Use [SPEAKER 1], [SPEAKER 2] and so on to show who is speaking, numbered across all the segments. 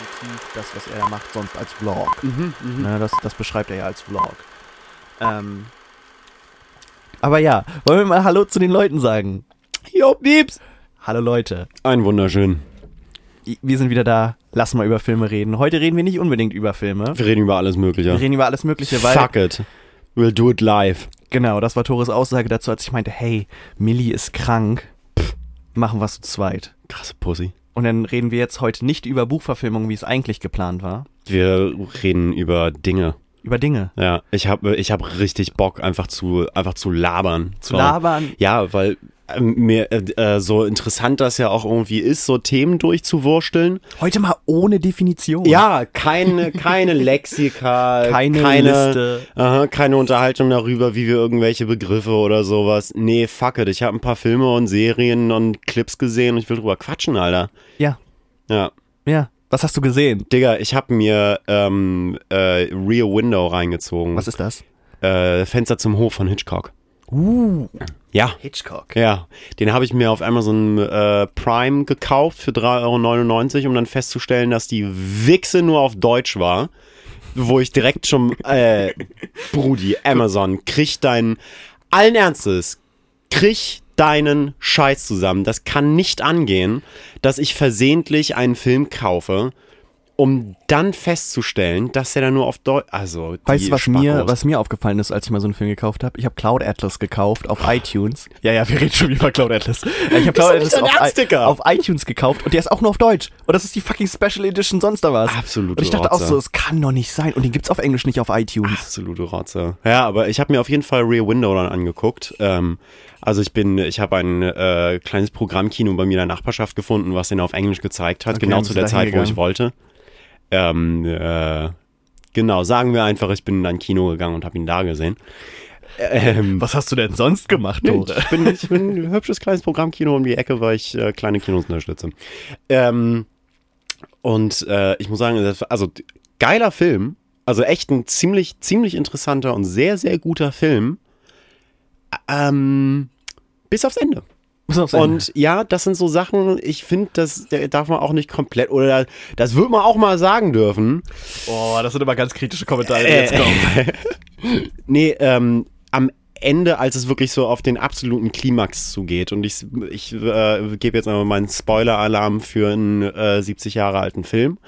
[SPEAKER 1] definitiv das, was er da macht, sonst als Vlog. Ne, das, das beschreibt er ja als Vlog. Ähm, aber ja, wollen wir mal Hallo zu den Leuten sagen?
[SPEAKER 2] Jo, Pieps.
[SPEAKER 1] Hallo Leute,
[SPEAKER 2] Ein wunderschön.
[SPEAKER 1] wir sind wieder da. Lass mal über Filme reden. Heute reden wir nicht unbedingt über Filme.
[SPEAKER 2] Wir reden über alles Mögliche.
[SPEAKER 1] Wir reden über alles Mögliche, weil.
[SPEAKER 2] Fuck it. We'll do it live.
[SPEAKER 1] Genau, das war Tores Aussage dazu, als ich meinte, hey, Millie ist krank. Pff, machen wir zu zweit.
[SPEAKER 2] Krasse Pussy.
[SPEAKER 1] Und dann reden wir jetzt heute nicht über Buchverfilmungen, wie es eigentlich geplant war.
[SPEAKER 2] Wir reden über Dinge.
[SPEAKER 1] Über Dinge.
[SPEAKER 2] Ja, ich habe ich hab richtig Bock, einfach zu, einfach zu labern.
[SPEAKER 1] Zu labern.
[SPEAKER 2] Ja, weil mir äh, äh, so interessant das ja auch irgendwie ist, so Themen durchzuwursteln.
[SPEAKER 1] Heute mal ohne Definition.
[SPEAKER 2] Ja, keine, keine Lexika,
[SPEAKER 1] Keine
[SPEAKER 2] keine,
[SPEAKER 1] Liste.
[SPEAKER 2] Aha, keine Unterhaltung darüber, wie wir irgendwelche Begriffe oder sowas. Nee, fuck it. Ich habe ein paar Filme und Serien und Clips gesehen und ich will drüber quatschen, Alter.
[SPEAKER 1] Ja.
[SPEAKER 2] Ja.
[SPEAKER 1] Ja. Was hast du gesehen?
[SPEAKER 2] Digga, ich habe mir ähm, äh, Rear Window reingezogen.
[SPEAKER 1] Was ist das?
[SPEAKER 2] Äh, Fenster zum Hof von Hitchcock.
[SPEAKER 1] Uh.
[SPEAKER 2] Ja.
[SPEAKER 1] Hitchcock.
[SPEAKER 2] Ja, den habe ich mir auf Amazon äh, Prime gekauft für 3,99 Euro, um dann festzustellen, dass die Wichse nur auf Deutsch war. Wo ich direkt schon, äh, Brudi, Amazon, krieg deinen, allen Ernstes, krieg deinen Scheiß zusammen. Das kann nicht angehen, dass ich versehentlich einen Film kaufe, um dann festzustellen, dass er da nur auf Deutsch, also
[SPEAKER 1] Weißt du, was mir, was mir aufgefallen ist, als ich mal so einen Film gekauft habe? Ich habe Cloud Atlas gekauft auf iTunes. Ja, ja, wir reden schon über Cloud Atlas. Ja, Ich habe Cloud Atlas auf, I- auf iTunes gekauft und der ist auch nur auf Deutsch. Und das ist die fucking Special Edition sonst da was.
[SPEAKER 2] Absolute
[SPEAKER 1] Und ich dachte auch
[SPEAKER 2] Rotze.
[SPEAKER 1] so, es kann doch nicht sein. Und den gibt's auf Englisch nicht auf iTunes.
[SPEAKER 2] Absolute Rotze. Ja, aber ich habe mir auf jeden Fall Rear Window dann angeguckt. Ähm, also ich bin, ich habe ein äh, kleines Programmkino bei mir in der Nachbarschaft gefunden, was den auf Englisch gezeigt hat,
[SPEAKER 1] Okay,
[SPEAKER 2] genau zu der Zeit, wo ich wollte. Ähm, äh, genau, sagen wir einfach, ich bin in ein Kino gegangen und habe ihn da gesehen. Ähm,
[SPEAKER 1] Was hast du denn sonst gemacht, Tore?
[SPEAKER 2] ich bin, ich bin ein hübsches kleines Programmkino um die Ecke, weil ich äh, kleine Kinos unterstütze. Ähm, und äh, ich muss sagen, das, also geiler Film, also echt ein ziemlich, ziemlich interessanter und sehr, sehr guter Film. Ähm, bis aufs Ende. Und ja, das sind so Sachen, ich finde, das darf man auch nicht komplett, oder das wird man auch mal sagen dürfen.
[SPEAKER 1] oh, das sind immer ganz kritische Kommentare,
[SPEAKER 2] die jetzt Nee, ähm, am Ende, als es wirklich so auf den absoluten Klimax zugeht und ich, ich äh, gebe jetzt einmal meinen Spoiler-Alarm für einen äh, 70 Jahre alten Film.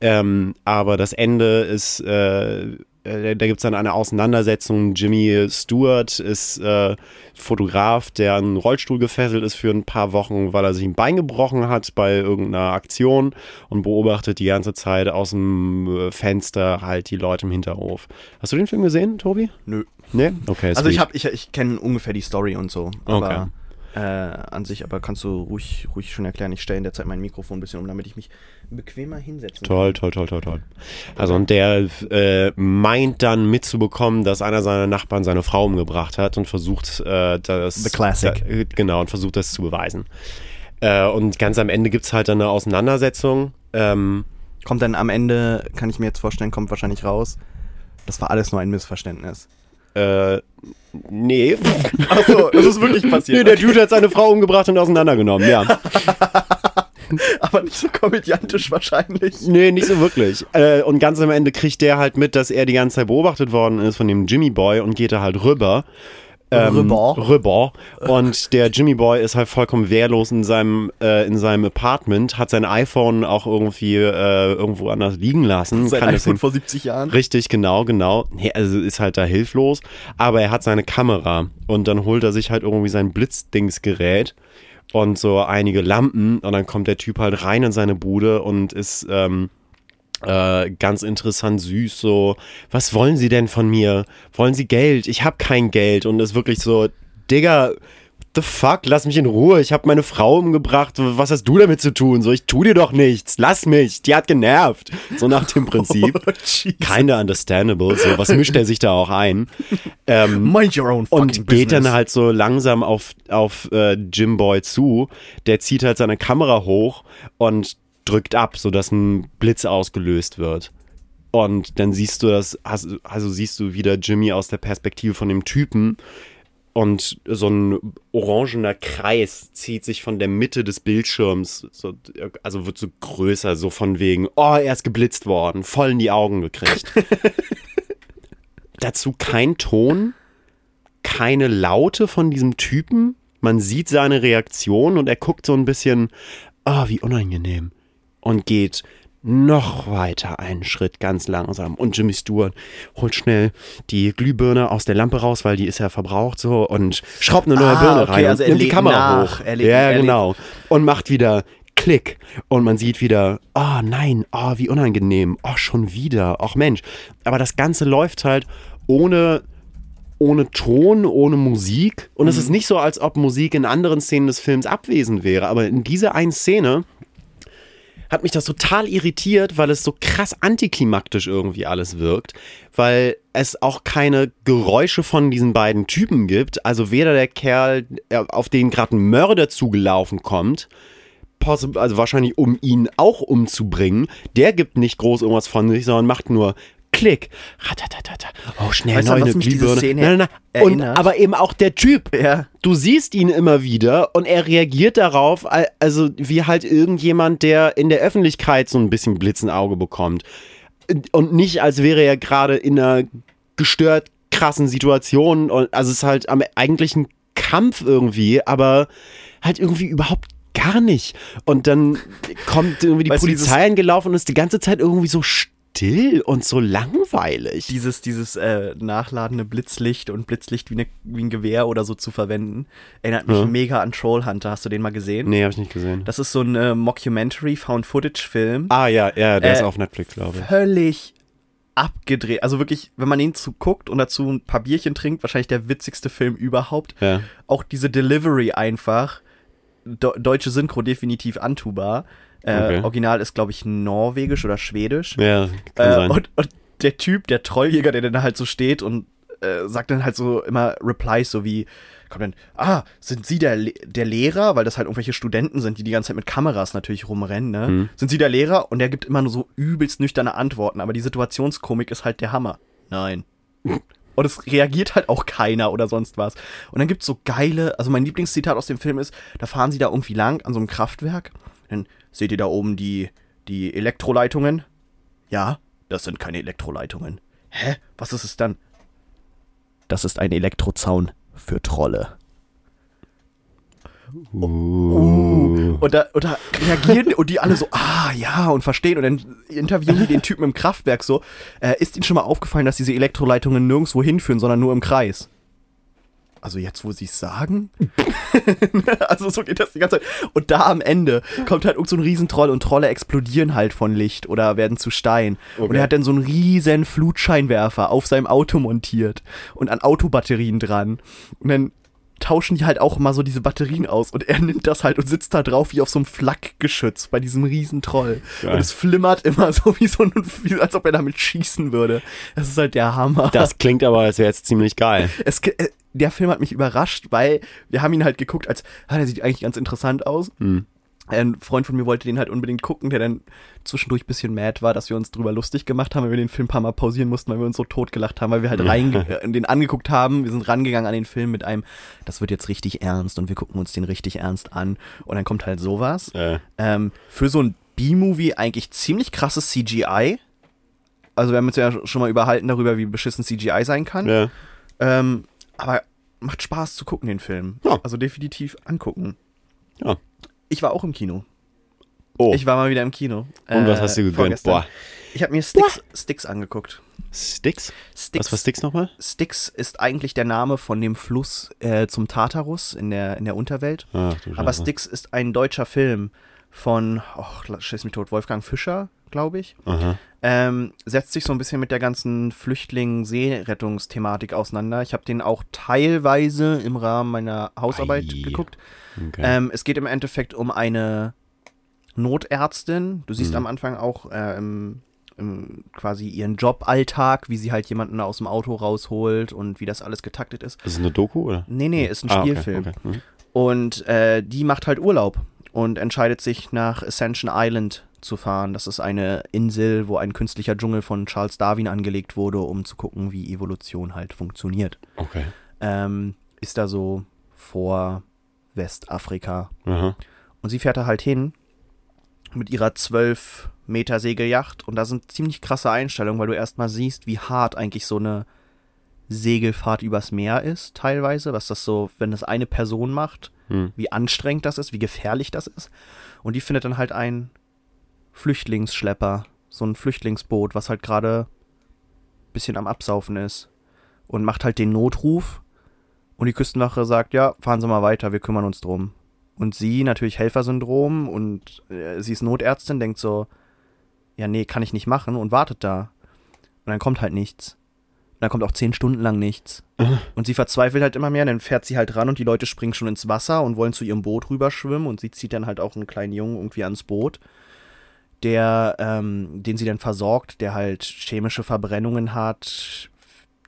[SPEAKER 2] Ähm, aber das Ende ist, äh, äh, da gibt es dann eine Auseinandersetzung. Jimmy Stewart ist äh, Fotograf, der an einen Rollstuhl gefesselt ist für ein paar Wochen, weil er sich ein Bein gebrochen hat bei irgendeiner Aktion und beobachtet die ganze Zeit aus dem äh, Fenster halt die Leute im Hinterhof. Hast du den Film gesehen, Tobi?
[SPEAKER 1] Nö.
[SPEAKER 2] Nee? Okay,
[SPEAKER 1] Also
[SPEAKER 2] sweet.
[SPEAKER 1] ich habe, ich, ich kenne ungefähr die Story und so. Aber äh, an sich, aber kannst du ruhig, ruhig schon erklären. Ich stelle in der Zeit mein Mikrofon ein bisschen um, damit ich mich bequemer hinsetzen
[SPEAKER 2] Toll, toll, toll, toll, toll. Also und der äh, meint dann mitzubekommen, dass einer seiner Nachbarn seine Frau umgebracht hat und versucht äh, das
[SPEAKER 1] The classic.
[SPEAKER 2] Da, äh, genau, und versucht das zu beweisen. Äh, und ganz am Ende gibt's halt dann eine Auseinandersetzung. Ähm,
[SPEAKER 1] Kommt dann am Ende, kann ich mir jetzt vorstellen, kommt wahrscheinlich raus. Das war alles nur ein Missverständnis.
[SPEAKER 2] Äh, nee.
[SPEAKER 1] Achso, das ist wirklich
[SPEAKER 2] nee,
[SPEAKER 1] passiert.
[SPEAKER 2] der Dude hat seine Frau umgebracht und auseinandergenommen, ja.
[SPEAKER 1] aber nicht so komödiantisch wahrscheinlich.
[SPEAKER 2] Nee, nicht so wirklich. Äh, und ganz am Ende kriegt der halt mit, dass er die ganze Zeit beobachtet worden ist von dem Jimmy Boy und geht da halt rüber.
[SPEAKER 1] Rüber.
[SPEAKER 2] Rüber. Und der Jimmy Boy ist halt vollkommen wehrlos in seinem, äh, in seinem Apartment, hat sein iPhone auch irgendwie äh, irgendwo anders liegen lassen.
[SPEAKER 1] Sein
[SPEAKER 2] kann
[SPEAKER 1] iPhone vor 70 Jahren.
[SPEAKER 2] Richtig, genau, genau. Also ist halt da hilflos. Aber er hat seine Kamera und dann holt er sich halt irgendwie sein Blitzdingsgerät und so einige Lampen und dann kommt der Typ halt rein in seine Bude und ist ähm, äh, ganz interessant süß so, was wollen Sie denn von mir? Wollen Sie Geld? Ich habe kein Geld und ist wirklich so, Digga, the fuck, lass mich in Ruhe. Ich habe meine Frau umgebracht. Was hast du damit zu tun? So, ich tu dir doch nichts. Lass mich. Die hat genervt. So nach dem Prinzip.
[SPEAKER 1] Oh.
[SPEAKER 2] Kinda understandable. So, was mischt er sich da auch ein? Ähm,
[SPEAKER 1] Mind your own fucking
[SPEAKER 2] und geht
[SPEAKER 1] business.
[SPEAKER 2] dann halt so langsam auf, auf äh, Jim Boy zu. Der zieht halt seine Kamera hoch und drückt ab, sodass ein Blitz ausgelöst wird. Und dann siehst du das, also, also siehst du wieder Jimmy aus der Perspektive von dem Typen, und so ein orangener Kreis zieht sich von der Mitte des Bildschirms, so, also wird so größer, so von wegen, oh, er ist geblitzt worden, voll in die Augen gekriegt. Dazu kein Ton, keine Laute von diesem Typen. Man sieht seine Reaktion und er guckt so ein bisschen, ah, oh, wie unangenehm. Und geht noch weiter einen Schritt ganz langsam. Und Jimmy Stewart holt schnell die Glühbirne aus der Lampe raus, weil die ist ja verbraucht so und schraubt eine neue
[SPEAKER 1] Ah,
[SPEAKER 2] Birne
[SPEAKER 1] okay,
[SPEAKER 2] rein
[SPEAKER 1] also
[SPEAKER 2] und nimmt die Kamera
[SPEAKER 1] nach.
[SPEAKER 2] hoch.
[SPEAKER 1] Er legt-
[SPEAKER 2] ja,
[SPEAKER 1] er legt-
[SPEAKER 2] genau. Und macht wieder Klick. Und man sieht wieder, oh nein, oh, wie unangenehm. Oh, schon wieder. Ach Mensch. Aber das Ganze läuft halt ohne ohne Ton, ohne Musik. Und es ist nicht so, als ob Musik in anderen Szenen des Films abwesend wäre. Aber in dieser einen Szene hat mich das total irritiert, weil es so krass antiklimaktisch irgendwie alles wirkt, weil es auch keine Geräusche von diesen beiden Typen gibt. Also weder der Kerl, äh, auf den gerade ein Mörder zugelaufen kommt, also wahrscheinlich um ihn auch umzubringen, der gibt nicht groß irgendwas von sich, sondern macht nur Klick. Oh, schnell,
[SPEAKER 1] Weißt du,
[SPEAKER 2] neu
[SPEAKER 1] an was
[SPEAKER 2] eine
[SPEAKER 1] mich diese
[SPEAKER 2] Glühbirne.
[SPEAKER 1] Szene
[SPEAKER 2] Nein, nein, nein. Und, aber eben auch der Typ.
[SPEAKER 1] Ja.
[SPEAKER 2] Du siehst ihn immer wieder und er reagiert darauf, al- also wie halt irgendjemand, der in der Öffentlichkeit so ein bisschen Blitz ins Auge bekommt. Und nicht, als wäre er gerade in einer gestört krassen Situation. Und, also es ist halt am eigentlichen Kampf irgendwie, aber halt irgendwie überhaupt gar nicht. Und dann kommt irgendwie die
[SPEAKER 1] Weißt
[SPEAKER 2] Polizei angelaufen und ist die ganze Zeit irgendwie so still und so langweilig.
[SPEAKER 1] Dieses, dieses äh, nachladende Blitzlicht und Blitzlicht wie, eine, wie ein Gewehr oder so zu verwenden, erinnert mich
[SPEAKER 2] Ja.
[SPEAKER 1] mega an Trollhunter. Hast du den mal gesehen?
[SPEAKER 2] nee, hab ich nicht gesehen.
[SPEAKER 1] Das ist so ein äh, Mockumentary, Found-Footage-Film.
[SPEAKER 2] ah ja, ja, der
[SPEAKER 1] Äh,
[SPEAKER 2] ist auf Netflix, glaube ich.
[SPEAKER 1] Völlig abgedreht. Also wirklich, wenn man ihn zuguckt und dazu ein paar Bierchen trinkt, wahrscheinlich der witzigste Film überhaupt.
[SPEAKER 2] Ja.
[SPEAKER 1] Auch diese Delivery einfach. Do deutsche Synchro definitiv antubar. Äh,
[SPEAKER 2] Okay.
[SPEAKER 1] Original ist, glaube ich, norwegisch oder schwedisch.
[SPEAKER 2] Ja, kann
[SPEAKER 1] Äh,
[SPEAKER 2] sein.
[SPEAKER 1] und, und der Typ, der Trolljäger, der dann da halt so steht und äh, sagt dann halt so immer Replies, so wie, kommt dann, ah, sind Sie der, Le der Lehrer? Weil das halt irgendwelche Studenten sind, die die ganze Zeit mit Kameras natürlich rumrennen, ne?
[SPEAKER 2] Hm.
[SPEAKER 1] Sind Sie der Lehrer? Und der gibt immer nur so übelst nüchterne Antworten, aber die Situationskomik ist halt der Hammer. Nein. Und es reagiert halt auch keiner oder sonst was. Und dann gibt's so geile, also mein Lieblingszitat aus dem Film ist, da fahren sie da irgendwie lang an so einem Kraftwerk. Dann seht ihr da oben die, die Elektroleitungen. Ja, das sind keine Elektroleitungen. Hä? Was ist es dann? Das ist ein Elektrozaun für Trolle. Uh. Und, da, und da reagieren und die alle so, ah ja, und verstehen. Und dann interviewen die den Typen im Kraftwerk so. Äh, ist Ihnen schon mal aufgefallen, dass diese Elektroleitungen nirgendwo hinführen, sondern nur im Kreis? Also jetzt, wo sie es sagen? also so geht das die ganze Zeit. Und da am Ende kommt halt irgend so ein Riesentroll und Trolle explodieren halt von Licht oder werden zu Stein. Und
[SPEAKER 2] Okay.
[SPEAKER 1] er hat dann so einen riesen Flutscheinwerfer auf seinem Auto montiert und an Autobatterien dran. Und dann tauschen die halt auch mal so diese Batterien aus und er nimmt das halt und sitzt da drauf wie auf so einem Flakgeschütz bei diesem riesen Troll.
[SPEAKER 2] Geil.
[SPEAKER 1] Und es flimmert immer so wie so ein, wie, als ob er damit schießen würde. Das ist halt der Hammer.
[SPEAKER 2] Das klingt aber, als wäre jetzt ziemlich geil.
[SPEAKER 1] Es, äh, der Film hat mich überrascht, weil wir haben ihn halt geguckt, als, ah, der sieht eigentlich ganz interessant aus.
[SPEAKER 2] Hm.
[SPEAKER 1] Ein Freund von mir wollte den halt unbedingt gucken, der dann zwischendurch ein bisschen mad war, dass wir uns drüber lustig gemacht haben, weil wir den Film ein paar Mal pausieren mussten, weil wir uns so totgelacht haben, weil wir halt rein äh, den angeguckt haben. Wir sind rangegangen an den Film mit einem, das wird jetzt richtig ernst und wir gucken uns den richtig ernst an. Und dann kommt halt sowas.
[SPEAKER 2] Äh,
[SPEAKER 1] Ähm, für so ein B-Movie eigentlich ziemlich krasses CGI. Also wir haben uns ja schon mal überhalten darüber, wie beschissen CGI sein kann.
[SPEAKER 2] ja.
[SPEAKER 1] Ähm, aber macht Spaß zu gucken, den Film.
[SPEAKER 2] Ja.
[SPEAKER 1] Also definitiv angucken.
[SPEAKER 2] Ja.
[SPEAKER 1] Ich war auch im Kino.
[SPEAKER 2] Oh,
[SPEAKER 1] Ich war mal wieder im Kino.
[SPEAKER 2] und was
[SPEAKER 1] Äh,
[SPEAKER 2] hast du gegönnt?
[SPEAKER 1] vorgestern.
[SPEAKER 2] Boah.
[SPEAKER 1] Ich habe mir Sticks, Sticks angeguckt.
[SPEAKER 2] Sticks?
[SPEAKER 1] Sticks,
[SPEAKER 2] Was war Sticks nochmal?
[SPEAKER 1] Styx ist eigentlich der Name von dem Fluss äh, zum Tartarus in der, in der Unterwelt.
[SPEAKER 2] Ach, du
[SPEAKER 1] Aber. Styx ist ein deutscher Film von, oh, schieß mich tot, Wolfgang Fischer, glaube ich.
[SPEAKER 2] Aha.
[SPEAKER 1] Ähm, setzt sich so ein bisschen mit der ganzen Flüchtling-Seerettungsthematik auseinander. Ich habe den auch teilweise im Rahmen meiner Hausarbeit
[SPEAKER 2] Ei.
[SPEAKER 1] geguckt.
[SPEAKER 2] Okay.
[SPEAKER 1] Ähm, es geht im Endeffekt um eine Notärztin. Du siehst
[SPEAKER 2] Mhm.
[SPEAKER 1] am Anfang auch äh, im, im, quasi ihren Joballtag, wie sie halt jemanden aus dem Auto rausholt und wie das alles getaktet ist.
[SPEAKER 2] ist es eine Doku, oder?
[SPEAKER 1] Nee, nee, ist ein
[SPEAKER 2] Ah, okay,
[SPEAKER 1] Spielfilm.
[SPEAKER 2] okay. Mhm.
[SPEAKER 1] Und äh, die macht halt Urlaub und entscheidet sich nach Ascension Island zu fahren. Das ist eine Insel, wo ein künstlicher Dschungel von Charles Darwin angelegt wurde, um zu gucken, wie Evolution halt funktioniert.
[SPEAKER 2] Okay.
[SPEAKER 1] Ähm, ist da so vor Westafrika.
[SPEAKER 2] Aha.
[SPEAKER 1] Und sie fährt da halt hin mit ihrer 12 Meter Segelyacht und da sind ziemlich krasse Einstellungen, weil du erstmal siehst, wie hart eigentlich so eine Segelfahrt übers Meer ist, teilweise, was das so, wenn das eine Person macht,
[SPEAKER 2] Hm.
[SPEAKER 1] wie anstrengend das ist, wie gefährlich das ist. Und die findet dann halt ein Flüchtlingsschlepper, so ein Flüchtlingsboot, was halt gerade ein bisschen am Absaufen ist. Und macht halt den Notruf. Und die Küstenwache sagt, ja, fahren Sie mal weiter, wir kümmern uns drum. Und sie, natürlich Helfersyndrom und äh, sie ist Notärztin, denkt so, ja, nee, kann ich nicht machen und wartet da. Und dann kommt halt nichts. Und dann kommt auch zehn Stunden lang nichts. Und sie verzweifelt halt immer mehr, dann fährt sie halt ran und die Leute springen schon ins Wasser und wollen zu ihrem Boot rüberschwimmen und sie zieht dann halt auch einen kleinen Jungen irgendwie ans Boot, der, ähm, den sie dann versorgt, der halt chemische Verbrennungen hat,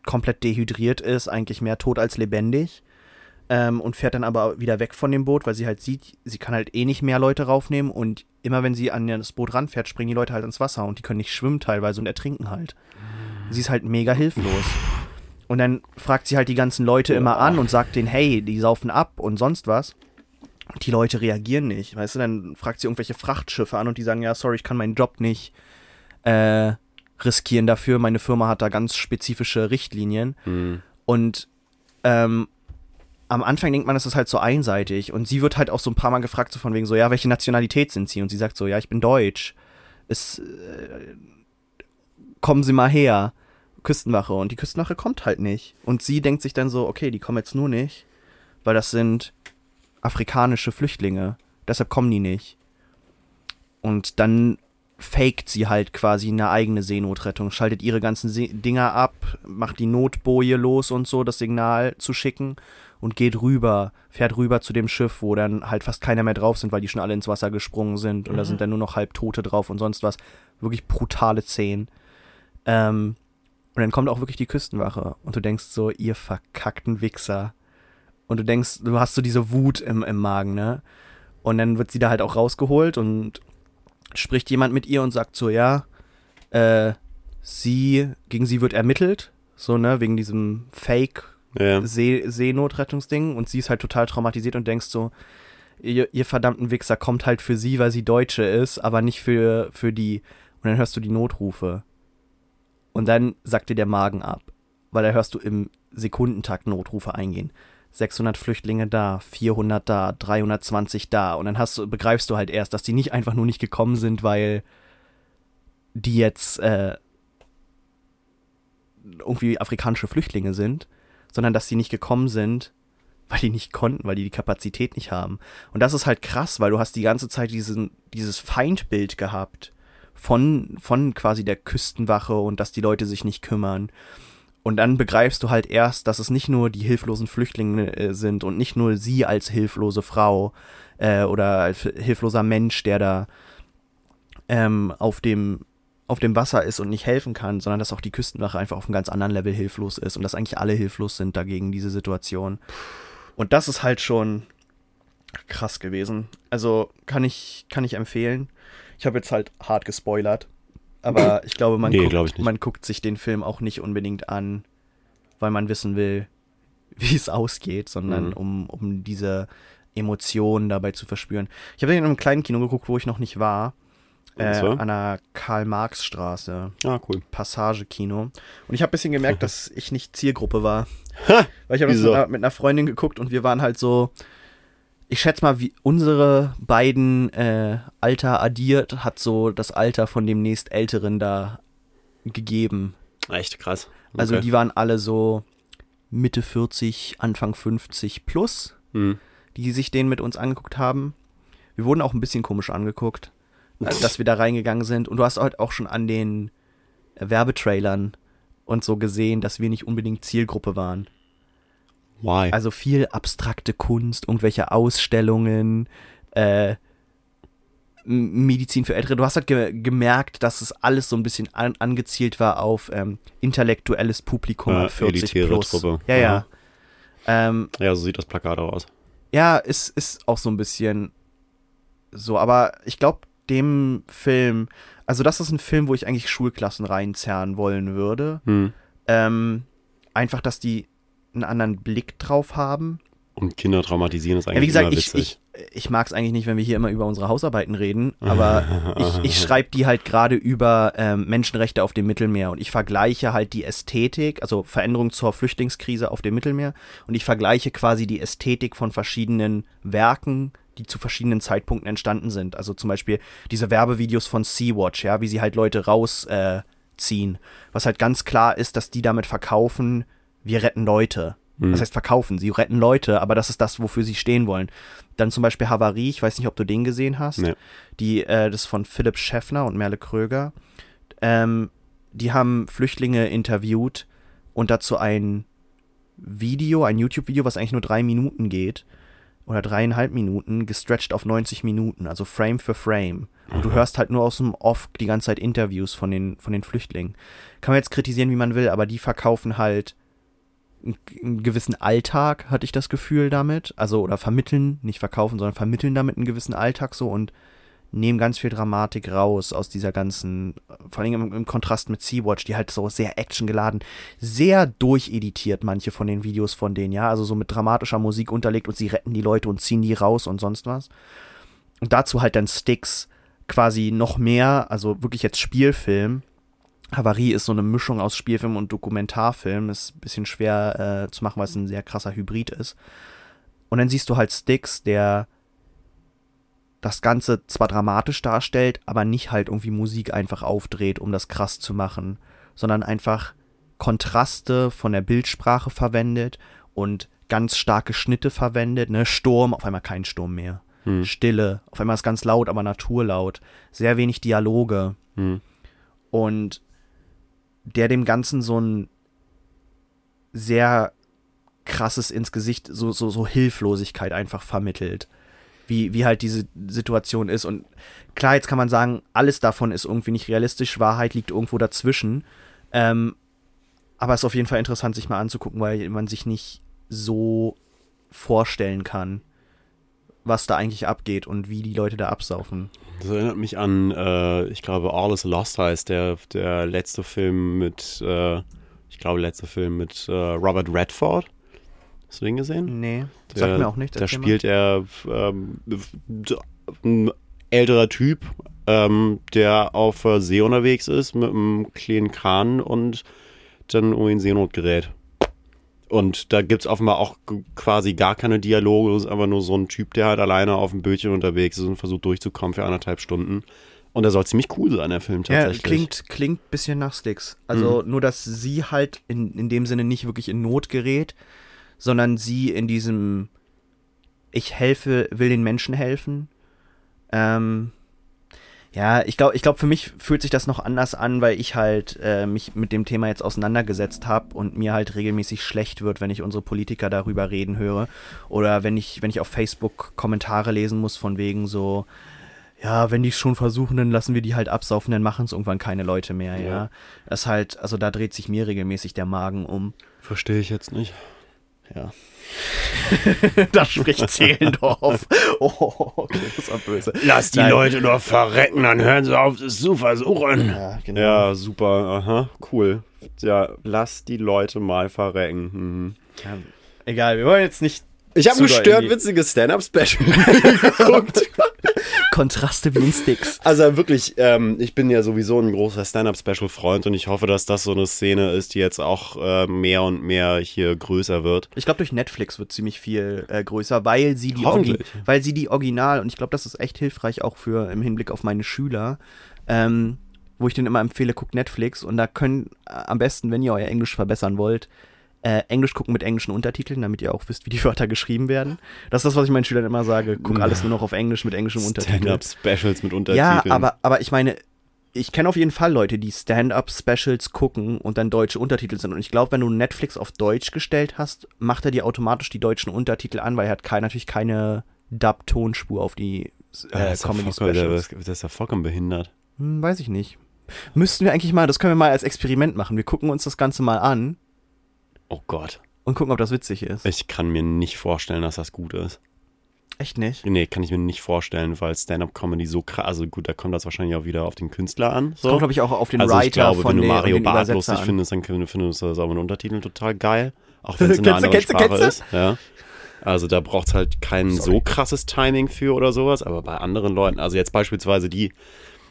[SPEAKER 1] komplett dehydriert ist, eigentlich mehr tot als lebendig. Ähm, und fährt dann aber wieder weg von dem Boot, weil sie halt sieht, sie kann halt eh nicht mehr Leute raufnehmen und immer wenn sie an das Boot ranfährt, springen die Leute halt ins Wasser und die können nicht schwimmen teilweise und ertrinken halt. Sie ist halt mega hilflos. Und dann fragt sie halt die ganzen Leute immer an und sagt denen, hey, die saufen ab und sonst was. Und die Leute reagieren nicht, weißt du, dann fragt sie irgendwelche Frachtschiffe an und die sagen, ja, sorry, ich kann meinen Job nicht äh, riskieren dafür. Meine Firma hat da ganz spezifische Richtlinien.
[SPEAKER 2] Hm.
[SPEAKER 1] Und ähm, am Anfang denkt man, das ist halt so einseitig. Und sie wird halt auch so ein paar Mal gefragt, so von wegen so, ja, welche Nationalität sind sie? Und sie sagt so, ja, ich bin deutsch. Es, äh, kommen Sie mal her. Küstenwache. Und die Küstenwache kommt halt nicht. Und sie denkt sich dann so, okay, die kommen jetzt nur nicht, weil das sind afrikanische Flüchtlinge. Deshalb kommen die nicht. Und dann faked sie halt quasi eine eigene Seenotrettung, schaltet ihre ganzen See Dinger ab, macht die Notboje los und so, das Signal zu schicken und geht rüber, fährt rüber zu dem Schiff, wo dann halt fast keiner mehr drauf sind, weil die schon alle ins Wasser gesprungen sind und da sind dann nur noch halb Tote drauf und sonst was. Wirklich brutale Szenen. Ähm, und dann kommt auch wirklich die Küstenwache und du denkst so, ihr verkackten Wichser. Und du denkst, du hast so diese Wut im, im Magen, ne? Und dann wird sie da halt auch rausgeholt und spricht jemand mit ihr und sagt so, ja, äh, sie, gegen sie wird ermittelt, so, ne, wegen diesem Fake
[SPEAKER 2] Ja.
[SPEAKER 1] See Seenotrettungsding und sie ist halt total traumatisiert und denkst so, ihr, ihr verdammten Wichser kommt halt für sie, weil sie Deutsche ist, aber nicht für, für die. Und dann hörst du die Notrufe. Und dann sagt dir der Magen ab, weil da hörst du im Sekundentakt Notrufe eingehen. 600 Flüchtlinge da, 400 da, 320 da. Und dann hast du, begreifst du halt erst, dass die nicht einfach nur nicht gekommen sind, weil die jetzt äh, irgendwie afrikanische Flüchtlinge sind, sondern dass die nicht gekommen sind, weil die nicht konnten, weil die die Kapazität nicht haben. Und das ist halt krass, weil du hast die ganze Zeit diesen, dieses Feindbild gehabt von, von quasi der Küstenwache und dass die Leute sich nicht kümmern. Und dann begreifst du halt erst, dass es nicht nur die hilflosen Flüchtlinge äh, sind und nicht nur sie als hilflose Frau äh, oder als hilfloser Mensch, der da ähm, auf dem auf dem Wasser ist und nicht helfen kann, sondern dass auch die Küstenwache einfach auf einem ganz anderen Level hilflos ist und dass eigentlich alle hilflos sind dagegen diese Situation. Und das ist halt schon krass gewesen. Also kann ich kann ich empfehlen. Ich habe jetzt halt hart gespoilert, aber ich glaube, man,
[SPEAKER 2] Nee,
[SPEAKER 1] guckt,
[SPEAKER 2] glaub ich
[SPEAKER 1] man guckt sich den Film auch nicht unbedingt an, weil man wissen will, wie es ausgeht, sondern
[SPEAKER 2] Mhm.
[SPEAKER 1] um, um diese Emotionen dabei zu verspüren. Ich habe den in einem kleinen Kino geguckt, wo ich noch nicht war. Äh, an der Karl-Marx-Straße,
[SPEAKER 2] Ah, cool.
[SPEAKER 1] Passage-Kino. Und ich habe ein bisschen gemerkt, dass ich nicht Zielgruppe war. Weil ich habe das mit einer, mit einer Freundin geguckt und wir waren halt so, ich schätze mal, wie unsere beiden äh, Alter addiert, hat so das Alter von dem nächstälteren da gegeben.
[SPEAKER 2] Echt krass.
[SPEAKER 1] Also
[SPEAKER 2] Okay.
[SPEAKER 1] die waren alle so Mitte 40, Anfang 50 plus,
[SPEAKER 2] Hm.
[SPEAKER 1] die sich den mit uns angeguckt haben. Wir wurden auch ein bisschen komisch angeguckt, dass wir da reingegangen sind. Und du hast halt auch schon an den Werbetrailern und so gesehen, dass wir nicht unbedingt Zielgruppe waren.
[SPEAKER 2] Why?
[SPEAKER 1] Also viel abstrakte Kunst, irgendwelche Ausstellungen, äh, Medizin für Ältere. Du hast halt ge gemerkt, dass es alles so ein bisschen an angezielt war auf ähm, intellektuelles Publikum
[SPEAKER 2] Ja,
[SPEAKER 1] ab 40
[SPEAKER 2] elitäre
[SPEAKER 1] plus.
[SPEAKER 2] Truppe.
[SPEAKER 1] Ja, ja.
[SPEAKER 2] Aha.
[SPEAKER 1] Ähm,
[SPEAKER 2] ja, so sieht das Plakat auch aus.
[SPEAKER 1] ja, es ist auch so ein bisschen so, aber ich glaube, dem Film, also das ist ein Film, wo ich eigentlich Schulklassen reinzerren wollen würde.
[SPEAKER 2] Hm.
[SPEAKER 1] Ähm, einfach, dass die einen anderen Blick drauf haben.
[SPEAKER 2] Und Kinder traumatisieren ist eigentlich
[SPEAKER 1] Ja, wie gesagt,
[SPEAKER 2] immer
[SPEAKER 1] ich,
[SPEAKER 2] witzig.
[SPEAKER 1] ich, ich mag es eigentlich nicht, wenn wir hier immer über unsere Hausarbeiten reden, aber ich, ich schreibe die halt gerade über ähm, Menschenrechte auf dem Mittelmeer und ich vergleiche halt die Ästhetik, also Veränderung zur Flüchtlingskrise auf dem Mittelmeer und ich vergleiche quasi die Ästhetik von verschiedenen Werken, die zu verschiedenen Zeitpunkten entstanden sind. Also zum Beispiel diese Werbevideos von Sea-Watch, ja, wie sie halt Leute rausziehen. Äh, was halt ganz klar ist, dass die damit verkaufen, wir retten Leute.
[SPEAKER 2] Mhm.
[SPEAKER 1] Das heißt verkaufen, sie retten Leute, aber das ist das, wofür sie stehen wollen. Dann zum Beispiel Havarie, ich weiß nicht, ob du den gesehen hast.
[SPEAKER 2] Nee.
[SPEAKER 1] Die, äh, das ist von Philipp Schäffner und Merle Kröger. Ähm, die haben Flüchtlinge interviewt und dazu ein Video, ein YouTube-Video, was eigentlich nur drei Minuten geht, oder dreieinhalb Minuten, gestretched auf 90 Minuten, also Frame für Frame. Und du hörst halt nur aus dem Off die ganze Zeit Interviews von den, von den Flüchtlingen. Kann man jetzt kritisieren, wie man will, aber die verkaufen halt einen gewissen Alltag, hatte ich das Gefühl damit. Also, oder vermitteln, nicht verkaufen, sondern vermitteln damit einen gewissen Alltag so und nehmen ganz viel Dramatik raus aus dieser ganzen, vor allem im, im Kontrast mit Sea-Watch, die halt so sehr actiongeladen, sehr durcheditiert, manche von den Videos von denen, ja, also so mit dramatischer Musik unterlegt und sie retten die Leute und ziehen die raus und sonst was. Und dazu halt dann Sticks quasi noch mehr, also wirklich jetzt Spielfilm. Havarie ist so eine Mischung aus Spielfilm und Dokumentarfilm, ist ein bisschen schwer äh, zu machen, weil es ein sehr krasser Hybrid ist. Und dann siehst du halt Sticks, der das Ganze zwar dramatisch darstellt, aber nicht halt irgendwie Musik einfach aufdreht, um das krass zu machen, sondern einfach Kontraste von der Bildsprache verwendet und ganz starke Schnitte verwendet, ne? Sturm, auf einmal kein Sturm mehr.
[SPEAKER 2] Hm.
[SPEAKER 1] Stille, auf einmal ist ganz laut, aber naturlaut. Sehr wenig Dialoge.
[SPEAKER 2] Hm.
[SPEAKER 1] Und der dem Ganzen so ein sehr krasses ins Gesicht, so, so, so Hilflosigkeit einfach vermittelt. Wie, wie halt diese Situation ist. Und klar, jetzt kann man sagen, alles davon ist irgendwie nicht realistisch, Wahrheit liegt irgendwo dazwischen. Ähm, aber es ist auf jeden Fall interessant, sich mal anzugucken, weil man sich nicht so vorstellen kann, was da eigentlich abgeht und wie die Leute da absaufen.
[SPEAKER 2] Das erinnert mich an, äh, ich glaube, All is Lost heißt der, der letzte Film mit, äh, ich glaube, letzte Film mit äh, Robert Redford. Hast du den gesehen?
[SPEAKER 1] Nee,
[SPEAKER 2] Der,
[SPEAKER 1] sagt mir auch nicht.
[SPEAKER 2] Da spielt er ähm, ein älterer Typ, ähm, der auf äh, See unterwegs ist mit einem kleinen Kran und dann irgendwie in Seenot gerät. Und da gibt es offenbar auch quasi gar keine Dialoge, es ist einfach nur so ein Typ, der halt alleine auf dem Bötchen unterwegs ist und versucht durchzukommen für anderthalb Stunden. Und der soll ziemlich cool sein, der Film
[SPEAKER 1] Ja,
[SPEAKER 2] tatsächlich.
[SPEAKER 1] klingt, klingt ein bisschen nach Sticks. Also nur, dass sie halt in, in dem Sinne nicht wirklich in Not gerät, sondern sie in diesem Ich helfe, will den Menschen helfen. Ähm, ja, ich glaube, ich glaub, für mich fühlt sich das noch anders an, weil ich halt äh, mich mit dem Thema jetzt auseinandergesetzt habe und mir halt regelmäßig schlecht wird, wenn ich unsere Politiker darüber reden höre. Oder wenn ich, wenn ich auf Facebook Kommentare lesen muss von wegen so, ja, wenn die es schon versuchen, dann lassen wir die halt absaufen, dann machen es irgendwann keine Leute mehr, ja.
[SPEAKER 2] Ja.
[SPEAKER 1] Das halt, also da dreht sich mir regelmäßig der Magen um.
[SPEAKER 2] Verstehe ich jetzt nicht.
[SPEAKER 1] Ja. da spricht Zehlendorf. Oh, okay, das war böse.
[SPEAKER 2] Lass die
[SPEAKER 1] Nein.
[SPEAKER 2] Leute doch verrecken, dann hören sie auf, es zu versuchen.
[SPEAKER 1] Ja, genau.
[SPEAKER 2] Ja, super, aha, cool. Ja, lass die Leute mal verrecken. Mhm.
[SPEAKER 1] Ja, egal, wir wollen jetzt nicht
[SPEAKER 2] Ich habe ein
[SPEAKER 1] Zu doll
[SPEAKER 2] stört
[SPEAKER 1] in die-
[SPEAKER 2] witziges Stand-Up-Special geguckt.
[SPEAKER 1] Kontraste wie in Sticks.
[SPEAKER 2] Also wirklich, ähm, ich bin ja sowieso ein großer Stand-Up-Special-Freund und ich hoffe, dass das so eine Szene ist, die jetzt auch äh, mehr und mehr hier größer wird.
[SPEAKER 1] Ich glaube, durch Netflix wird ziemlich viel äh, größer, weil sie die. Orgi weil sie die Original und ich glaube, das ist echt hilfreich auch für im Hinblick auf meine Schüler, ähm, wo ich denen immer empfehle, guckt Netflix und da können äh, am besten, wenn ihr euer Englisch verbessern wollt, äh, Englisch gucken mit englischen Untertiteln, damit ihr auch wisst, wie die Wörter geschrieben werden. Das ist das, was ich meinen Schülern immer sage. Guck alles nur noch auf Englisch mit englischem Untertitel.
[SPEAKER 2] Stand-Up-Specials mit
[SPEAKER 1] Ja,
[SPEAKER 2] Untertiteln.
[SPEAKER 1] aber, aber ich meine, ich kenne auf jeden Fall Leute, die Stand-up-Specials gucken und dann deutsche Untertitel sind. Und ich glaube, wenn du Netflix auf Deutsch gestellt hast, macht er dir automatisch die deutschen Untertitel an, weil er hat kein, natürlich keine Dub-Tonspur auf die
[SPEAKER 2] Ja,
[SPEAKER 1] äh,
[SPEAKER 2] ja
[SPEAKER 1] Comedy-Specials.
[SPEAKER 2] das ist ja vollkommen behindert.
[SPEAKER 1] Hm, weiß ich nicht. Müssten wir eigentlich mal, das können wir mal als Experiment machen. Wir gucken uns das Ganze mal an
[SPEAKER 2] Oh Gott.
[SPEAKER 1] und gucken, ob das witzig ist.
[SPEAKER 2] Ich kann mir nicht vorstellen, dass das gut ist.
[SPEAKER 1] Echt nicht?
[SPEAKER 2] Nee, kann ich mir nicht vorstellen, weil Stand-Up-Comedy so krass, also gut, da kommt das wahrscheinlich auch wieder auf den Künstler an. So.
[SPEAKER 1] Kommt, glaube ich, auch auf den
[SPEAKER 2] also
[SPEAKER 1] Writer
[SPEAKER 2] ich glaube,
[SPEAKER 1] von
[SPEAKER 2] wenn du Mario Barth
[SPEAKER 1] Übersetzer
[SPEAKER 2] lustig
[SPEAKER 1] an.
[SPEAKER 2] findest, dann findest du das auch mit Untertiteln total geil. Auch wenn es in einer anderen
[SPEAKER 1] kennst du,
[SPEAKER 2] Sprache
[SPEAKER 1] kennst
[SPEAKER 2] ist. Ja. Also da braucht es halt kein so krasses Timing für oder sowas, aber bei anderen Leuten, also jetzt beispielsweise die,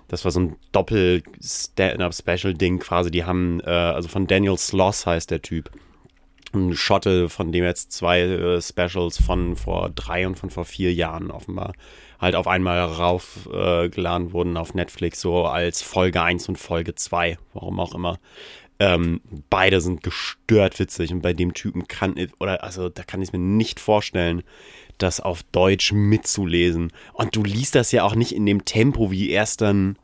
[SPEAKER 2] das war so ein Doppel-Stand-Up-Special-Ding quasi, die haben, äh, also von Daniel Sloss heißt der Typ. Ein Schotte, von dem jetzt zwei äh, Specials von vor drei und von vor vier Jahren offenbar halt auf einmal raufgeladen äh, wurden auf Netflix, so als Folge 1 und Folge 2, warum auch immer. Ähm, beide sind gestört witzig und bei dem Typen kann, oder also da kann ich es mir nicht vorstellen, das auf Deutsch mitzulesen. Und du liest das ja auch nicht in dem Tempo, wie er es dann,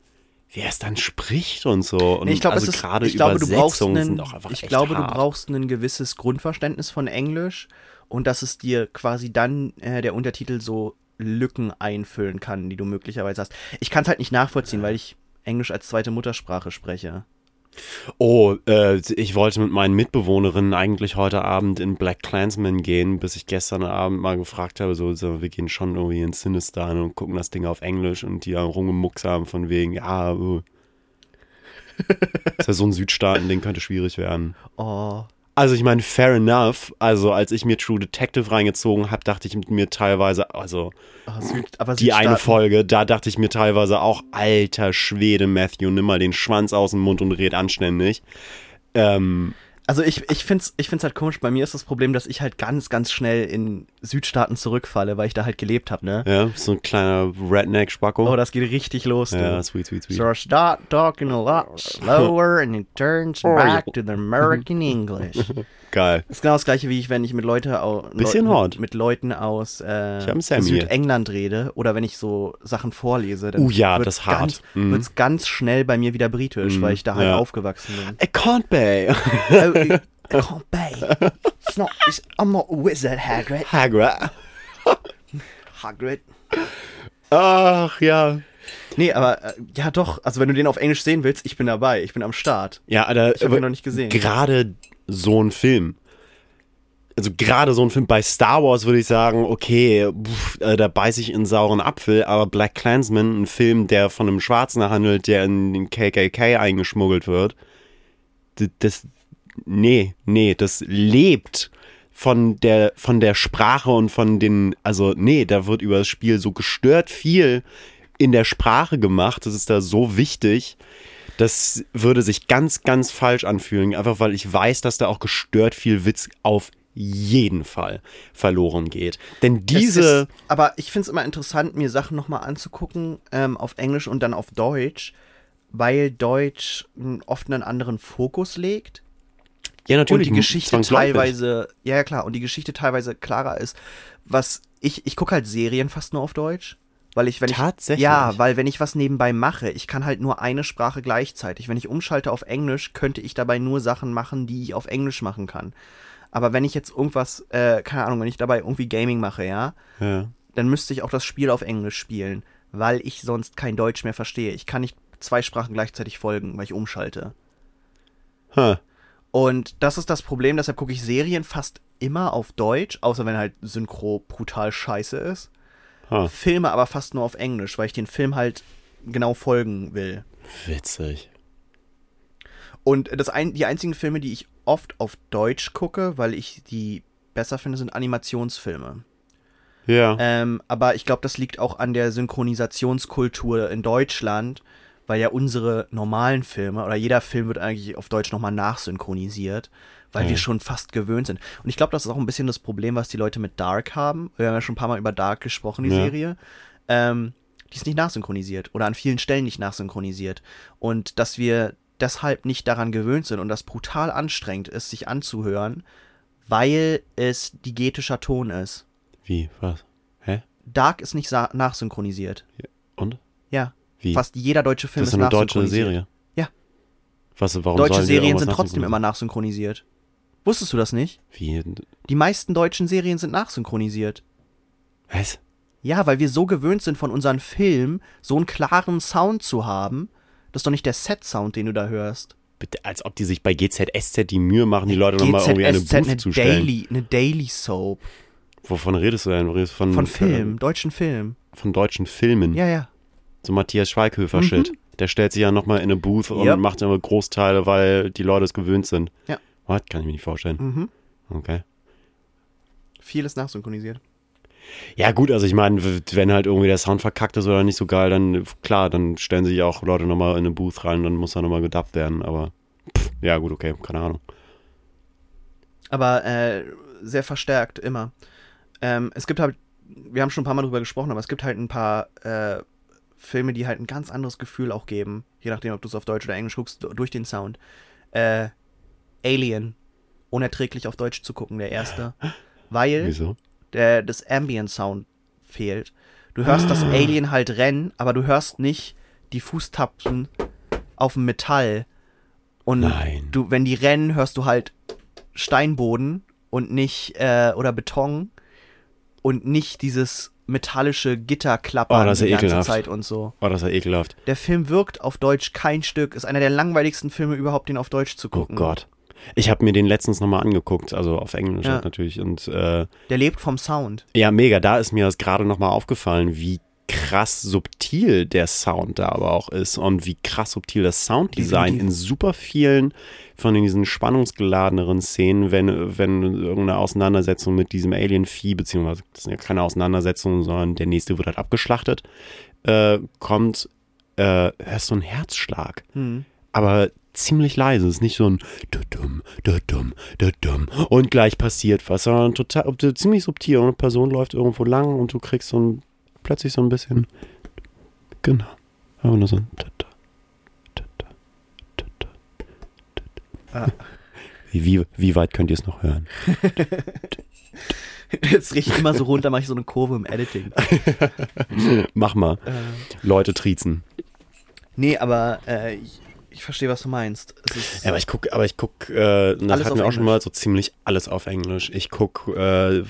[SPEAKER 2] wie er es dann spricht und so. Und
[SPEAKER 1] Nee, ich glaube,
[SPEAKER 2] also gerade
[SPEAKER 1] ich glaube, du brauchst
[SPEAKER 2] Übersetzungen
[SPEAKER 1] einen,
[SPEAKER 2] sind auch einfach
[SPEAKER 1] ich glaube,
[SPEAKER 2] hart.
[SPEAKER 1] du brauchst ein gewisses Grundverständnis von Englisch und dass es dir quasi dann äh, der Untertitel so Lücken einfüllen kann, die du möglicherweise hast. Ich kann es halt nicht nachvollziehen, weil ich Englisch als zweite Muttersprache spreche.
[SPEAKER 2] Oh, äh, ich wollte mit meinen Mitbewohnerinnen eigentlich heute Abend in Black Clansman gehen, bis ich gestern Abend mal gefragt habe, so, so wir gehen schon irgendwie in Sinister und gucken das Ding auf Englisch und die haben rumgemucks haben von wegen, ja, uh. ist ja so ein Südstaaten-Ding könnte schwierig werden.
[SPEAKER 1] Oh,
[SPEAKER 2] Also ich meine, fair enough. Also als ich mir True Detective reingezogen habe, dachte ich mir teilweise, also
[SPEAKER 1] ah, Süd, aber
[SPEAKER 2] die eine Folge, da dachte ich mir teilweise auch, alter Schwede, Matthew, nimm mal den Schwanz aus dem Mund und red anständig. Ähm,
[SPEAKER 1] Also ich, ich finde es ich find's halt komisch, bei mir ist das Problem, dass ich halt ganz, ganz schnell in Südstaaten zurückfalle, weil ich da halt gelebt habe, ne?
[SPEAKER 2] ja, so ein kleiner Redneck-Spacko.
[SPEAKER 1] Oh, das geht richtig los, du.
[SPEAKER 2] ja, sweet, sweet, sweet.
[SPEAKER 1] So I start talking a lot slower and it turns
[SPEAKER 2] Oh,
[SPEAKER 1] back to the American English.
[SPEAKER 2] Geil.
[SPEAKER 1] Das ist genau das gleiche, wie ich, wenn ich mit Leute au
[SPEAKER 2] Bisschen
[SPEAKER 1] Leuten,
[SPEAKER 2] hot.
[SPEAKER 1] mit Leuten aus äh. Südengland rede oder wenn ich so Sachen vorlese, dann
[SPEAKER 2] Oh ja, ist hart.
[SPEAKER 1] ganz,
[SPEAKER 2] Mhm.
[SPEAKER 1] ganz schnell bei mir wieder britisch, weil ich da halt
[SPEAKER 2] ja.
[SPEAKER 1] aufgewachsen bin.
[SPEAKER 2] I can't be.
[SPEAKER 1] oh, I, can't pay. It's not, it's, I'm not a wizard, Hagrid.
[SPEAKER 2] Hagra.
[SPEAKER 1] Hagrid.
[SPEAKER 2] Ach ja.
[SPEAKER 1] Nee, aber äh, ja doch, also wenn du den auf Englisch sehen willst, ich bin dabei, ich bin am Start.
[SPEAKER 2] Ja, Alter,
[SPEAKER 1] Ich habe ihn noch nicht gesehen.
[SPEAKER 2] gerade so ein Film. Also gerade so ein Film bei Star Wars würde ich sagen, okay, pff, äh, da beiß ich in sauren Apfel, aber Black Clansman, ein Film, der von einem Schwarzen handelt, der in den KKK eingeschmuggelt wird, das, nee, nee, das lebt von der, von der Sprache und von den, also nee, da wird über das Spiel so gestört viel in der Sprache gemacht, das ist da so wichtig, das würde sich ganz, ganz falsch anfühlen, einfach weil ich weiß, dass da auch gestört viel Witz auf jeden Fall verloren geht. Denn
[SPEAKER 1] Es
[SPEAKER 2] diese,
[SPEAKER 1] Ist, aber ich finde es immer interessant, mir Sachen nochmal anzugucken ähm, auf Englisch und dann auf Deutsch, weil Deutsch oft einen anderen Fokus legt
[SPEAKER 2] ja
[SPEAKER 1] und
[SPEAKER 2] natürlich,
[SPEAKER 1] die Geschichte teilweise, ja ja, klar, und die Geschichte teilweise klarer ist. Was ich, ich gucke halt Serien fast nur auf Deutsch. Weil ich, wenn
[SPEAKER 2] Tatsächlich?
[SPEAKER 1] ich. Ja, weil wenn ich was nebenbei mache, ich kann halt nur eine Sprache gleichzeitig. Wenn ich umschalte auf Englisch, könnte ich dabei nur Sachen machen, die ich auf Englisch machen kann. Aber wenn ich jetzt irgendwas, äh, keine Ahnung, wenn ich dabei irgendwie Gaming mache, ja,
[SPEAKER 2] Ja.
[SPEAKER 1] dann müsste ich auch das Spiel auf Englisch spielen, weil ich sonst kein Deutsch mehr verstehe. Ich kann nicht zwei Sprachen gleichzeitig folgen, weil ich umschalte.
[SPEAKER 2] Huh.
[SPEAKER 1] Und das ist das Problem, deshalb gucke ich Serien fast immer auf Deutsch, außer wenn halt Synchro brutal scheiße ist.
[SPEAKER 2] Huh.
[SPEAKER 1] Filme aber fast nur auf Englisch, weil ich den Film halt genau folgen will.
[SPEAKER 2] Witzig.
[SPEAKER 1] Und das ein, die einzigen Filme, die ich oft auf Deutsch gucke, weil ich die besser finde, sind Animationsfilme.
[SPEAKER 2] Ja.
[SPEAKER 1] Ähm, aber ich glaube, das liegt auch an der Synchronisationskultur in Deutschland, weil ja unsere normalen Filme oder jeder Film wird eigentlich auf Deutsch nochmal nachsynchronisiert, weil
[SPEAKER 2] Ja.
[SPEAKER 1] wir schon fast gewöhnt sind. Und ich glaube, das ist auch ein bisschen das Problem, was die Leute mit Dark haben. Wir haben ja schon ein paar Mal über Dark gesprochen, die
[SPEAKER 2] Ja.
[SPEAKER 1] Serie. Ähm, die ist nicht nachsynchronisiert oder an vielen Stellen nicht nachsynchronisiert. Und dass wir deshalb nicht daran gewöhnt sind und das brutal anstrengend ist, sich anzuhören, weil es digetischer Ton ist.
[SPEAKER 2] Wie? Was? Hä?
[SPEAKER 1] Dark ist nicht nachsynchronisiert.
[SPEAKER 2] Und?
[SPEAKER 1] Ja.
[SPEAKER 2] Wie?
[SPEAKER 1] Fast jeder deutsche Film
[SPEAKER 2] das ist
[SPEAKER 1] ist
[SPEAKER 2] eine deutsche. Serie.
[SPEAKER 1] Ja.
[SPEAKER 2] Was, warum
[SPEAKER 1] Deutsche Serien sind trotzdem immer nachsynchronisiert. Wusstest du das nicht?
[SPEAKER 2] Wie?
[SPEAKER 1] Die meisten deutschen Serien sind nachsynchronisiert.
[SPEAKER 2] Was?
[SPEAKER 1] Ja, weil wir so gewöhnt sind von unseren Filmen, so einen klaren Sound zu haben. Das ist doch nicht der Set-Sound, den du da hörst.
[SPEAKER 2] Bitte, als ob die sich bei GZSZ die Mühe machen, die Leute nochmal irgendwie eine Booth
[SPEAKER 1] eine
[SPEAKER 2] zu stellen.
[SPEAKER 1] Daily, eine Daily Soap.
[SPEAKER 2] Wovon redest du denn? Redest von,
[SPEAKER 1] Von
[SPEAKER 2] äh,
[SPEAKER 1] Film, deutschen Film.
[SPEAKER 2] Von deutschen Filmen.
[SPEAKER 1] Ja, ja.
[SPEAKER 2] So Matthias Schweighöfer-Shit. Der stellt sich ja nochmal in eine Booth und
[SPEAKER 1] Yep.
[SPEAKER 2] macht immer Großteile, weil die Leute es gewöhnt sind.
[SPEAKER 1] Ja.
[SPEAKER 2] What? Kann ich mir nicht vorstellen.
[SPEAKER 1] Mhm.
[SPEAKER 2] Okay.
[SPEAKER 1] Vieles nachsynchronisiert.
[SPEAKER 2] Ja, gut, also ich meine, wenn halt irgendwie der Sound verkackt ist oder nicht so geil, dann klar, dann stellen sich auch Leute nochmal in eine Booth rein, dann muss da nochmal gedubbt werden, aber pff, ja, gut, okay, keine Ahnung.
[SPEAKER 1] Aber äh, sehr verstärkt immer. Ähm, es gibt halt, wir haben schon ein paar Mal drüber gesprochen, aber es gibt halt ein paar äh, Filme, die halt ein ganz anderes Gefühl auch geben, je nachdem, ob du es auf Deutsch oder Englisch guckst, durch den Sound. Äh, Alien, unerträglich auf Deutsch zu gucken, der erste. Weil
[SPEAKER 2] Wieso?
[SPEAKER 1] der, das Ambient Sound fehlt. Du hörst das Alien halt rennen, aber du hörst nicht die Fußtapfen auf dem Metall. Und
[SPEAKER 2] Nein.
[SPEAKER 1] du, wenn die rennen, hörst du halt Steinboden und nicht, äh, oder Beton und nicht dieses metallische Gitterklappern
[SPEAKER 2] Oh, das ist
[SPEAKER 1] die ganze
[SPEAKER 2] ekelhaft.
[SPEAKER 1] Zeit und so.
[SPEAKER 2] Oh, das ist ja ekelhaft.
[SPEAKER 1] Der Film wirkt auf Deutsch kein Stück. Ist einer der langweiligsten Filme überhaupt, den auf Deutsch zu
[SPEAKER 2] Oh
[SPEAKER 1] gucken.
[SPEAKER 2] Gott. Ich habe mir den letztens nochmal angeguckt, also auf Englisch
[SPEAKER 1] Ja.
[SPEAKER 2] halt natürlich. Und äh,
[SPEAKER 1] Der lebt vom Sound.
[SPEAKER 2] ja, mega, da ist mir das gerade nochmal aufgefallen, wie krass subtil der Sound da aber auch ist und wie krass subtil das Sounddesign
[SPEAKER 1] Definitiv.
[SPEAKER 2] in super vielen von diesen spannungsgeladeneren Szenen, wenn, wenn irgendeine Auseinandersetzung mit diesem Alien-Vieh, beziehungsweise das sind ja keine Auseinandersetzungen, sondern der nächste wird halt abgeschlachtet, äh, kommt, äh, hörst du einen Herzschlag.
[SPEAKER 1] Hm.
[SPEAKER 2] aber ziemlich leise. Es ist nicht so ein dumm, dumm, dumm und gleich passiert was, sondern total ziemlich subtil. Und eine Person läuft irgendwo lang und du kriegst so ein plötzlich so ein bisschen genau. Aber nur so ein tata, tata, tata.
[SPEAKER 1] Ah.
[SPEAKER 2] Wie, wie, weit könnt ihr es noch hören?
[SPEAKER 1] Jetzt rieche ich immer so runter, mache ich so eine Kurve im Editing.
[SPEAKER 2] Mach mal.
[SPEAKER 1] Äh,
[SPEAKER 2] Leute triezen.
[SPEAKER 1] nee, aber äh, ich, ich verstehe, was du meinst.
[SPEAKER 2] Ja, aber ich guck, aber ich äh, das hatten wir auch schon mal so ziemlich alles auf Englisch. Ich guck äh,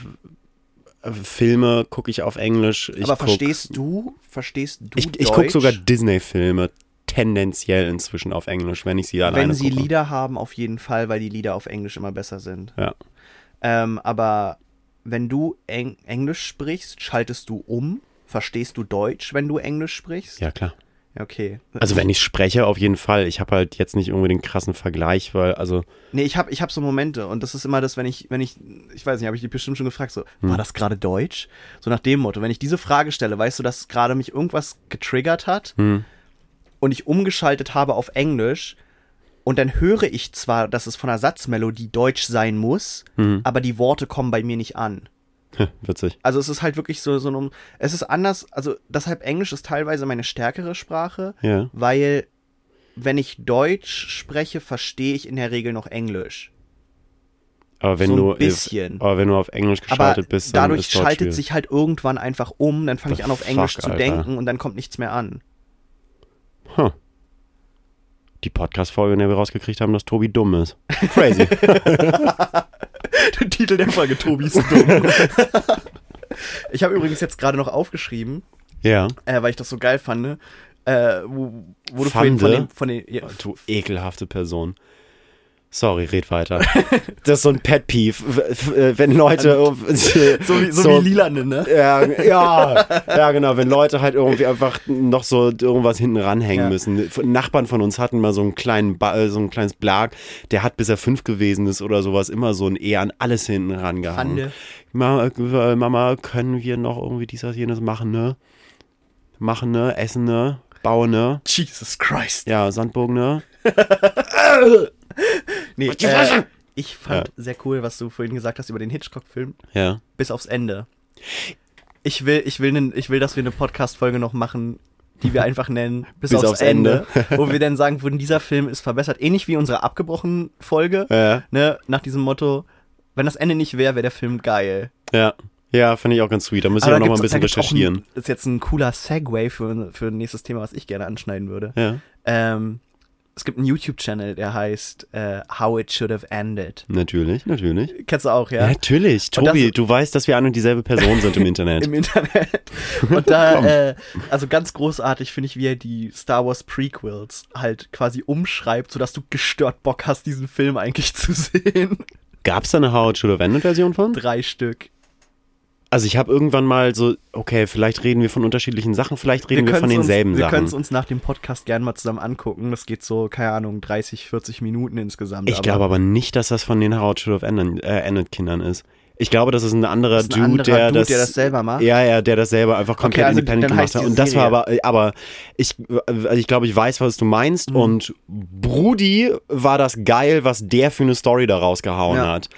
[SPEAKER 2] Filme, gucke ich auf Englisch. Ich
[SPEAKER 1] aber
[SPEAKER 2] guck,
[SPEAKER 1] verstehst du, verstehst du
[SPEAKER 2] Ich, ich gucke sogar Disney-Filme tendenziell inzwischen auf Englisch, wenn ich sie alleine
[SPEAKER 1] wenn sie
[SPEAKER 2] gucke.
[SPEAKER 1] Lieder haben, auf jeden Fall, weil die Lieder auf Englisch immer besser sind.
[SPEAKER 2] Ja.
[SPEAKER 1] Ähm, aber wenn du Eng Englisch sprichst, schaltest du um? Verstehst du Deutsch, wenn du Englisch sprichst?
[SPEAKER 2] Ja, klar.
[SPEAKER 1] Okay.
[SPEAKER 2] Also wenn ich spreche, auf jeden Fall. Ich habe halt jetzt nicht irgendwie den krassen Vergleich, weil, also,
[SPEAKER 1] Nee, ich habe ich hab so Momente und das ist immer das, wenn ich, wenn ich, ich weiß nicht, habe ich dich bestimmt schon gefragt, so,
[SPEAKER 2] Hm.
[SPEAKER 1] war das gerade Deutsch? So nach dem Motto, wenn ich diese Frage stelle, weißt du, dass gerade mich irgendwas getriggert hat
[SPEAKER 2] hm,
[SPEAKER 1] und ich umgeschaltet habe auf Englisch und dann höre ich zwar, dass es von der Satzmelodie Deutsch sein muss,
[SPEAKER 2] hm,
[SPEAKER 1] aber die Worte kommen bei mir nicht an.
[SPEAKER 2] witzig.
[SPEAKER 1] Also es ist halt wirklich so, so ein, es ist anders, also deshalb Englisch ist teilweise meine stärkere Sprache,
[SPEAKER 2] Ja.
[SPEAKER 1] weil wenn ich Deutsch spreche, verstehe ich in der Regel noch Englisch.
[SPEAKER 2] Aber wenn
[SPEAKER 1] so ein
[SPEAKER 2] du,
[SPEAKER 1] bisschen.
[SPEAKER 2] aber wenn du auf Englisch
[SPEAKER 1] Aber
[SPEAKER 2] geschaltet bist, dann
[SPEAKER 1] dadurch schaltet
[SPEAKER 2] schwierig.
[SPEAKER 1] sich halt irgendwann einfach um, dann fange ich an auf
[SPEAKER 2] fuck,
[SPEAKER 1] Englisch zu
[SPEAKER 2] Alter.
[SPEAKER 1] denken und dann kommt nichts mehr an.
[SPEAKER 2] Huh. Die Podcast-Folge, in der wir rausgekriegt haben, dass Tobi dumm ist. Crazy.
[SPEAKER 1] Der Titel der Folge, Tobi ist dumm. ich habe übrigens jetzt gerade noch aufgeschrieben,
[SPEAKER 2] ja.
[SPEAKER 1] äh, weil ich das so geil fand, äh, wo, wo du vorhin von den, von den ja,
[SPEAKER 2] Du ekelhafte Person. Sorry, red weiter. Das ist so ein Pet Peeve, äh, wenn Leute
[SPEAKER 1] so wie, so, wie Lilane, ne?
[SPEAKER 2] Ja, ja, ja, genau. Wenn Leute halt irgendwie einfach noch so irgendwas hinten ranhängen
[SPEAKER 1] Ja.
[SPEAKER 2] müssen. Nachbarn von uns hatten mal so einen kleinen, ba äh, so ein kleines Blag, der hat bis er fünf gewesen ist oder sowas immer so ein E an alles hinten rangehangen. Mama, äh, Mama, können wir noch irgendwie dies, das, jenes machen, ne? Machen, ne? Essen, ne? Bauen, ne?
[SPEAKER 1] Jesus Christ.
[SPEAKER 2] Ja, Sandbogen, ne?
[SPEAKER 1] Nee,
[SPEAKER 2] die
[SPEAKER 1] äh, ich fand sehr cool, was du vorhin gesagt hast über den Hitchcock-Film.
[SPEAKER 2] Ja.
[SPEAKER 1] Bis aufs Ende. Ich will, ich will, nen, ich will, dass wir eine Podcast-Folge noch machen, die wir einfach nennen Bis,
[SPEAKER 2] Bis
[SPEAKER 1] aufs,
[SPEAKER 2] aufs
[SPEAKER 1] Ende. wo wir dann sagen würden, dieser Film ist verbessert. Ähnlich wie unsere abgebrochenen Folge.
[SPEAKER 2] Ja.
[SPEAKER 1] Ne, nach diesem Motto, wenn das Ende nicht wäre, wäre der Film geil.
[SPEAKER 2] Ja. Ja, finde ich auch ganz sweet. Da müssen wir noch mal ein bisschen recherchieren.
[SPEAKER 1] Ein, das ist jetzt ein cooler Segway für, für ein nächstes Thema, was ich gerne anschneiden würde.
[SPEAKER 2] Ja.
[SPEAKER 1] Ähm, es gibt einen YouTube-Channel, der heißt äh, How It Should Have Ended.
[SPEAKER 2] Natürlich, natürlich.
[SPEAKER 1] Kennst du auch,
[SPEAKER 2] Ja,
[SPEAKER 1] ja?
[SPEAKER 2] natürlich.
[SPEAKER 1] Und das-
[SPEAKER 2] Tobi, du weißt, dass wir eine und dieselbe Person sind im Internet.
[SPEAKER 1] Im Internet. Und da, äh, also ganz großartig finde ich, wie er die Star Wars Prequels halt quasi umschreibt, sodass du gestört Bock hast, diesen Film eigentlich zu sehen.
[SPEAKER 2] Gab es da eine How It Should Have Ended Version von?
[SPEAKER 1] Drei Stück.
[SPEAKER 2] Also ich habe irgendwann mal so, okay, vielleicht reden wir von unterschiedlichen Sachen, vielleicht reden wir, von
[SPEAKER 1] können's
[SPEAKER 2] denselben
[SPEAKER 1] uns, Wir können es
[SPEAKER 2] Sachen.
[SPEAKER 1] uns nach dem Podcast gerne mal zusammen angucken. Das geht so, keine Ahnung, 30, 40 Minuten insgesamt.
[SPEAKER 2] Ich glaube aber nicht, dass das von den How Should Have Ended, äh, ist. Ich glaube, das ist ein anderer
[SPEAKER 1] ist ein
[SPEAKER 2] Dude,
[SPEAKER 1] anderer
[SPEAKER 2] der,
[SPEAKER 1] Dude,
[SPEAKER 2] das,
[SPEAKER 1] der das selber macht?
[SPEAKER 2] Ja, ja, der das selber einfach komplett
[SPEAKER 1] also
[SPEAKER 2] independent gemacht hat. Und das war aber, aber ich, also ich glaube, ich weiß, was du meinst.
[SPEAKER 1] Mhm.
[SPEAKER 2] Und Brudi war das geil, was der für eine Story da rausgehauen
[SPEAKER 1] Ja.
[SPEAKER 2] hat.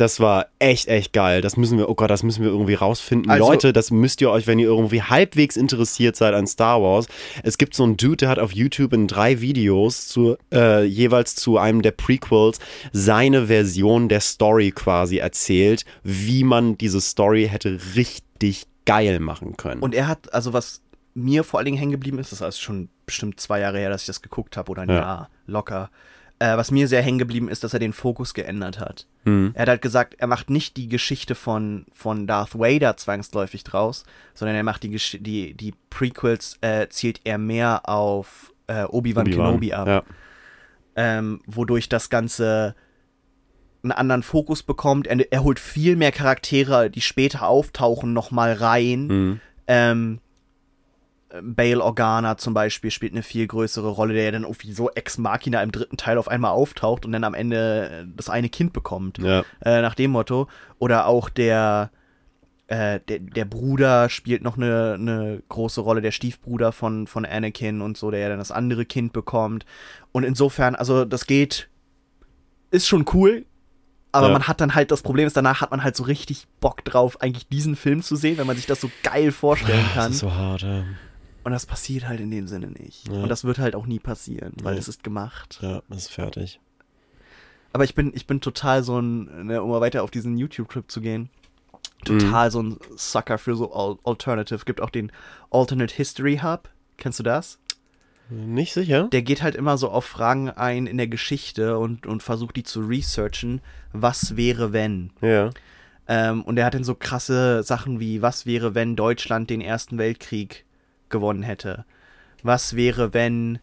[SPEAKER 2] Das war echt, echt geil. Das müssen wir, oh Gott, das müssen wir irgendwie rausfinden.
[SPEAKER 1] Also-
[SPEAKER 2] Leute, das müsst ihr euch, wenn ihr irgendwie halbwegs interessiert seid an Star Wars. Es gibt so einen Dude, der hat auf YouTube in drei Videos zu, äh, jeweils zu einem der Prequels seine Version der Story quasi erzählt, wie man diese Story hätte richtig geil machen können.
[SPEAKER 1] Und er hat, also was mir vor allen Dingen hängen geblieben ist, das ist also schon bestimmt zwei Jahre her, dass ich das geguckt habe oder ein
[SPEAKER 2] Ja.
[SPEAKER 1] Jahr, locker. Äh, was mir sehr hängen geblieben ist, dass er den Fokus geändert hat.
[SPEAKER 2] Hm.
[SPEAKER 1] Er hat halt gesagt, er macht nicht die Geschichte von, von Darth Vader zwangsläufig draus, sondern er macht die, Gesch die, die Prequels, äh, zielt er mehr auf äh, Obi-Wan
[SPEAKER 2] Obi-Wan,
[SPEAKER 1] Kenobi ab.
[SPEAKER 2] Ja.
[SPEAKER 1] ähm, wodurch das Ganze einen anderen Fokus bekommt. Er, er holt viel mehr Charaktere, die später auftauchen, nochmal rein.
[SPEAKER 2] Hm.
[SPEAKER 1] Ähm, Bale Organa zum Beispiel spielt eine viel größere Rolle, der ja dann irgendwie so Ex Machina im dritten Teil auf einmal auftaucht und dann am Ende das eine Kind bekommt.
[SPEAKER 2] Ja.
[SPEAKER 1] Äh, nach dem Motto. Oder auch der, äh, der, der Bruder spielt noch eine, eine große Rolle, der Stiefbruder von, von Anakin und so, der ja dann das andere Kind bekommt. Und insofern, also das geht, ist schon cool. Aber
[SPEAKER 2] Ja.
[SPEAKER 1] man hat dann halt, das Problem ist, danach hat man halt so richtig Bock drauf, eigentlich diesen Film zu sehen, wenn man sich das so geil vorstellen
[SPEAKER 2] Das
[SPEAKER 1] kann.
[SPEAKER 2] ist so hart, ja.
[SPEAKER 1] Und das passiert halt in dem Sinne nicht.
[SPEAKER 2] Ja.
[SPEAKER 1] Und das wird halt auch nie passieren, weil es ist gemacht.
[SPEAKER 2] Ja, das ist fertig.
[SPEAKER 1] Aber ich bin, ich bin total so ein, ne, um mal weiter auf diesen YouTube-Trip zu gehen, total so ein Sucker für so Al Alternative. Gibt auch den Alternate History Hub. Kennst du das?
[SPEAKER 2] Nicht sicher?
[SPEAKER 1] Der geht halt immer so auf Fragen ein in der Geschichte und, und versucht die zu researchen. Was wäre, wenn?
[SPEAKER 2] Ja.
[SPEAKER 1] Ähm, und er hat dann so krasse Sachen wie, was wäre, wenn Deutschland den Ersten Weltkrieg gewonnen hätte? Was wäre, wenn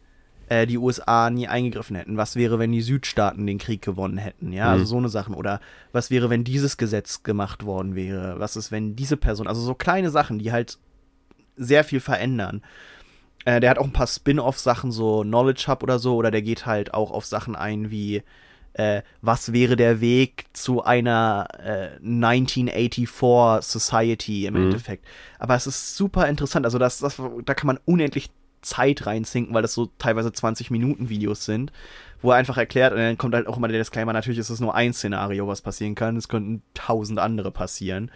[SPEAKER 1] äh, die USA nie eingegriffen hätten? Was wäre, wenn die Südstaaten den Krieg gewonnen hätten? Ja, also
[SPEAKER 2] Mhm.
[SPEAKER 1] so eine Sachen. Oder was wäre, wenn dieses Gesetz gemacht worden wäre? Was ist, wenn diese Person, also so kleine Sachen, die halt sehr viel verändern. Äh, der hat auch ein paar Spin-off-Sachen, so Knowledge Hub oder so, oder der geht halt auch auf Sachen ein wie äh, was wäre der Weg zu einer äh, 1984 Society im
[SPEAKER 2] Mhm.
[SPEAKER 1] Endeffekt. Aber es ist super interessant. Also das, das, da kann man unendlich Zeit reinzinken, weil das so teilweise 20 Minuten Videos sind, wo er einfach erklärt und dann kommt halt auch immer der Disclaimer, natürlich ist es nur ein Szenario, was passieren kann. Es könnten tausend andere passieren.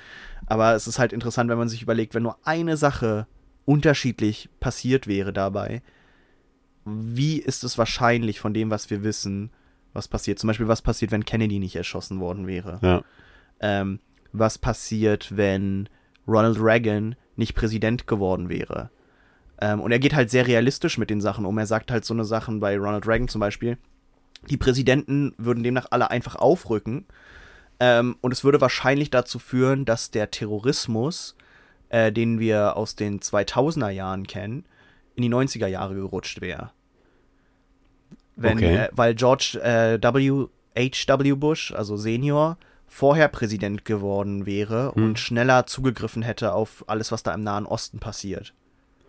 [SPEAKER 1] Aber es ist halt interessant, wenn man sich überlegt, wenn nur eine Sache unterschiedlich passiert wäre dabei, wie ist es wahrscheinlich von dem, was wir wissen, was passiert? Zum Beispiel, was passiert, wenn Kennedy nicht erschossen worden wäre?
[SPEAKER 2] Ja.
[SPEAKER 1] Ähm, was passiert, wenn Ronald Reagan nicht Präsident geworden wäre? Ähm, und er geht halt sehr realistisch mit den Sachen um. Er sagt halt so eine Sachen bei Ronald Reagan zum Beispiel. Die Präsidenten würden demnach alle einfach aufrücken. Ähm, und es würde wahrscheinlich dazu führen, dass der Terrorismus, äh, den wir aus den 2000er Jahren kennen, in die 90er Jahre gerutscht wäre. Wenn,
[SPEAKER 2] Okay.
[SPEAKER 1] äh, weil George äh, W. H.W. Bush, also Senior, vorher Präsident geworden wäre
[SPEAKER 2] Hm.
[SPEAKER 1] und schneller zugegriffen hätte auf alles, was da im Nahen Osten passiert.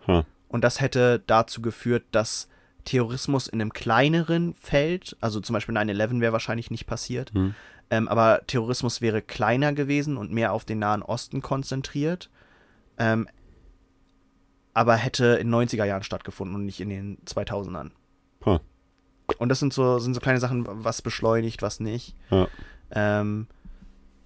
[SPEAKER 2] Ha.
[SPEAKER 1] Und das hätte dazu geführt, dass Terrorismus in einem kleineren Feld, also zum Beispiel 9-11 wäre wahrscheinlich nicht passiert,
[SPEAKER 2] Hm.
[SPEAKER 1] ähm, aber Terrorismus wäre kleiner gewesen und mehr auf den Nahen Osten konzentriert, ähm, aber hätte in 90er Jahren stattgefunden und nicht in den 2000ern. Und das sind so, sind so kleine Sachen, was beschleunigt, was nicht.
[SPEAKER 2] Ja.
[SPEAKER 1] Ähm,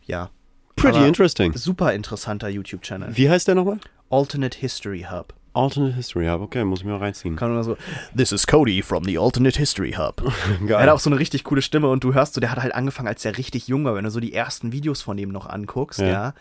[SPEAKER 1] ja.
[SPEAKER 2] Pretty
[SPEAKER 1] Aber
[SPEAKER 2] interesting.
[SPEAKER 1] Super interessanter YouTube-Channel.
[SPEAKER 2] Wie heißt der nochmal?
[SPEAKER 1] Alternate History Hub.
[SPEAKER 2] Alternate History Hub. Okay, muss ich mal reinziehen.
[SPEAKER 1] Kann man so, This is Cody from the Alternate History Hub. Er
[SPEAKER 2] Geil.
[SPEAKER 1] hat auch so eine richtig coole Stimme und du hörst so, der hat halt angefangen, als er richtig jung war. Wenn du so die ersten Videos von dem noch anguckst,
[SPEAKER 2] Ja.
[SPEAKER 1] ja,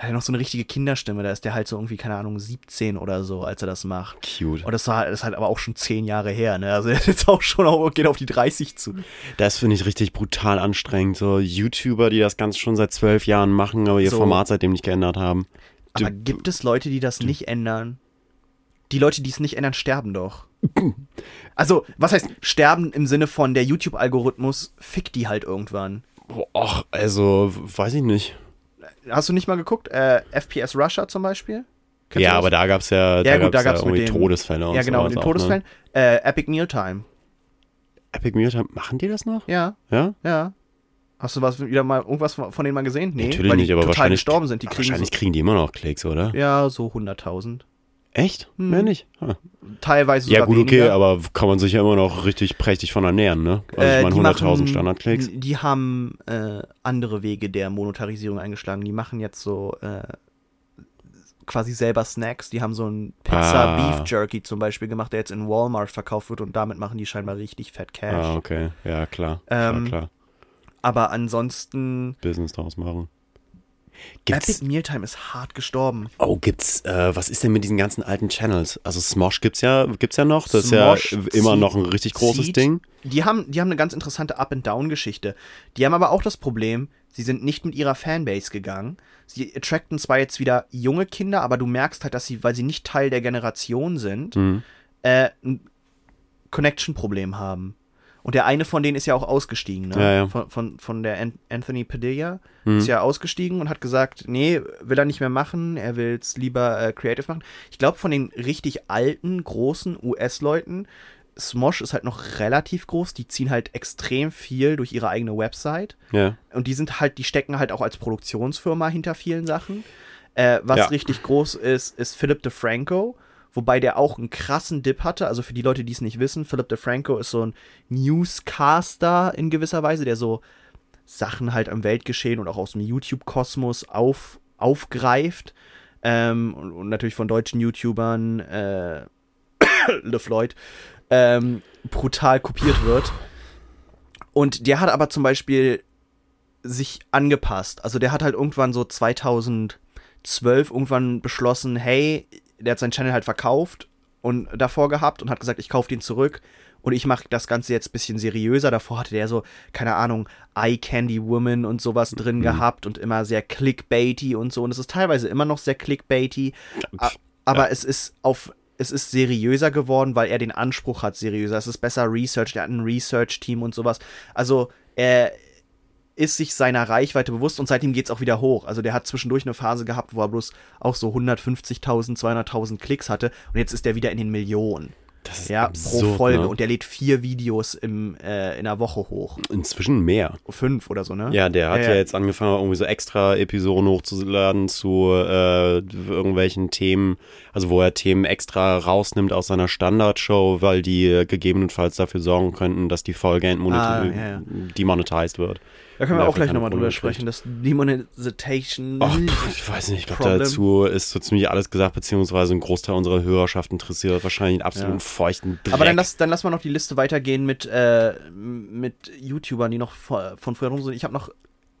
[SPEAKER 1] hat er noch so eine richtige Kinderstimme. Da ist der halt so irgendwie, keine Ahnung, 17 oder so, als er das macht.
[SPEAKER 2] Cute.
[SPEAKER 1] Und das war das ist halt aber auch schon 10 Jahre her, ne? Also er ist jetzt auch schon auf, geht auf die 30 zu.
[SPEAKER 2] Das finde ich richtig brutal anstrengend. So YouTuber, die das Ganze schon seit zwölf Jahren machen, aber ihr
[SPEAKER 1] So.
[SPEAKER 2] Format seitdem nicht geändert haben. Du-
[SPEAKER 1] Aber gibt es Leute, die das nicht ändern? Die Leute, die es nicht ändern, sterben doch. Also, was heißt sterben im Sinne von der YouTube-Algorithmus fickt die halt irgendwann.
[SPEAKER 2] Ach, also, weiß ich nicht.
[SPEAKER 1] Hast du nicht mal geguckt? Äh, FPS Russia zum Beispiel? Kennst
[SPEAKER 2] ja, aber da gab es ja,
[SPEAKER 1] Ja, gut, da
[SPEAKER 2] gab's
[SPEAKER 1] gab's
[SPEAKER 2] ja
[SPEAKER 1] mit
[SPEAKER 2] irgendwie
[SPEAKER 1] dem-
[SPEAKER 2] Todesfälle und
[SPEAKER 1] Ja, genau, in den
[SPEAKER 2] auch,
[SPEAKER 1] Todesfällen. Äh, Epic Mealtime.
[SPEAKER 2] Ne? Epic Mealtime, machen die das noch?
[SPEAKER 1] Ja,
[SPEAKER 2] Ja?
[SPEAKER 1] ja. Hast du was wieder mal irgendwas von von denen mal gesehen? Nee,
[SPEAKER 2] Natürlich
[SPEAKER 1] weil die
[SPEAKER 2] nicht, aber
[SPEAKER 1] total
[SPEAKER 2] wahrscheinlich-
[SPEAKER 1] gestorben sind. Die kriegen
[SPEAKER 2] Wahrscheinlich kriegen die immer noch Klicks, oder?
[SPEAKER 1] so, ja so 100.000.
[SPEAKER 2] Echt?
[SPEAKER 1] Hm.
[SPEAKER 2] Mehr nicht? Ah.
[SPEAKER 1] Teilweise
[SPEAKER 2] Ja, gut, okay,
[SPEAKER 1] weniger.
[SPEAKER 2] aber kann man sich ja immer noch richtig prächtig von ernähren, ne? Also
[SPEAKER 1] Äh,
[SPEAKER 2] ich meine,
[SPEAKER 1] die
[SPEAKER 2] 100.000
[SPEAKER 1] machen-
[SPEAKER 2] Standardklicks.
[SPEAKER 1] Die haben äh, andere Wege der Monetarisierung eingeschlagen. Die machen jetzt so äh, quasi selber Snacks. Die haben so ein Pizza
[SPEAKER 2] Ah.
[SPEAKER 1] Beef Jerky zum Beispiel gemacht, der jetzt in Walmart verkauft wird und damit machen die scheinbar richtig fett Cash.
[SPEAKER 2] Ah, okay. Ja, klar.
[SPEAKER 1] Ähm,
[SPEAKER 2] klar, klar.
[SPEAKER 1] Aber ansonsten,
[SPEAKER 2] Business draus machen. Gibt's,
[SPEAKER 1] Epic Mealtime ist hart gestorben.
[SPEAKER 2] oh, gibt's, äh, was ist denn mit diesen ganzen alten Channels? Also Smosh gibt's ja, gibt's ja noch. Das
[SPEAKER 1] Smosh
[SPEAKER 2] ist ja immer noch ein richtig großes
[SPEAKER 1] zieht-
[SPEAKER 2] Ding.
[SPEAKER 1] Die haben, die haben eine ganz interessante Up-and-Down-Geschichte. Die haben aber auch das Problem, sie sind nicht mit ihrer Fanbase gegangen. Sie attracten zwar jetzt wieder junge Kinder, aber du merkst halt, dass sie, weil sie nicht Teil der Generation sind,
[SPEAKER 2] Mhm.
[SPEAKER 1] äh, ein Connection-Problem haben. Und der eine von denen ist ja auch ausgestiegen, ne?
[SPEAKER 2] Ja, ja.
[SPEAKER 1] Von, von, von der An Anthony Padilla
[SPEAKER 2] Mhm.
[SPEAKER 1] ist ja ausgestiegen und hat gesagt, nee, will er nicht mehr machen, er will es lieber äh, creative machen. Ich glaube, von den richtig alten, großen US-Leuten, Smosh ist halt noch relativ groß, die ziehen halt extrem viel durch ihre eigene Website.
[SPEAKER 2] Ja.
[SPEAKER 1] Und die sind halt, die stecken halt auch als Produktionsfirma hinter vielen Sachen. Äh, was
[SPEAKER 2] Ja.
[SPEAKER 1] richtig groß ist, ist Philip DeFranco, wobei der auch einen krassen Dip hatte. Also für die Leute, die es nicht wissen, Philip DeFranco ist so ein Newscaster in gewisser Weise, der so Sachen halt am Weltgeschehen und auch aus dem YouTube-Kosmos auf, aufgreift. Ähm, und, und natürlich von deutschen YouTubern, äh, LeFloid, ähm, brutal kopiert wird. Und der hat aber zum Beispiel sich angepasst. Also der hat halt irgendwann so 2012 irgendwann beschlossen, hey, der hat seinen Channel halt verkauft und davor gehabt und hat gesagt, ich kaufe den zurück und ich mache das Ganze jetzt ein bisschen seriöser. Davor hatte der so, keine Ahnung, Eye Candy Woman und sowas drin gehabt und immer sehr clickbaity und so. Und es ist teilweise immer noch sehr clickbaity, aber es ist auf es ist seriöser geworden, weil er den Anspruch hat, seriöser. Es ist besser Research, er hat ein Research-Team und sowas. Also, er ist sich seiner Reichweite bewusst und seitdem geht's auch wieder hoch. Also, der hat zwischendurch eine Phase gehabt, wo er bloß auch so 150.000, 200.000 Klicks hatte und jetzt ist er wieder in den Millionen.
[SPEAKER 2] Das ist
[SPEAKER 1] Ja,
[SPEAKER 2] absurd,
[SPEAKER 1] pro Folge.
[SPEAKER 2] Ne?
[SPEAKER 1] Und der lädt vier Videos im, äh, in der Woche hoch.
[SPEAKER 2] Inzwischen mehr.
[SPEAKER 1] Fünf oder so, ne?
[SPEAKER 2] Ja, der hat
[SPEAKER 1] Ja,
[SPEAKER 2] ja, jetzt angefangen, irgendwie so extra Episoden hochzuladen zu äh, irgendwelchen Themen, also wo er Themen extra rausnimmt aus seiner Standardshow, weil die äh, gegebenenfalls dafür sorgen könnten, dass die Folge
[SPEAKER 1] Ah, ja, ja.
[SPEAKER 2] demonetized wird.
[SPEAKER 1] Da können wir auch gleich nochmal drüber sprechen. Das Demonetization.
[SPEAKER 2] Ach, pff, ich weiß nicht, ich glaube, dazu ist so ziemlich alles gesagt, beziehungsweise ein Großteil unserer Hörerschaft interessiert wahrscheinlich einen absoluten
[SPEAKER 1] Ja.
[SPEAKER 2] feuchten Dreck.
[SPEAKER 1] Aber dann lass, dann lass mal noch die Liste weitergehen mit, äh, mit YouTubern, die noch von früher rum sind. Ich habe noch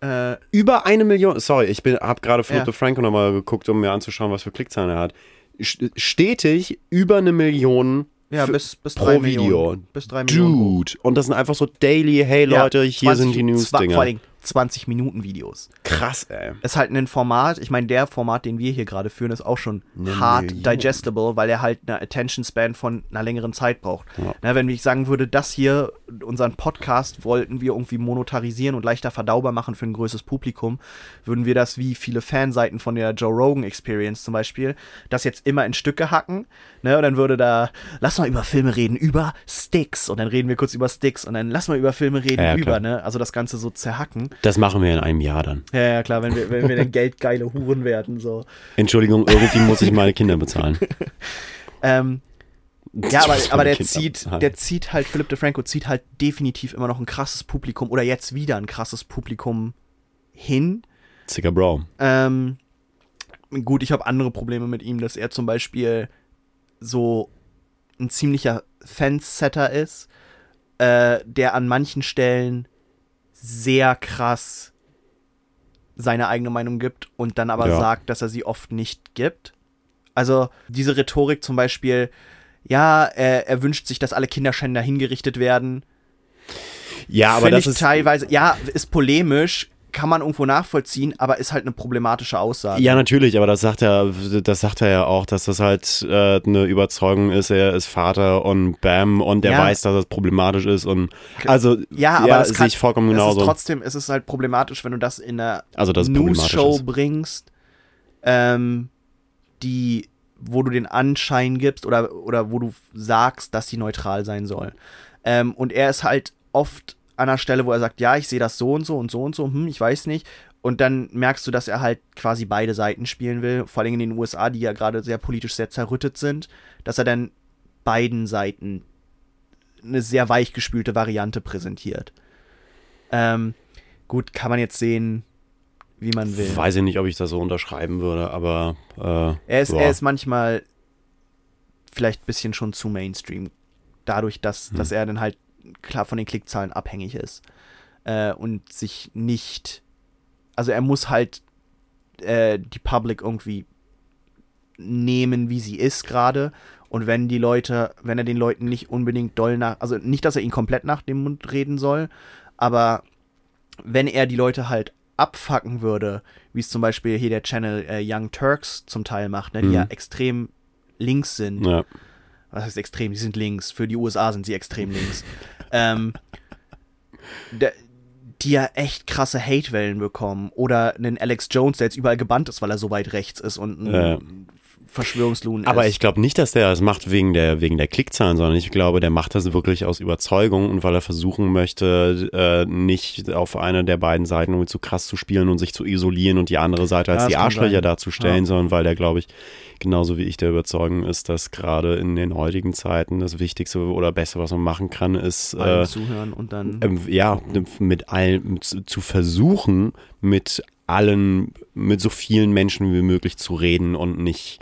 [SPEAKER 1] äh,
[SPEAKER 2] Über eine Million, sorry, ich habe gerade Philipp
[SPEAKER 1] Ja.
[SPEAKER 2] DeFranco nochmal geguckt, um mir anzuschauen, was für Klickzahlen er hat. St- Stetig über eine Million
[SPEAKER 1] ja, bis, bis
[SPEAKER 2] pro
[SPEAKER 1] drei
[SPEAKER 2] Video.
[SPEAKER 1] Millionen. Bis drei Millionen. hoch.
[SPEAKER 2] Dude. Und das sind einfach so daily, hey
[SPEAKER 1] Ja,
[SPEAKER 2] Leute, hier
[SPEAKER 1] 20
[SPEAKER 2] sind die News-Dinger.
[SPEAKER 1] Vor allem 20 Minuten Videos.
[SPEAKER 2] Krass, ey.
[SPEAKER 1] Ist halt ein Format, ich meine, der Format, den wir hier gerade führen, ist auch schon
[SPEAKER 2] Eine
[SPEAKER 1] hart
[SPEAKER 2] Million.
[SPEAKER 1] digestible, weil er halt eine Attention Span von einer längeren Zeit braucht.
[SPEAKER 2] Ja.
[SPEAKER 1] Na, wenn ich sagen würde, das hier, unseren Podcast wollten wir irgendwie monetarisieren und leichter verdaubar machen für ein größeres Publikum, würden wir das wie viele Fanseiten von der Joe Rogan Experience zum Beispiel, das jetzt immer in Stücke hacken, ne, und dann würde da, lass mal über Filme reden, über Sticks, und dann reden wir kurz über Sticks, und dann lass mal über Filme reden,
[SPEAKER 2] Ja, ja,
[SPEAKER 1] über, ne, also das Ganze so zerhacken.
[SPEAKER 2] Das machen wir in einem Jahr dann.
[SPEAKER 1] Ja, ja, klar, wenn wir, wenn wir dann geldgeile Huren werden, so.
[SPEAKER 2] Entschuldigung, irgendwie muss ich meine Kinder bezahlen.
[SPEAKER 1] Ähm, ja, aber, aber der
[SPEAKER 2] Kinder
[SPEAKER 1] zieht,
[SPEAKER 2] bezahlen.
[SPEAKER 1] der zieht halt, Philip DeFranco zieht halt definitiv immer noch ein krasses Publikum oder jetzt wieder ein krasses Publikum hin.
[SPEAKER 2] Zicker Bro.
[SPEAKER 1] Ähm, gut, ich habe andere Probleme mit ihm, dass er zum Beispiel so ein ziemlicher Fansetter ist, äh, der an manchen Stellen sehr krass seine eigene Meinung gibt und dann aber
[SPEAKER 2] Ja.
[SPEAKER 1] sagt, dass er sie oft nicht gibt. Also diese Rhetorik zum Beispiel, ja, er, er wünscht sich, dass alle Kinderschänder hingerichtet werden.
[SPEAKER 2] Ja, aber
[SPEAKER 1] Finde
[SPEAKER 2] das ist.
[SPEAKER 1] teilweise, ja, ist polemisch, kann man irgendwo nachvollziehen, aber ist halt eine problematische Aussage.
[SPEAKER 2] Ja, natürlich, aber das sagt er, das sagt er ja auch, dass das halt äh, eine Überzeugung ist. Er ist Vater und Bam und er
[SPEAKER 1] Ja.
[SPEAKER 2] weiß, dass das problematisch ist und also
[SPEAKER 1] Ja, aber das
[SPEAKER 2] sehe
[SPEAKER 1] kann,
[SPEAKER 2] ich vollkommen
[SPEAKER 1] es
[SPEAKER 2] genauso.
[SPEAKER 1] ist trotzdem, es ist halt problematisch, wenn du das in einer
[SPEAKER 2] Also, es
[SPEAKER 1] News-Show bringst, ähm, die, wo du den Anschein gibst oder, oder wo du sagst, dass sie neutral sein soll. Ähm, und er ist halt oft an einer Stelle, wo er sagt, ja, ich sehe das so und so und so und so, hm, ich weiß nicht. Und dann merkst du, dass er halt quasi beide Seiten spielen will, vor allem in den USA, die ja gerade sehr politisch sehr zerrüttet sind, dass er dann beiden Seiten eine sehr weichgespülte Variante präsentiert. Ähm, gut, kann man jetzt sehen, wie man will.
[SPEAKER 2] Weiß ich nicht, ob ich das so unterschreiben würde, aber äh,
[SPEAKER 1] Er ist, er ist manchmal vielleicht ein bisschen schon zu Mainstream. Dadurch, dass,
[SPEAKER 2] Hm.
[SPEAKER 1] dass er dann halt klar von den Klickzahlen abhängig ist. Äh, und sich nicht. Also er muss halt äh, die Public irgendwie nehmen, wie sie ist gerade. Und wenn die Leute, wenn er den Leuten nicht unbedingt doll nach, also nicht, dass er ihnen komplett nach dem Mund reden soll, aber wenn er die Leute halt abfacken würde, wie es zum Beispiel hier der Channel äh, Young Turks zum Teil macht, ne, die
[SPEAKER 2] Mhm.
[SPEAKER 1] ja extrem links sind.
[SPEAKER 2] ja.
[SPEAKER 1] Was heißt extrem? Die sind links. Für die USA sind sie extrem links. ähm, der, die ja echt krasse Hatewellen bekommen. Oder einen Alex Jones, der jetzt überall gebannt ist, weil er so weit rechts ist und ein
[SPEAKER 2] Ja.
[SPEAKER 1] Verschwörungslohn
[SPEAKER 2] Aber
[SPEAKER 1] ist.
[SPEAKER 2] ich glaube nicht, dass der das macht wegen der, wegen der Klickzahlen, sondern ich glaube, der macht das wirklich aus Überzeugung und weil er versuchen möchte, äh, nicht auf eine der beiden Seiten irgendwie zu krass zu spielen und sich zu isolieren und die andere Seite als
[SPEAKER 1] Ja,
[SPEAKER 2] die Arschlöcher
[SPEAKER 1] sein.
[SPEAKER 2] darzustellen,
[SPEAKER 1] Ja.
[SPEAKER 2] sondern weil der, glaube ich, genauso wie ich der Überzeugung ist, dass gerade in den heutigen Zeiten das Wichtigste oder Beste, was man machen kann, ist äh,
[SPEAKER 1] zuhören und dann.
[SPEAKER 2] ähm, ja, mit allen zu, zu versuchen, mit allen, mit so vielen Menschen wie möglich zu reden und nicht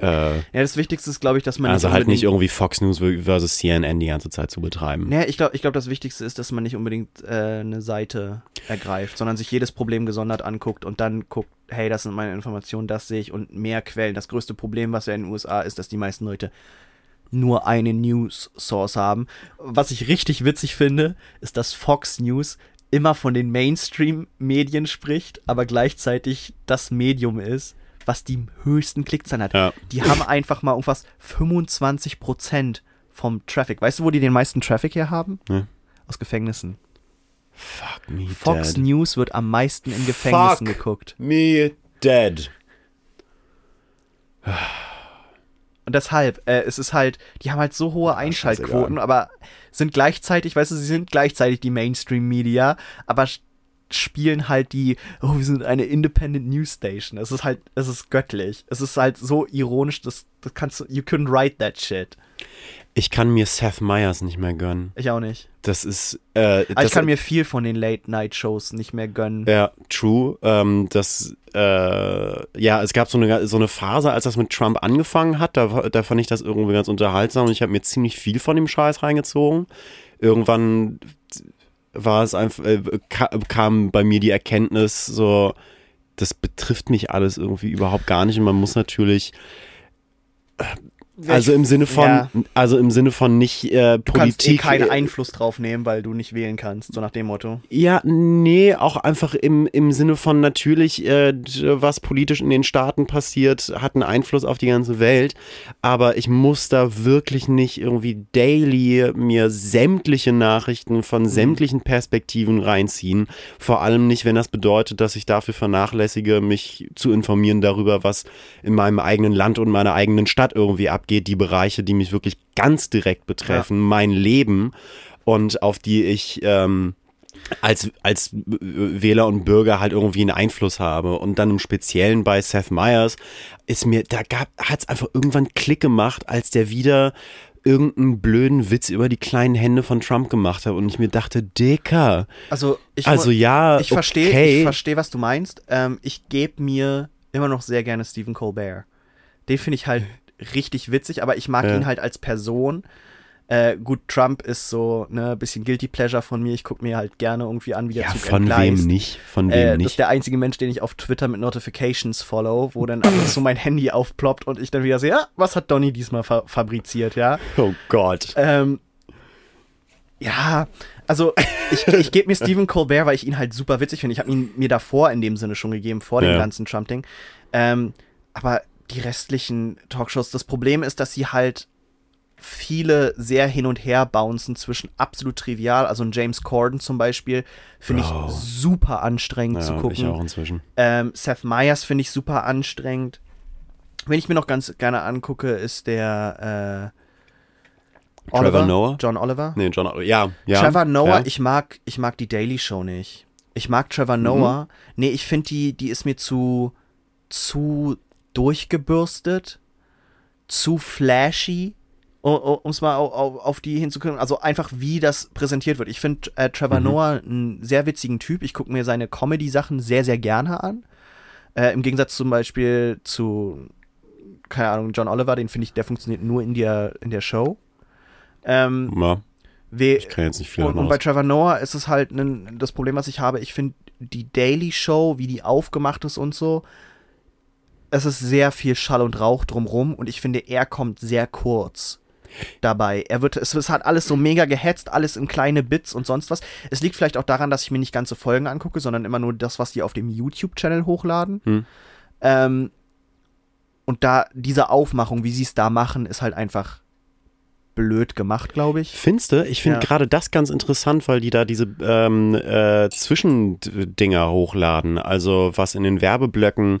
[SPEAKER 2] äh,
[SPEAKER 1] ja, das Wichtigste ist, glaube ich, dass man
[SPEAKER 2] also halt nicht irgendwie Fox News versus CNN die ganze Zeit zu betreiben.
[SPEAKER 1] Naja, ich glaube, ich glaub, das Wichtigste ist, dass man nicht unbedingt äh, eine Seite ergreift, sondern sich jedes Problem gesondert anguckt und dann guckt, hey, das sind meine Informationen, das sehe ich und mehr Quellen. Das größte Problem, was ja in den USA ist, dass die meisten Leute nur eine News Source haben. Was ich richtig witzig finde, ist, dass Fox News immer von den Mainstream-Medien spricht, aber gleichzeitig das Medium ist, was die höchsten Klickzahlen hat.
[SPEAKER 2] Ja.
[SPEAKER 1] Die haben einfach mal irgendwas 25% vom Traffic. Weißt du, wo die den meisten Traffic her haben?
[SPEAKER 2] Nee.
[SPEAKER 1] Aus Gefängnissen.
[SPEAKER 2] Fuck me
[SPEAKER 1] Fox
[SPEAKER 2] dead.
[SPEAKER 1] News wird am meisten in Gefängnissen
[SPEAKER 2] Fuck.
[SPEAKER 1] geguckt.
[SPEAKER 2] Me dead.
[SPEAKER 1] Und deshalb, äh, es ist halt, die haben halt so hohe Einschaltquoten, aber sind gleichzeitig, weißt du, sie sind gleichzeitig die Mainstream-Media, aber spielen halt die, oh, wir sind eine Independent News Station. Es ist halt, es ist göttlich. Es ist halt so ironisch, das, das kannst du, you couldn't write that shit.
[SPEAKER 2] Ich kann mir Seth Meyers nicht mehr gönnen.
[SPEAKER 1] Ich auch nicht.
[SPEAKER 2] Das ist äh,
[SPEAKER 1] Aber
[SPEAKER 2] das,
[SPEAKER 1] ich kann mir viel von den Late-Night-Shows nicht mehr gönnen.
[SPEAKER 2] Ja, true. Ähm, das, äh, ja, es gab so eine, so eine Phase, als das mit Trump angefangen hat, da, da fand ich das irgendwie ganz unterhaltsam und ich habe mir ziemlich viel von dem Scheiß reingezogen. Irgendwann war es einfach, äh, ka kam bei mir die Erkenntnis, so, das betrifft mich alles irgendwie überhaupt gar nicht. Und man muss natürlich, also im Sinne von,
[SPEAKER 1] Ja.
[SPEAKER 2] also im Sinne von nicht äh,
[SPEAKER 1] Du kannst eh
[SPEAKER 2] Politik.
[SPEAKER 1] keinen
[SPEAKER 2] äh,
[SPEAKER 1] Einfluss drauf nehmen, weil du nicht wählen kannst, so nach dem Motto.
[SPEAKER 2] Ja, nee, auch einfach im, im Sinne von natürlich, äh, was politisch in den Staaten passiert, hat einen Einfluss auf die ganze Welt. Aber ich muss da wirklich nicht irgendwie daily mir sämtliche Nachrichten von sämtlichen Perspektiven reinziehen. Vor allem nicht, wenn das bedeutet, dass ich dafür vernachlässige, mich zu informieren darüber, was in meinem eigenen Land und meiner eigenen Stadt irgendwie abgeht. Die Bereiche, die mich wirklich ganz direkt betreffen, mein Leben und auf die ich ähm, als, als Wähler und Bürger halt irgendwie einen Einfluss habe. Und dann im Speziellen bei Seth Meyers ist mir, da hat es einfach irgendwann Klick gemacht, als der wieder irgendeinen blöden Witz über die kleinen Hände von Trump gemacht hat und ich mir dachte, Dicker,
[SPEAKER 1] Also ich,
[SPEAKER 2] also ja,
[SPEAKER 1] ich verstehe,
[SPEAKER 2] okay.
[SPEAKER 1] ich verstehe, was du meinst. Ähm, ich gebe mir immer noch sehr gerne Stephen Colbert. Den finde ich halt richtig witzig, aber ich mag
[SPEAKER 2] Ja.
[SPEAKER 1] ihn halt als Person. Äh, gut, Trump ist so ne bisschen guilty pleasure von mir. Ich gucke mir halt gerne irgendwie an, wie der
[SPEAKER 2] ja,
[SPEAKER 1] Zug
[SPEAKER 2] von
[SPEAKER 1] entgleist.
[SPEAKER 2] wem nicht, von wem
[SPEAKER 1] Äh, das
[SPEAKER 2] nicht.
[SPEAKER 1] ist der einzige Mensch, den ich auf Twitter mit Notifications follow, wo dann ab und zu mein Handy aufploppt und ich dann wieder sehe, ja, was hat Donny diesmal fa fabriziert, ja?
[SPEAKER 2] oh Gott.
[SPEAKER 1] Ähm, ja, Also, ich, ich gebe mir Stephen Colbert, weil ich ihn halt super witzig finde. Ich habe ihn mir davor in dem Sinne schon gegeben, vor dem
[SPEAKER 2] Ja.
[SPEAKER 1] ganzen Trump-Ding. Ähm, aber die restlichen Talkshows, das Problem ist, dass sie halt viele sehr hin und her bouncen zwischen absolut trivial, also ein James Corden zum Beispiel, finde ich super anstrengend zu
[SPEAKER 2] Ja,
[SPEAKER 1] gucken.
[SPEAKER 2] ich auch inzwischen.
[SPEAKER 1] Ähm, Seth Meyers finde ich super anstrengend. Wenn ich mir noch ganz gerne angucke, ist der äh,
[SPEAKER 2] Trevor
[SPEAKER 1] Oliver,
[SPEAKER 2] Noah?
[SPEAKER 1] John Oliver.
[SPEAKER 2] Nee, John, ja, ja.
[SPEAKER 1] Trevor Noah,
[SPEAKER 2] ja.
[SPEAKER 1] ich mag, ich mag die Daily Show nicht. Ich mag Trevor
[SPEAKER 2] Mhm.
[SPEAKER 1] Noah. Nee, ich finde die, die ist mir zu, zu durchgebürstet, zu flashy, um es mal au- au- auf die hinzukommen. Also einfach, wie das präsentiert wird. Ich finde äh, Trevor
[SPEAKER 2] Mhm.
[SPEAKER 1] Noah einen sehr witzigen Typ. Ich gucke mir seine Comedy-Sachen sehr, sehr gerne an. Äh, Im Gegensatz zum Beispiel zu, keine Ahnung, John Oliver, den finde ich, der funktioniert nur in der, in der Show. Ähm,
[SPEAKER 2] ja, ich kann jetzt nicht viel
[SPEAKER 1] und, und bei Trevor Noah ist es halt nen- das Problem, was ich habe. Ich finde die Daily Show, wie die aufgemacht ist und so, es ist sehr viel Schall und Rauch drumrum und ich finde, er kommt sehr kurz dabei. Er wird, es, es hat alles so mega gehetzt, alles in kleine Bits und sonst was. Es liegt vielleicht auch daran, dass ich mir nicht ganze Folgen angucke, sondern immer nur das, was die auf dem YouTube-Channel hochladen.
[SPEAKER 2] Hm.
[SPEAKER 1] Ähm, und da, diese Aufmachung, wie sie es da machen, ist halt einfach blöd gemacht, glaube ich.
[SPEAKER 2] Findest du? Ich finde
[SPEAKER 1] Ja.
[SPEAKER 2] gerade das ganz interessant, weil die da diese ähm, äh, Zwischendinger hochladen. Also was in den Werbeblöcken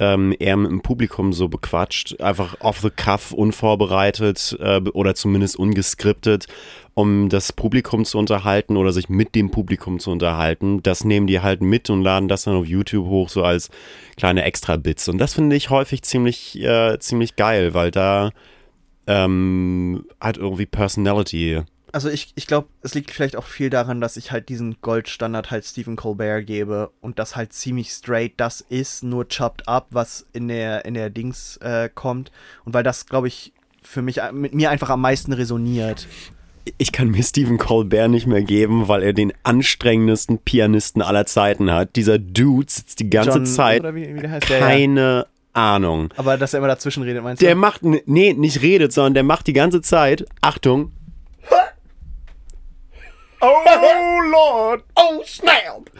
[SPEAKER 2] ähm, eher mit dem Publikum so bequatscht, einfach off the cuff, unvorbereitet äh, oder zumindest ungeskriptet, um das Publikum zu unterhalten oder sich mit dem Publikum zu unterhalten. Das nehmen die halt mit und laden das dann auf YouTube hoch, so als kleine Extra-Bits. Und das finde ich häufig ziemlich, äh, ziemlich geil, weil da ähm, hat irgendwie Personality.
[SPEAKER 1] Also ich, ich glaube, es liegt vielleicht auch viel daran, dass ich halt diesen Goldstandard halt Stephen Colbert gebe und das halt ziemlich straight das ist, nur chopped up, was in der, in der Dings äh, kommt. Und weil das, glaube ich, für mich äh, mit mir einfach am meisten resoniert.
[SPEAKER 2] Ich kann mir Stephen Colbert nicht mehr geben, weil er den anstrengendsten Pianisten aller Zeiten hat. Dieser Dude sitzt die ganze
[SPEAKER 1] John-
[SPEAKER 2] Zeit.
[SPEAKER 1] wie, wie der heißt der, ja.
[SPEAKER 2] Keine Ahnung.
[SPEAKER 1] Aber dass er immer dazwischen redet, meinst
[SPEAKER 2] Der
[SPEAKER 1] du?
[SPEAKER 2] macht, n- nee, nicht redet, sondern der macht die ganze Zeit, Achtung.
[SPEAKER 1] Oh Lord! Oh snap!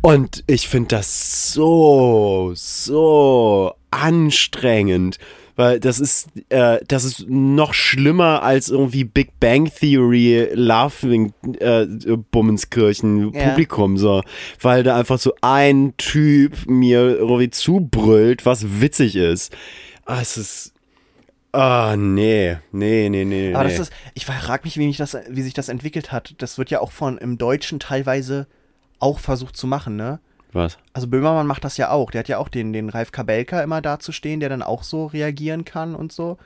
[SPEAKER 2] Und ich finde das so, so anstrengend. Weil das ist, äh, das ist noch schlimmer als irgendwie Big Bang Theory Laughing äh, Bummenskirchen
[SPEAKER 1] Ja.
[SPEAKER 2] Publikum so. Weil da einfach so ein Typ mir irgendwie zubrüllt, was witzig ist. Ah, es ist. Ah, nee, nee, nee, nee.
[SPEAKER 1] Aber
[SPEAKER 2] nee.
[SPEAKER 1] das ist, ich frage mich, wie, mich das, wie sich das entwickelt hat. Das wird ja auch von im Deutschen teilweise auch versucht zu machen, ne?
[SPEAKER 2] was?
[SPEAKER 1] Also Böhmermann macht das ja auch. Der hat ja auch den, den Ralf Kabelka immer dazustehen, der dann auch so reagieren kann und so.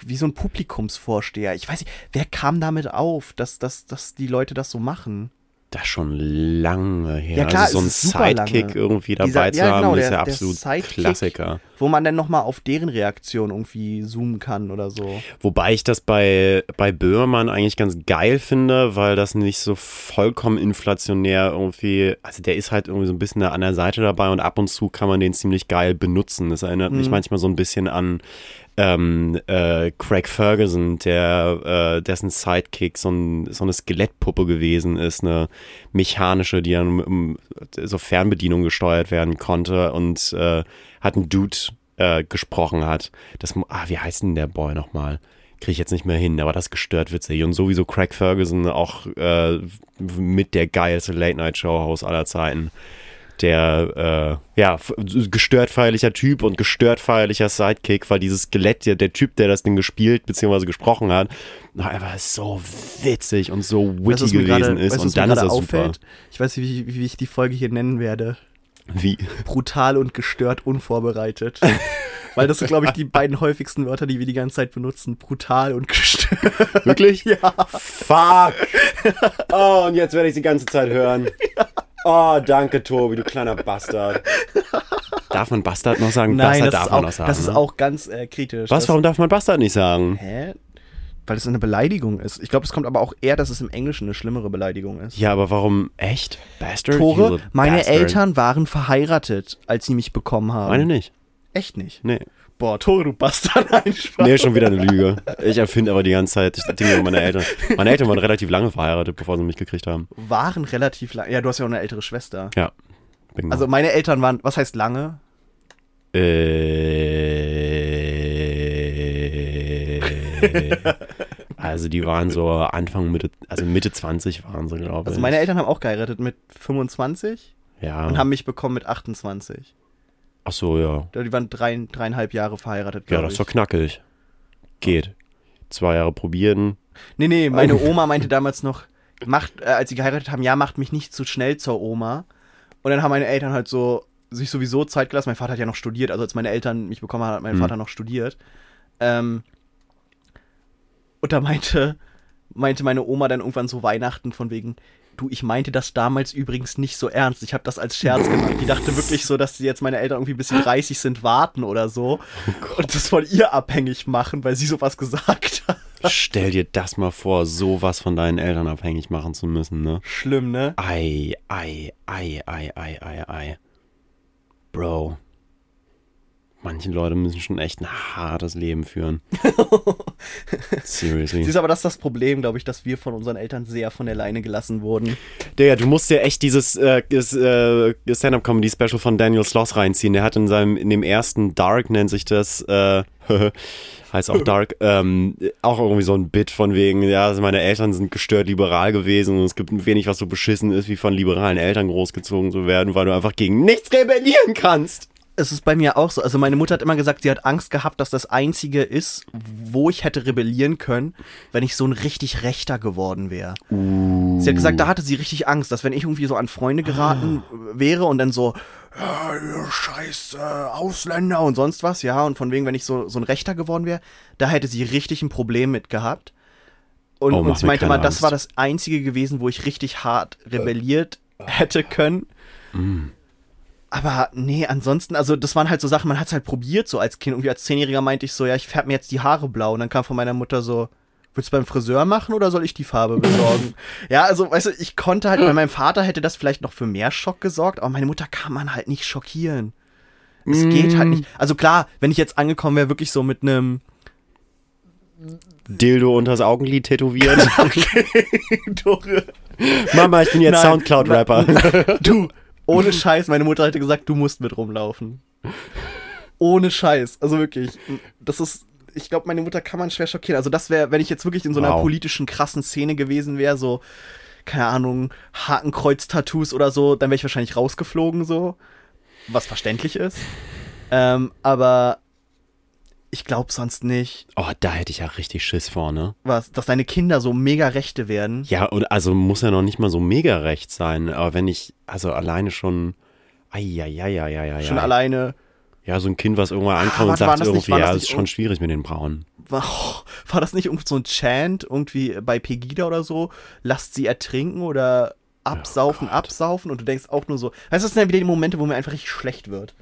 [SPEAKER 1] Wie so ein Publikumsvorsteher. Ich weiß nicht, wer kam damit auf, dass, dass, dass die Leute das so machen?
[SPEAKER 2] Das schon lange her.
[SPEAKER 1] Ja, klar,
[SPEAKER 2] also so ein
[SPEAKER 1] ist
[SPEAKER 2] Sidekick
[SPEAKER 1] lange.
[SPEAKER 2] irgendwie dabei
[SPEAKER 1] Dieser-
[SPEAKER 2] zu
[SPEAKER 1] ja,
[SPEAKER 2] haben,
[SPEAKER 1] genau,
[SPEAKER 2] ist
[SPEAKER 1] der-
[SPEAKER 2] ja absolut
[SPEAKER 1] Sidekick.
[SPEAKER 2] Klassiker.
[SPEAKER 1] Wo man dann nochmal auf deren Reaktion irgendwie zoomen kann oder so.
[SPEAKER 2] Wobei ich das bei, bei Böhmermann eigentlich ganz geil finde, weil das nicht so vollkommen inflationär irgendwie, also der ist halt irgendwie so ein bisschen an der Seite dabei und ab und zu kann man den ziemlich geil benutzen. Das erinnert mich
[SPEAKER 1] Mhm.
[SPEAKER 2] manchmal so ein bisschen an ähm, äh, Craig Ferguson, der äh, dessen Sidekick so, ein, so eine Skelettpuppe gewesen ist, eine mechanische, die dann so Fernbedienung gesteuert werden konnte und äh, hat einen Dude äh, gesprochen hat. Das, ah, wie heißt denn der Boy nochmal? Kriege ich jetzt nicht mehr hin, aber das gestört witzig. Und sowieso Craig Ferguson auch äh, mit der geilste Late-Night-Show-Host aller Zeiten. Der, äh, ja, gestört feierlicher Typ und gestört feierlicher Sidekick, weil dieses Skelett, der, der Typ, der das Ding gespielt bzw. gesprochen hat, einfach so witzig und so witty gewesen
[SPEAKER 1] gerade-
[SPEAKER 2] ist.
[SPEAKER 1] weißt
[SPEAKER 2] und dann ist er super.
[SPEAKER 1] auffällt? Ich weiß nicht, wie, wie ich die Folge hier nennen werde.
[SPEAKER 2] Wie?
[SPEAKER 1] Brutal und gestört unvorbereitet. Weil das sind, glaube ich, die beiden häufigsten Wörter, die wir die ganze Zeit benutzen. Brutal und gestört.
[SPEAKER 2] Wirklich?
[SPEAKER 1] Ja.
[SPEAKER 2] Fuck! Oh, und jetzt werde ich die ganze Zeit hören. Oh, danke, Tobi, du kleiner Bastard. Darf man Bastard noch sagen?
[SPEAKER 1] Nein,
[SPEAKER 2] Bastard
[SPEAKER 1] das,
[SPEAKER 2] darf
[SPEAKER 1] ist
[SPEAKER 2] man
[SPEAKER 1] auch,
[SPEAKER 2] noch sagen.
[SPEAKER 1] das ist
[SPEAKER 2] ne?
[SPEAKER 1] auch ganz äh, kritisch.
[SPEAKER 2] Was, warum darf man Bastard nicht sagen?
[SPEAKER 1] Hä? Weil es eine Beleidigung ist. Ich glaube, es kommt aber auch eher, dass es im Englischen eine schlimmere Beleidigung ist.
[SPEAKER 2] Ja, aber warum? Echt? Bastard?
[SPEAKER 1] Tore, meine
[SPEAKER 2] bastard.
[SPEAKER 1] Eltern waren verheiratet, als sie mich bekommen haben.
[SPEAKER 2] Meine nicht.
[SPEAKER 1] Echt nicht.
[SPEAKER 2] Nee.
[SPEAKER 1] Boah, Tore, du Bastard. Nein, Spaß.
[SPEAKER 2] Nee, schon wieder eine Lüge. Ich erfinde aber die ganze Zeit Dinge über meine Eltern. Meine Eltern waren relativ lange verheiratet, bevor sie mich gekriegt haben.
[SPEAKER 1] Waren relativ lang. Ja, du hast ja auch eine ältere Schwester.
[SPEAKER 2] Ja.
[SPEAKER 1] Also meine Eltern waren, was heißt lange?
[SPEAKER 2] Äh, also die waren so Anfang, Mitte, also Mitte 20 waren sie, glaube ich.
[SPEAKER 1] Also meine Eltern haben auch geheiratet mit 25
[SPEAKER 2] ja.
[SPEAKER 1] und haben mich bekommen mit 28.
[SPEAKER 2] Ach so, ja.
[SPEAKER 1] Die waren drei, dreieinhalb Jahre verheiratet,
[SPEAKER 2] Ja, das ist doch knackig. Geht. Zwei Jahre probieren.
[SPEAKER 1] Nee, nee, meine Oma meinte damals noch, macht, äh, als sie geheiratet haben, ja, macht mich nicht zu schnell zur Oma. Und dann haben meine Eltern halt so sich sowieso Zeit gelassen. Mein Vater hat ja noch studiert, also als meine Eltern mich bekommen haben, hat mein
[SPEAKER 2] Mhm.
[SPEAKER 1] Vater noch studiert. Ähm, und da meinte, meinte meine Oma dann irgendwann so Weihnachten von wegen, du, ich meinte das damals übrigens nicht so ernst. Ich habe das als Scherz gemacht. Die dachte wirklich so, dass sie jetzt meine Eltern irgendwie bis sie 30 sind, warten oder so. und das von ihr abhängig machen, weil sie sowas gesagt hat.
[SPEAKER 2] Stell dir das mal vor, sowas von deinen Eltern abhängig machen zu müssen, ne?
[SPEAKER 1] Schlimm, ne?
[SPEAKER 2] Ei, ei, ei, ei, ei, ei, ei. Bro. Manche Leute müssen schon echt ein hartes Leben führen. Seriously.
[SPEAKER 1] Siehst aber das ist das Problem, glaube ich, dass wir von unseren Eltern sehr von der Leine gelassen wurden.
[SPEAKER 2] Digga, du musst dir echt dieses äh, äh, Stand-Up-Comedy-Special von Daniel Sloss reinziehen. Der hat in seinem, in dem ersten Dark nennt sich das, äh, heißt auch Dark, ähm, auch irgendwie so ein Bit von wegen, ja, also meine Eltern sind gestört liberal gewesen und es gibt wenig, was so beschissen ist, wie von liberalen Eltern großgezogen zu werden, weil du einfach gegen nichts rebellieren kannst.
[SPEAKER 1] Es ist bei mir auch so. Also meine Mutter hat immer gesagt, sie hat Angst gehabt, dass das Einzige ist, wo ich hätte rebellieren können, wenn ich so ein richtig Rechter geworden wäre. Sie hat gesagt, da hatte sie richtig Angst, dass wenn ich irgendwie so an Freunde geraten wäre und dann so, ja, ihr scheiß äh, Ausländer und sonst was, ja, und von wegen, wenn ich so, so ein Rechter geworden wäre, da hätte sie richtig ein Problem mit gehabt. Und,
[SPEAKER 2] Oh,
[SPEAKER 1] und sie meinte immer, das
[SPEAKER 2] Angst.
[SPEAKER 1] war das Einzige gewesen, wo ich richtig hart rebelliert hätte können. Aber nee, ansonsten, also das waren halt so Sachen, man hat es halt probiert, so als Kind. Irgendwie als Zehnjähriger meinte ich so, ja, ich färbe mir jetzt die Haare blau. Und dann kam von meiner Mutter so, willst du beim Friseur machen oder soll ich die Farbe besorgen? ja, also, weißt du, ich konnte halt, bei meinem Vater hätte das vielleicht noch für mehr Schock gesorgt, aber meine Mutter kann man halt nicht schockieren. Es geht halt nicht. Also klar, wenn ich jetzt angekommen wäre, wirklich so mit einem
[SPEAKER 2] Dildo unters Augenlid tätowiert.
[SPEAKER 1] Dore.
[SPEAKER 2] Mama, ich bin jetzt Soundcloud-Rapper.
[SPEAKER 1] Du, ohne Scheiß, meine Mutter hätte gesagt, du musst mit rumlaufen. Ohne Scheiß, also wirklich. Das ist, ich glaube, meine Mutter kann man schwer schockieren. Also das wäre, wenn ich jetzt wirklich in so einer
[SPEAKER 2] Wow.
[SPEAKER 1] politischen, krassen Szene gewesen wäre, so, keine Ahnung, Hakenkreuz-Tattoos oder so, dann wäre ich wahrscheinlich rausgeflogen, so. Was verständlich ist. Ähm, aber ich glaube sonst nicht,
[SPEAKER 2] Oh, da hätte ich ja richtig Schiss vor, ne?
[SPEAKER 1] was, dass deine Kinder so mega Rechte werden.
[SPEAKER 2] Ja, und also muss ja noch nicht mal so mega recht sein, aber wenn ich, also alleine schon, ai,
[SPEAKER 1] Schon alleine
[SPEAKER 2] Ja, so ein Kind, was irgendwann ankommt
[SPEAKER 1] Ah,
[SPEAKER 2] und sagt
[SPEAKER 1] das nicht-
[SPEAKER 2] irgendwie,
[SPEAKER 1] das
[SPEAKER 2] ja,
[SPEAKER 1] nicht
[SPEAKER 2] ist schon schwierig mit den Braunen.
[SPEAKER 1] war, war das nicht irgendwie so ein Chant irgendwie bei Pegida oder so? Lasst sie ertrinken oder absaufen, absaufen und du denkst auch nur so, weißt du, das sind ja wieder die Momente, wo mir einfach richtig schlecht wird.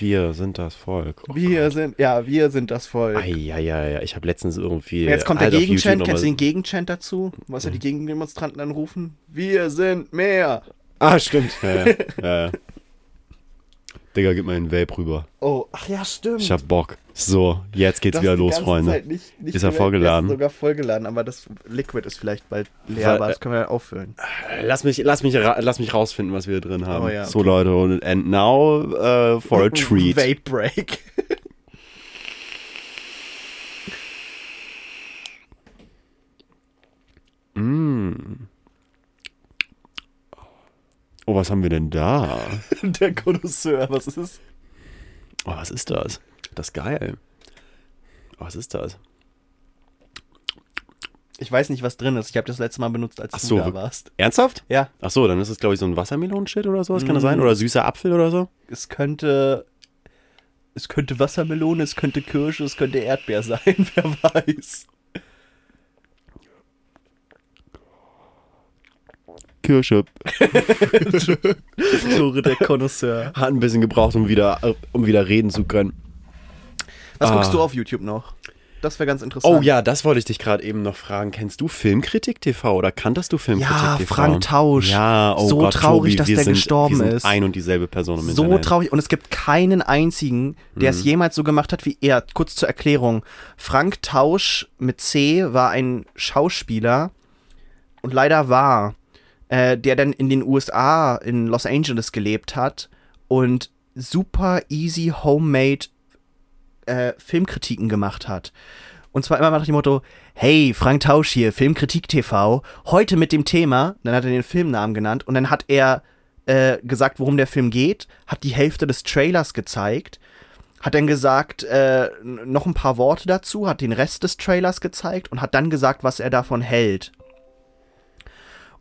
[SPEAKER 2] Wir sind das Volk. Oh
[SPEAKER 1] Wir sind, ja, wir sind das Volk.
[SPEAKER 2] Eieiei, ich habe letztens irgendwie.
[SPEAKER 1] Jetzt kommt der Gegenchant, kennst du den Gegenchant dazu? Was ja die Gegendemonstranten dann rufen? Wir sind mehr.
[SPEAKER 2] Ah, stimmt. Ja, ja. ja, ja. Digga, gib mal einen Vape rüber.
[SPEAKER 1] Oh, ach ja, stimmt.
[SPEAKER 2] Ich hab Bock. So, jetzt geht's
[SPEAKER 1] Das
[SPEAKER 2] wieder los, Freunde.
[SPEAKER 1] Nicht, nicht
[SPEAKER 2] Ist er vollgeladen?
[SPEAKER 1] Ist sogar vollgeladen, aber das Liquid ist vielleicht bald leer,
[SPEAKER 2] Weil,
[SPEAKER 1] aber
[SPEAKER 2] äh,
[SPEAKER 1] das können wir ja auffüllen.
[SPEAKER 2] Lass mich, lass mich, lass mich rausfinden, was wir drin haben.
[SPEAKER 1] Oh ja,
[SPEAKER 2] So,
[SPEAKER 1] okay.
[SPEAKER 2] Leute, und and now uh, for a treat.
[SPEAKER 1] Vape Break.
[SPEAKER 2] Oh, was haben wir denn da?
[SPEAKER 1] der Connoisseur, was ist es?
[SPEAKER 2] Oh, was ist das? Das ist geil. Oh, was ist das?
[SPEAKER 1] Ich weiß nicht, was drin ist. Ich habe das letzte Mal benutzt, als
[SPEAKER 2] Ach
[SPEAKER 1] du
[SPEAKER 2] so,
[SPEAKER 1] da warst.
[SPEAKER 2] Ernsthaft?
[SPEAKER 1] Ja,
[SPEAKER 2] Ach so, dann ist es, glaube ich, so ein Wassermelonen-Shit oder sowas, kann das
[SPEAKER 1] Mm.
[SPEAKER 2] sein? Oder süßer Apfel oder so?
[SPEAKER 1] es könnte. Es könnte Wassermelone, es könnte Kirsche, es könnte Erdbeer sein, wer weiß.
[SPEAKER 2] Kirsche.
[SPEAKER 1] Tore der Connoisseur.
[SPEAKER 2] Hat ein bisschen gebraucht, um wieder, um wieder reden zu können.
[SPEAKER 1] Was
[SPEAKER 2] Ah.
[SPEAKER 1] guckst du auf YouTube noch? das wäre ganz interessant.
[SPEAKER 2] Oh ja, das wollte ich dich gerade eben noch fragen. Kennst du Filmkritik TV oder kanntest du Filmkritik
[SPEAKER 1] Ja,
[SPEAKER 2] TV?
[SPEAKER 1] Frank Tausch.
[SPEAKER 2] Ja, oh
[SPEAKER 1] So
[SPEAKER 2] Gott,
[SPEAKER 1] traurig,
[SPEAKER 2] Tobi,
[SPEAKER 1] dass der
[SPEAKER 2] sind,
[SPEAKER 1] gestorben
[SPEAKER 2] wir sind
[SPEAKER 1] ist.
[SPEAKER 2] ein und dieselbe Person im
[SPEAKER 1] so
[SPEAKER 2] Internet.
[SPEAKER 1] traurig. Und es gibt keinen einzigen, der
[SPEAKER 2] Mhm.
[SPEAKER 1] es jemals so gemacht hat wie er. Kurz zur Erklärung. Frank Tausch mit C war ein Schauspieler und leider war, äh, der dann in den USA, in Los Angeles gelebt hat und super easy homemade äh, Filmkritiken gemacht hat. Und zwar immer nach dem Motto, hey, Frank Tausch hier, Filmkritik TV, heute mit dem Thema, dann hat er den Filmnamen genannt und dann hat er äh, gesagt, worum der Film geht, hat die Hälfte des Trailers gezeigt, hat dann gesagt, äh, noch ein paar Worte dazu, hat den Rest des Trailers gezeigt und hat dann gesagt, was er davon hält.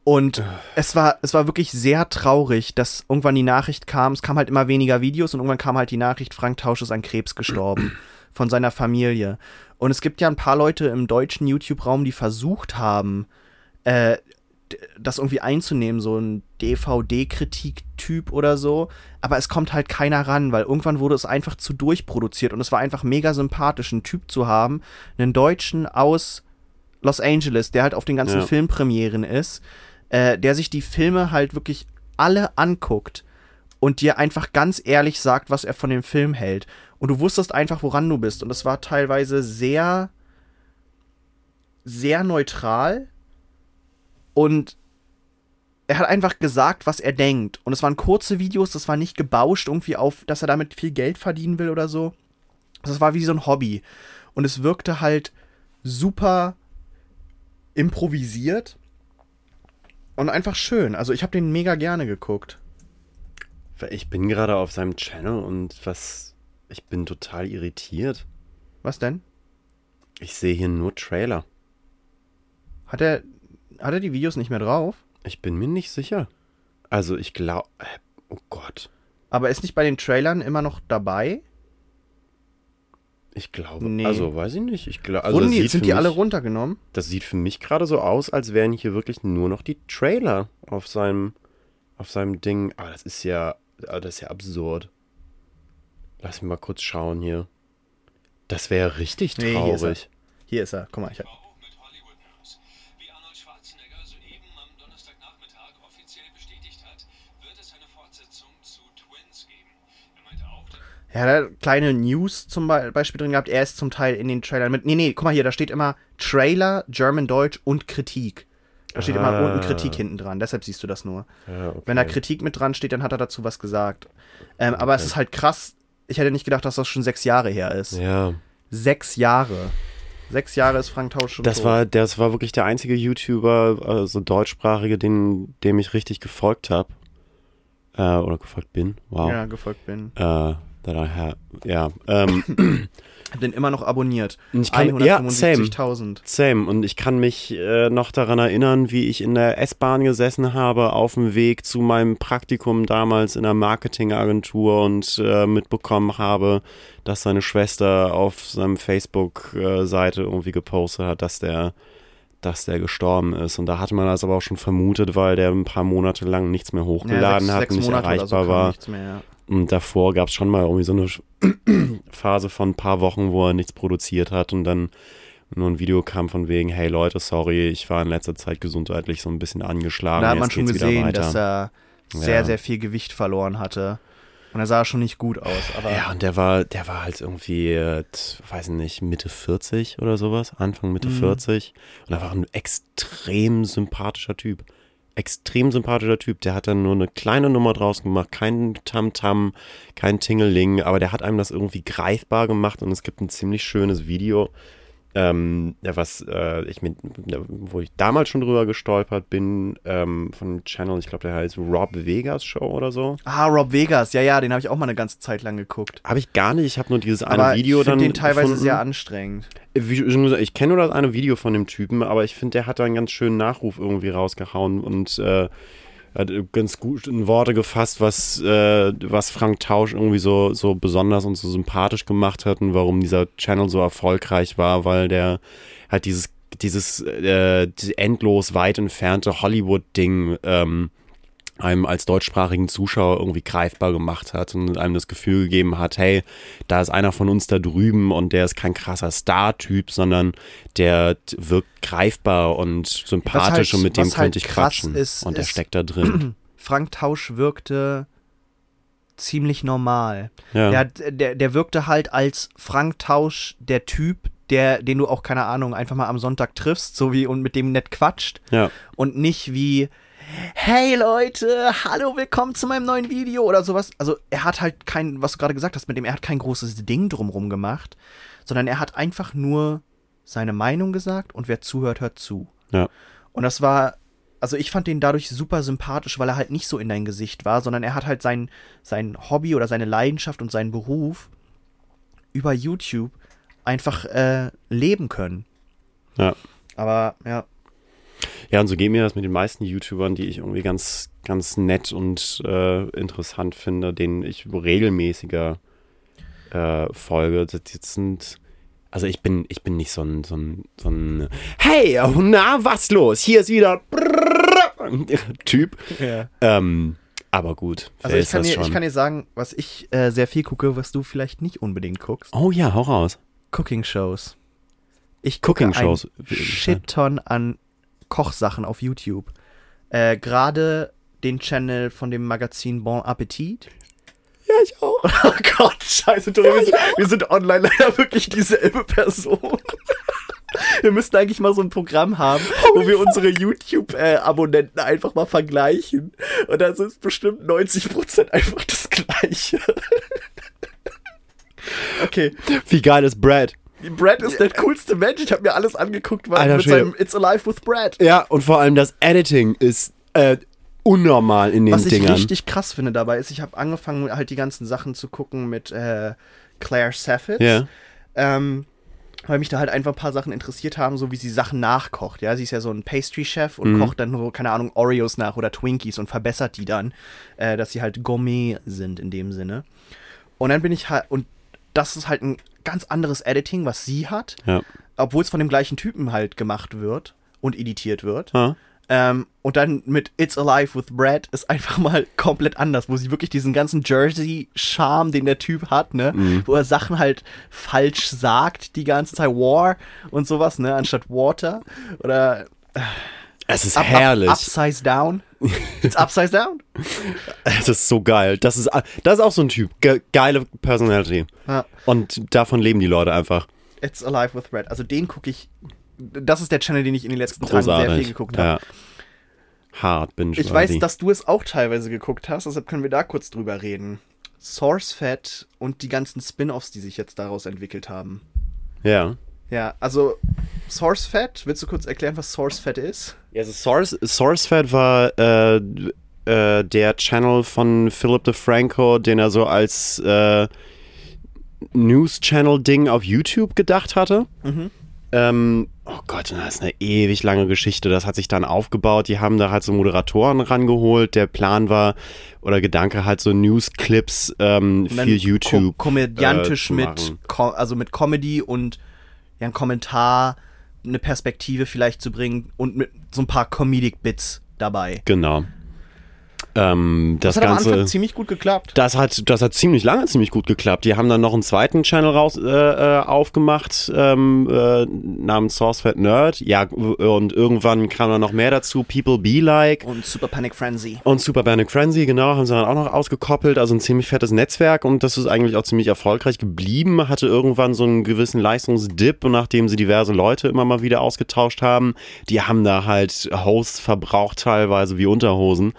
[SPEAKER 1] Und es war, es war wirklich sehr traurig, dass irgendwann die Nachricht kam, es kam halt immer weniger Videos und irgendwann kam halt die Nachricht, Frank Tausch ist an Krebs gestorben von seiner Familie. Und es gibt ja ein paar Leute im deutschen YouTube-Raum, die versucht haben, äh, das irgendwie einzunehmen, so ein DVD-Kritik-Typ oder so. Aber es kommt halt keiner ran, weil irgendwann wurde es einfach zu durchproduziert und es war einfach mega sympathisch, einen Typ zu haben, einen Deutschen aus Los Angeles, der halt auf den ganzen
[SPEAKER 2] Ja.
[SPEAKER 1] Filmpremieren ist, äh, der sich die Filme halt wirklich alle anguckt und dir einfach ganz ehrlich sagt, was er von dem Film hält. Und du wusstest einfach, woran du bist. Und es war teilweise sehr, sehr neutral. Und er hat einfach gesagt, was er denkt. Und es waren kurze Videos, das war nicht gebauscht irgendwie auf, dass er damit viel Geld verdienen will oder so. Das war wie so ein Hobby. Und es wirkte halt super improvisiert und einfach schön. Also ich habe den mega gerne geguckt.
[SPEAKER 2] Ich bin gerade auf seinem Channel und was. Ich bin total irritiert.
[SPEAKER 1] Was denn?
[SPEAKER 2] Ich sehe hier nur Trailer.
[SPEAKER 1] Hat er, hat er die Videos nicht mehr drauf?
[SPEAKER 2] Ich bin mir nicht sicher. Also ich glaube. Oh Gott.
[SPEAKER 1] Aber ist nicht bei den Trailern immer noch dabei?
[SPEAKER 2] Ich glaube.
[SPEAKER 1] Nee.
[SPEAKER 2] Also weiß ich nicht. Ich glaube. Also
[SPEAKER 1] die, sind die
[SPEAKER 2] mich,
[SPEAKER 1] alle runtergenommen?
[SPEAKER 2] Das sieht für mich gerade so aus, als wären hier wirklich nur noch die Trailer auf seinem. Auf seinem Ding. Aber das ist ja. ah, Das ist ja absurd. Lass mich mal kurz schauen hier. Das wäre richtig
[SPEAKER 1] Nee, hier ist er.
[SPEAKER 2] traurig.
[SPEAKER 1] Hier ist er. Guck mal, ich hab,
[SPEAKER 3] auch mit Hollywood News. Wie Arnold Schwarzenegger soeben am Donnerstagnachmittag offiziell bestätigt hat, wird es eine Fortsetzung zu Twins geben. Er meinte
[SPEAKER 1] er hat da kleine News zum Be- Beispiel drin gehabt. Er ist zum Teil in den Trailern mit. Nee, nee, guck mal hier, da steht immer Trailer, German Deutsch und Kritik. Da steht immer
[SPEAKER 2] Ah.
[SPEAKER 1] unten Kritik hinten dran. Deshalb siehst du das nur.
[SPEAKER 2] Ja, okay.
[SPEAKER 1] Wenn da Kritik mit dran steht, dann hat er dazu was gesagt. Ähm, aber es ist halt krass. Ich hätte nicht gedacht, dass das schon sechs Jahre her ist.
[SPEAKER 2] Ja.
[SPEAKER 1] Sechs Jahre. Sechs Jahre ist Frank Tausch schon
[SPEAKER 2] Das
[SPEAKER 1] tot.
[SPEAKER 2] war, das war wirklich der einzige YouTuber, also deutschsprachige, den, dem ich richtig gefolgt habe. Äh, oder gefolgt bin. Wow.
[SPEAKER 1] Ja, gefolgt bin.
[SPEAKER 2] Äh, that I have. Ja. Ähm,
[SPEAKER 1] Hab den immer noch abonniert.
[SPEAKER 2] Ich kann- ja, same.
[SPEAKER 1] 175.000.
[SPEAKER 2] same. Und ich kann mich äh, noch daran erinnern, wie ich in der S-Bahn gesessen habe, auf dem Weg zu meinem Praktikum damals in einer Marketingagentur und äh, mitbekommen habe, dass seine Schwester auf seinem Facebook-Seite irgendwie gepostet hat, dass der dass der gestorben ist. Und da hatte man das aber auch schon vermutet, weil der ein paar Monate lang nichts mehr hochgeladen
[SPEAKER 1] sechs,
[SPEAKER 2] hat,
[SPEAKER 1] sechs
[SPEAKER 2] nicht
[SPEAKER 1] Monate
[SPEAKER 2] erreichbar
[SPEAKER 1] so
[SPEAKER 2] war.
[SPEAKER 1] Nichts mehr, ja.
[SPEAKER 2] Und davor gab es schon mal irgendwie so eine Phase von ein paar Wochen, wo er nichts produziert hat und dann nur ein Video kam von wegen, hey Leute, sorry, ich war in letzter Zeit gesundheitlich so ein bisschen angeschlagen.
[SPEAKER 1] Da hat man schon gesehen, dass er sehr,
[SPEAKER 2] Ja.
[SPEAKER 1] sehr viel Gewicht verloren hatte. Und er sah schon nicht gut aus. Aber
[SPEAKER 2] ja, und der war, der war halt irgendwie, äh, weiß ich nicht, Mitte 40 oder sowas, Anfang Mitte
[SPEAKER 1] Mhm.
[SPEAKER 2] 40. Und er war ein extrem sympathischer Typ. Extrem sympathischer Typ. Der hat dann nur eine kleine Nummer draus gemacht, kein Tamtam, kein Tingeling, aber der hat einem das irgendwie greifbar gemacht und es gibt ein ziemlich schönes Video, ähm, was äh, ich mit, wo ich damals schon drüber gestolpert bin, ähm, von einem Channel, ich glaube, der heißt Rob Vegas Show oder so.
[SPEAKER 1] ah, Rob Vegas, ja, ja, den habe ich auch mal eine ganze Zeit lang geguckt.
[SPEAKER 2] Habe ich gar nicht, ich habe nur dieses eine
[SPEAKER 1] Aber
[SPEAKER 2] Video
[SPEAKER 1] ich
[SPEAKER 2] dann
[SPEAKER 1] finde den teilweise
[SPEAKER 2] gefunden.
[SPEAKER 1] sehr anstrengend.
[SPEAKER 2] Schon gesagt, ich kenne nur das eine Video von dem Typen, aber ich finde, der hat da einen ganz schönen Nachruf irgendwie rausgehauen und äh, hat ganz gut in Worte gefasst, was, äh, was Frank Tausch irgendwie so, so besonders und so sympathisch gemacht hat und warum dieser Channel so erfolgreich war, weil der halt dieses, dieses äh, endlos weit entfernte Hollywood-Ding ähm, einem als deutschsprachigen Zuschauer irgendwie greifbar gemacht hat und einem das Gefühl gegeben hat, hey, da ist einer von uns da drüben und der ist kein krasser Star-Typ, sondern der wirkt greifbar und sympathisch
[SPEAKER 1] halt-
[SPEAKER 2] und mit dem
[SPEAKER 1] halt
[SPEAKER 2] könnte ich
[SPEAKER 1] krass
[SPEAKER 2] quatschen.
[SPEAKER 1] ist,
[SPEAKER 2] und er
[SPEAKER 1] ist-
[SPEAKER 2] steckt da drin.
[SPEAKER 1] Frank Tausch wirkte ziemlich normal.
[SPEAKER 2] Ja.
[SPEAKER 1] Der, der, der wirkte halt als Frank Tausch der Typ, der, den du auch, keine Ahnung, einfach mal am Sonntag triffst, so wie und mit dem nett quatscht.
[SPEAKER 2] ja.
[SPEAKER 1] Und nicht wie, hey Leute, hallo, willkommen zu meinem neuen Video oder sowas. Also er hat halt kein, was du gerade gesagt hast, mit dem, er hat kein großes Ding drumrum gemacht, sondern er hat einfach nur seine Meinung gesagt und wer zuhört, hört zu.
[SPEAKER 2] Ja.
[SPEAKER 1] Und das war, also ich fand den dadurch super sympathisch, weil er halt nicht so in dein Gesicht war, sondern er hat halt sein, sein Hobby oder seine Leidenschaft und seinen Beruf über YouTube einfach äh, leben können.
[SPEAKER 2] Ja.
[SPEAKER 1] Aber ja,
[SPEAKER 2] Ja, und so geht mir das mit den meisten YouTubern, die ich irgendwie ganz, ganz nett und äh, interessant finde, denen ich regelmäßiger äh, folge. Das jetzt sind. Also ich bin, ich bin nicht so ein, so ein, so ein Hey, na, was los? Hier ist wieder Typ.
[SPEAKER 1] ja.
[SPEAKER 2] Ähm, aber gut,
[SPEAKER 1] Also ich kann, dir,
[SPEAKER 2] schon?
[SPEAKER 1] ich kann dir sagen, was ich äh, sehr viel gucke, was du vielleicht nicht unbedingt guckst.
[SPEAKER 2] oh ja, hau raus.
[SPEAKER 1] Cooking-Shows. Ich gucke
[SPEAKER 2] Cooking-Shows.
[SPEAKER 1] ein Shit-Ton an Kochsachen auf YouTube. Äh, Gerade den Channel von dem Magazin Bon Appetit.
[SPEAKER 2] Ja, ich auch.
[SPEAKER 1] Oh Gott, scheiße, Tore, wir, sind, wir sind online leider wirklich dieselbe Person. Wir müssten eigentlich mal so ein Programm haben, wo wir unsere YouTube-Abonnenten einfach mal vergleichen. Und dann sind es bestimmt 90% einfach das Gleiche. Okay,
[SPEAKER 2] Wie geil ist Brad?
[SPEAKER 1] Brad ist der coolste Mensch. Ich habe mir alles angeguckt, was
[SPEAKER 2] Alter
[SPEAKER 1] mit seinem It's Alive with Brad.
[SPEAKER 2] Ja, und vor allem das Editing ist äh, unnormal in den
[SPEAKER 1] Was ich
[SPEAKER 2] Dingern.
[SPEAKER 1] richtig krass finde dabei ist, ich habe angefangen, halt die ganzen Sachen zu gucken mit äh, Claire Saffitz.
[SPEAKER 2] Ja.
[SPEAKER 1] Ähm, weil mich da halt einfach ein paar Sachen interessiert haben, so wie sie Sachen nachkocht. Ja, sie ist ja so ein Pastry-Chef und
[SPEAKER 2] Mhm.
[SPEAKER 1] kocht dann so, keine Ahnung, Oreos nach oder Twinkies und verbessert die dann, äh, dass sie halt Gourmet sind in dem Sinne. Und dann bin ich halt, und das ist halt ein ganz anderes Editing, was sie hat,
[SPEAKER 2] Ja.
[SPEAKER 1] obwohl es von dem gleichen Typen halt gemacht wird und editiert wird.
[SPEAKER 2] Ja.
[SPEAKER 1] Ähm, und dann mit It's Alive with Brad ist einfach mal komplett anders, wo sie wirklich diesen ganzen Jersey-Charme, den der Typ hat, ne,
[SPEAKER 2] Mhm.
[SPEAKER 1] wo er Sachen halt falsch sagt die ganze Zeit, War und sowas, ne, anstatt Water oder
[SPEAKER 2] Es ist
[SPEAKER 1] up,
[SPEAKER 2] herrlich.
[SPEAKER 1] Up, upsize down. It's upside down.
[SPEAKER 2] Es ist so geil. Das ist, das ist auch so ein Typ. Ge geile Personality.
[SPEAKER 1] Ja.
[SPEAKER 2] Und davon leben die Leute einfach.
[SPEAKER 1] It's Alive with Brad. Also den gucke ich. Das ist der Channel, den ich in den letzten Tagen sehr
[SPEAKER 2] Großartig.
[SPEAKER 1] viel geguckt habe.
[SPEAKER 2] ja. Hart bin
[SPEAKER 1] Ich weiß, dass du es auch teilweise geguckt hast, deshalb können wir da kurz drüber reden. SourceFed und die ganzen Spin-offs, die sich jetzt daraus entwickelt haben.
[SPEAKER 2] Ja.
[SPEAKER 1] Ja, also SourceFed, willst du kurz erklären, was SourceFed ist?
[SPEAKER 2] Ja, also Source, SourceFed war äh, äh, der Channel von Philip DeFranco, den er so als äh, News-Channel-Ding auf YouTube gedacht hatte. Ähm, oh Gott, das ist eine ewig lange Geschichte. Das hat sich dann aufgebaut. Die haben da halt so Moderatoren rangeholt. Der Plan war oder Gedanke halt so News-Clips ähm, für YouTube.
[SPEAKER 1] Ko komödiantisch
[SPEAKER 2] äh,
[SPEAKER 1] mit, ko also mit Comedy und ja, ein Kommentar, eine Perspektive vielleicht zu bringen und mit so ein paar Comedic-Bits dabei.
[SPEAKER 2] Genau. Ähm, das,
[SPEAKER 1] Das, hat am
[SPEAKER 2] Ganze.
[SPEAKER 1] Anfang ziemlich gut geklappt.
[SPEAKER 2] Das hat, das hat ziemlich lange ziemlich gut geklappt. Die haben dann noch einen zweiten Channel raus äh, äh, aufgemacht, ähm, äh, namens SourceFed Nerd. Ja, und irgendwann kam dann noch mehr dazu. People Be Like.
[SPEAKER 1] Und Super Panic Frenzy.
[SPEAKER 2] Und Super Panic Frenzy, genau, haben sie dann auch noch ausgekoppelt. Also ein ziemlich fettes Netzwerk und das ist eigentlich auch ziemlich erfolgreich geblieben. Hatte irgendwann so einen gewissen Leistungsdip und nachdem sie diverse Leute immer mal wieder ausgetauscht haben, die haben da halt Hosts verbraucht teilweise wie Unterhosen.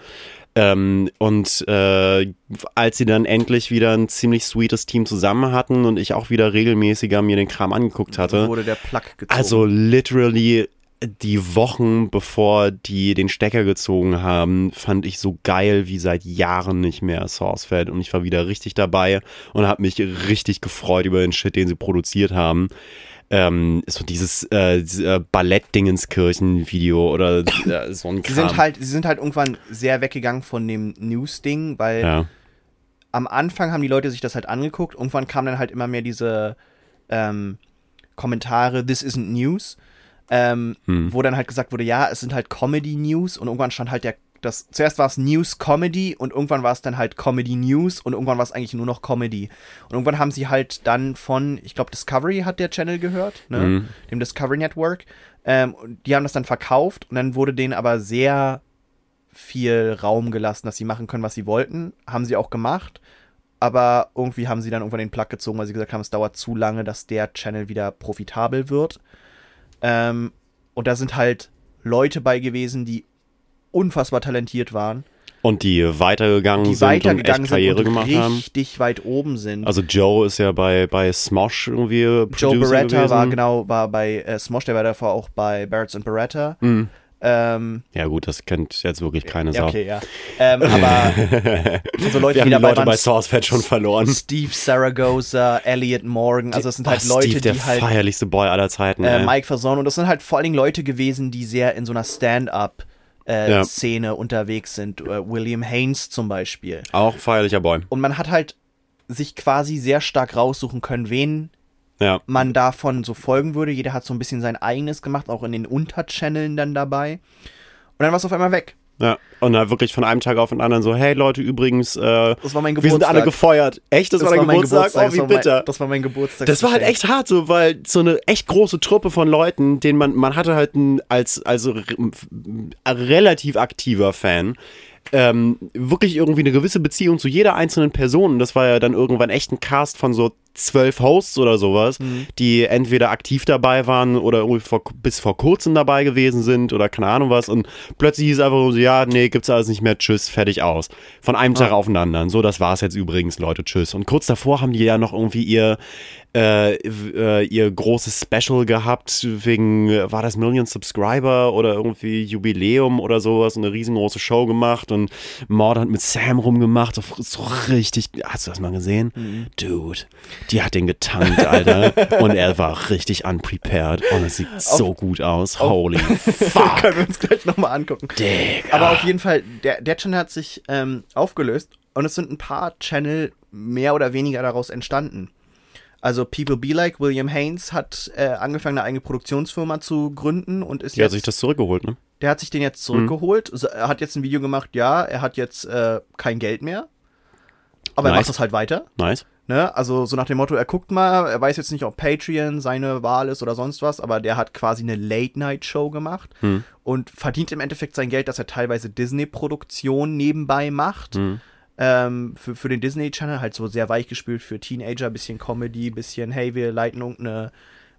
[SPEAKER 2] Ähm, und äh, als sie dann endlich wieder ein ziemlich sweetes Team zusammen hatten und ich auch wieder regelmäßiger mir den Kram angeguckt hatte,
[SPEAKER 1] Wurde der Plug gezogen.
[SPEAKER 2] also literally die Wochen bevor die den Stecker gezogen haben, fand ich so geil wie seit Jahren nicht mehr SourceFed und ich war wieder richtig dabei und habe mich richtig gefreut über den Shit, den sie produziert haben. Ähm, so dieses äh, dieses, äh, Ballett-Dingenskirchen-Video oder äh, so ein Kram.
[SPEAKER 1] Sie sind halt, sie sind halt irgendwann sehr weggegangen von dem News-Ding, weil
[SPEAKER 2] ja.
[SPEAKER 1] am Anfang haben die Leute sich das halt angeguckt. Irgendwann kamen dann halt immer mehr diese ähm, Kommentare, this isn't news, ähm,
[SPEAKER 2] Hm.
[SPEAKER 1] wo dann halt gesagt wurde, ja, es sind halt Comedy-News und irgendwann stand halt der Das, zuerst war es News Comedy und irgendwann war es dann halt Comedy News und irgendwann war es eigentlich nur noch Comedy. Und irgendwann haben sie halt dann von, ich glaube, Discovery hat der Channel gehört, ne?
[SPEAKER 2] Mhm.
[SPEAKER 1] dem Discovery Network. Ähm, die haben das dann verkauft und dann wurde denen aber sehr viel Raum gelassen, dass sie machen können, was sie wollten. Haben sie auch gemacht. Aber irgendwie haben sie dann irgendwann den Plug gezogen, weil sie gesagt haben, es dauert zu lange, dass der Channel wieder profitabel wird. Ähm, und da sind halt Leute bei gewesen, die unfassbar talentiert waren,
[SPEAKER 2] Und die weitergegangen
[SPEAKER 1] die
[SPEAKER 2] sind und
[SPEAKER 1] weitergegangen
[SPEAKER 2] echt Karriere
[SPEAKER 1] sind und
[SPEAKER 2] gemacht haben.
[SPEAKER 1] richtig weit oben sind.
[SPEAKER 2] Also Joe ist ja bei, bei Smosh irgendwie
[SPEAKER 1] Joe
[SPEAKER 2] Producer
[SPEAKER 1] Beretta
[SPEAKER 2] gewesen.
[SPEAKER 1] war genau war bei äh, Smosh, der war davor auch bei Barretts und Beretta.
[SPEAKER 2] Mhm.
[SPEAKER 1] Ähm,
[SPEAKER 2] Ja gut, das kennt jetzt wirklich keine Sau.
[SPEAKER 1] okay, ja. Ähm, aber so Leute,
[SPEAKER 2] Wir haben
[SPEAKER 1] die
[SPEAKER 2] die
[SPEAKER 1] dabei
[SPEAKER 2] Leute
[SPEAKER 1] waren,
[SPEAKER 2] bei SourceFed schon verloren.
[SPEAKER 1] Steve Saragosa, Elliot Morgan, also es sind halt
[SPEAKER 2] Oh,
[SPEAKER 1] Leute,
[SPEAKER 2] Steve, der
[SPEAKER 1] die halt
[SPEAKER 2] feierlichste Boy aller Zeiten.
[SPEAKER 1] äh. Mike Verson und das sind halt vor allen Dingen Leute gewesen, die sehr in so einer Stand-up äh,
[SPEAKER 2] Ja.
[SPEAKER 1] Szene unterwegs sind. Äh, William Haynes zum Beispiel.
[SPEAKER 2] Auch feierlicher Boy.
[SPEAKER 1] Und man hat halt sich quasi sehr stark raussuchen können, wen
[SPEAKER 2] Ja.
[SPEAKER 1] man davon so folgen würde. Jeder hat so ein bisschen sein eigenes gemacht, auch in den Unterchanneln dann dabei. Und dann war es auf einmal weg.
[SPEAKER 2] Ja. Und dann wirklich von einem Tag auf den anderen so, hey Leute, übrigens, äh,
[SPEAKER 1] Das war mein
[SPEAKER 2] wir
[SPEAKER 1] Geburtstag.
[SPEAKER 2] sind alle gefeuert. Echt? Das, war dein Geburtstag? Oh,
[SPEAKER 1] das
[SPEAKER 2] wie
[SPEAKER 1] mein-
[SPEAKER 2] bitter.
[SPEAKER 1] Das war mein Geburtstag.
[SPEAKER 2] Das war halt echt hart so, weil so eine echt große Truppe von Leuten, den man, man hatte halt ein, als, also relativ aktiver Fan, ähm, wirklich irgendwie eine gewisse Beziehung zu jeder einzelnen Person. Und das war ja dann irgendwann echt ein Cast von so zwölf Hosts oder sowas, die entweder aktiv dabei waren oder irgendwie vor, bis vor kurzem dabei gewesen sind oder keine Ahnung was. Und plötzlich hieß es einfach so, ja, nee, gibt's alles nicht mehr, tschüss, fertig aus. Von einem Tag auf den anderen. So, das war's jetzt übrigens, Leute, tschüss. Und kurz davor haben die ja noch irgendwie ihr, äh, äh, ihr großes Special gehabt, wegen, war das Million Subscriber oder irgendwie Jubiläum oder sowas, eine riesengroße Show gemacht und Mord hat mit Sam rumgemacht, so, so richtig, hast du das mal gesehen? Dude, die hat den getankt, Alter, und er war richtig unprepared und es sieht so gut aus, holy fuck.
[SPEAKER 1] Können wir uns gleich nochmal angucken.
[SPEAKER 2] Digga.
[SPEAKER 1] Aber auf jeden Fall, der, der Channel hat sich ähm, aufgelöst und es sind ein paar Channel mehr oder weniger daraus entstanden. Also People Be Like, William Haynes hat äh, angefangen, eine eigene Produktionsfirma zu gründen und ist
[SPEAKER 2] hat
[SPEAKER 1] jetzt,
[SPEAKER 2] sich das zurückgeholt, ne?
[SPEAKER 1] der hat sich den jetzt zurückgeholt. So, Er hat jetzt ein Video gemacht, ja, er hat jetzt äh, kein Geld mehr. Aber er
[SPEAKER 2] Nice.
[SPEAKER 1] macht das halt weiter.
[SPEAKER 2] Nice.
[SPEAKER 1] Ne? Also so nach dem Motto, er guckt mal, er weiß jetzt nicht, ob Patreon seine Wahl ist oder sonst was, aber der hat quasi eine Late-Night-Show gemacht
[SPEAKER 2] Hm.
[SPEAKER 1] und verdient im Endeffekt sein Geld, dass er teilweise Disney-Produktionen nebenbei macht.
[SPEAKER 2] Hm.
[SPEAKER 1] Ähm, für, für den Disney-Channel halt so sehr weichgespült für Teenager, bisschen Comedy, bisschen, hey, wir leiten irgendeine,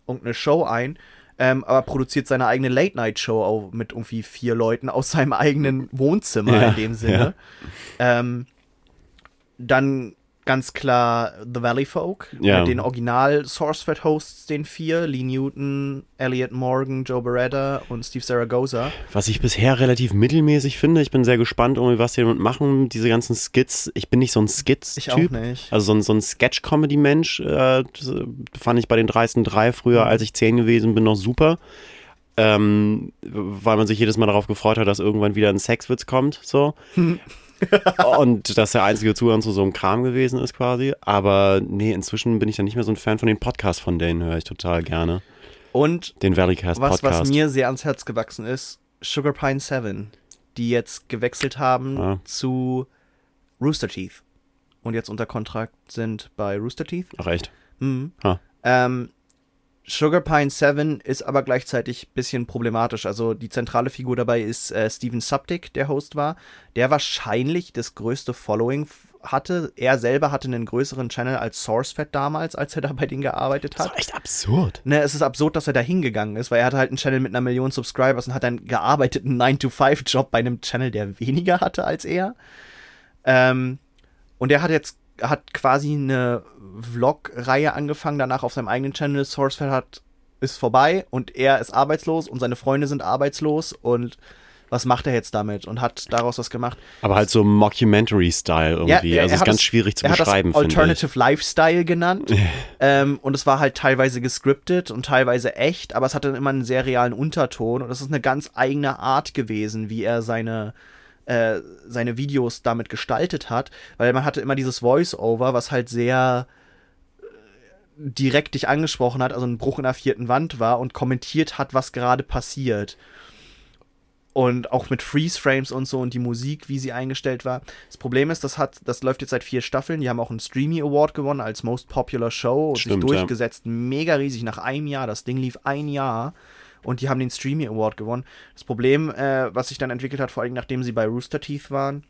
[SPEAKER 1] irgendeine Show ein. Ähm, aber produziert seine eigene Late-Night-Show mit irgendwie vier Leuten aus seinem eigenen Wohnzimmer
[SPEAKER 2] Ja,
[SPEAKER 1] in dem Sinne. Ähm, dann ganz klar The Valley Folk
[SPEAKER 2] Ja.
[SPEAKER 1] mit den Original SourceFed Hosts, den vier, Lee Newton, Elliot Morgan, Joe Beretta und Steve Zaragoza.
[SPEAKER 2] Was ich bisher relativ mittelmäßig finde, ich bin sehr gespannt, was die damit machen, diese ganzen Skits. Ich bin nicht so ein Skits-Typ.
[SPEAKER 1] Ich auch nicht.
[SPEAKER 2] Also so ein, so ein Sketch-Comedy-Mensch äh, das fand ich bei den dreisten drei früher, als ich zehn gewesen bin, noch super. Ähm, weil man sich jedes Mal darauf gefreut hat, dass irgendwann wieder ein Sexwitz kommt, so. Und dass der einzige Zugang zu so einem Kram gewesen ist quasi. Aber nee, inzwischen bin ich dann nicht mehr so ein Fan von den Podcasts, von denen höre ich total gerne.
[SPEAKER 1] Und
[SPEAKER 2] Den Valleycast
[SPEAKER 1] was,
[SPEAKER 2] Podcast.
[SPEAKER 1] was mir sehr ans Herz gewachsen ist, Sugar Pine 7, die jetzt gewechselt haben
[SPEAKER 2] Ah.
[SPEAKER 1] zu Rooster Teeth und jetzt unter Kontrakt sind bei Rooster Teeth.
[SPEAKER 2] Ach echt?
[SPEAKER 1] Mhm.
[SPEAKER 2] Ah.
[SPEAKER 1] Ähm, Sugar Pine 7 ist aber gleichzeitig ein bisschen problematisch. Also die zentrale Figur dabei ist äh, Steven Suptic, der Host war, der wahrscheinlich das größte Following hatte. Er selber hatte einen größeren Channel als SourceFed damals, als er da bei denen gearbeitet
[SPEAKER 2] Das
[SPEAKER 1] hat.
[SPEAKER 2] ist doch echt absurd.
[SPEAKER 1] Ne, es ist absurd, dass er da hingegangen ist, weil er hatte halt einen Channel mit einer Million Subscribers und hat dann gearbeitet, einen 9-to-5-Job bei einem Channel, der weniger hatte als er. Ähm, und er hat jetzt hat quasi eine Vlog-Reihe angefangen, danach auf seinem eigenen Channel. Sourcefed hat ist vorbei und er ist arbeitslos und seine Freunde sind arbeitslos und was macht er jetzt damit und hat daraus was gemacht.
[SPEAKER 2] Aber halt so Mockumentary-Style irgendwie.
[SPEAKER 1] er-
[SPEAKER 2] also
[SPEAKER 1] er
[SPEAKER 2] ist ganz
[SPEAKER 1] das-
[SPEAKER 2] schwierig zu
[SPEAKER 1] er
[SPEAKER 2] beschreiben,
[SPEAKER 1] hat das. Alternative Lifestyle genannt. ähm, und es war halt teilweise gescriptet und teilweise echt, aber es hatte immer einen sehr realen Unterton. Und es ist eine ganz eigene Art gewesen, wie er seine, äh, seine Videos damit gestaltet hat. Weil man hatte immer dieses Voice-Over, was halt sehr direkt dich angesprochen hat, also ein Bruch in der vierten Wand war und kommentiert hat, was gerade passiert. und auch mit Freeze-Frames und so und die Musik, wie sie eingestellt war. Das Problem ist, das hat, das läuft jetzt seit vier Staffeln. Die haben auch einen Streamy Award gewonnen als Most Popular Show und
[SPEAKER 2] Stimmt,
[SPEAKER 1] sich
[SPEAKER 2] ja.
[SPEAKER 1] durchgesetzt. Mega riesig nach einem Jahr. Das Ding lief ein Jahr und die haben den Streamy Award gewonnen. Das Problem, äh, was sich dann entwickelt hat, vor allem nachdem sie bei Rooster Teeth waren,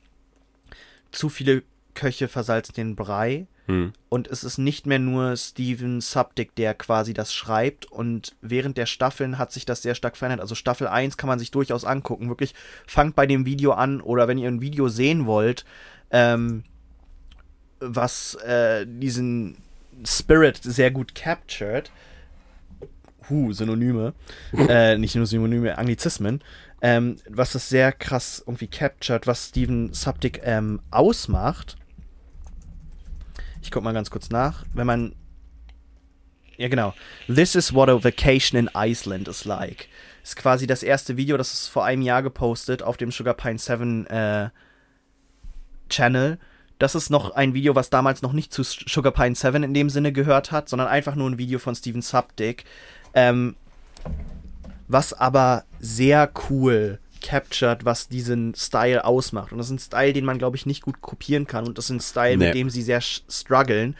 [SPEAKER 1] zu viele Köche versalzen den Brei.
[SPEAKER 2] Hm.
[SPEAKER 1] Und es ist nicht mehr nur Steven Subdick, der quasi das schreibt. Und während der Staffeln hat sich das sehr stark verändert. Also Staffel 1 kann man sich durchaus angucken. Wirklich, fangt bei dem Video an oder wenn ihr ein Video sehen wollt, ähm, was äh, diesen Spirit sehr gut captured. Huh, Synonyme. äh, nicht nur Synonyme, Anglizismen. Ähm, was das sehr krass irgendwie captured, was Steven Subdick ähm, ausmacht. Ich guck mal ganz kurz nach. Wenn man. Ja, genau. This is what a vacation in Iceland is like. Ist quasi das erste Video, das ist vor einem Jahr gepostet auf dem Sugar Pine 7 äh, Channel. Das ist noch ein Video, was damals noch nicht zu Sugar Pine 7 in dem Sinne gehört hat, sondern einfach nur ein Video von Steven Subdick. Ähm, was aber sehr cool captured, was diesen Style ausmacht. Und das ist ein Style, den man, glaube ich, nicht gut kopieren kann. Und das ist ein Style,
[SPEAKER 2] Nee.
[SPEAKER 1] mit dem sie sehr strugglen,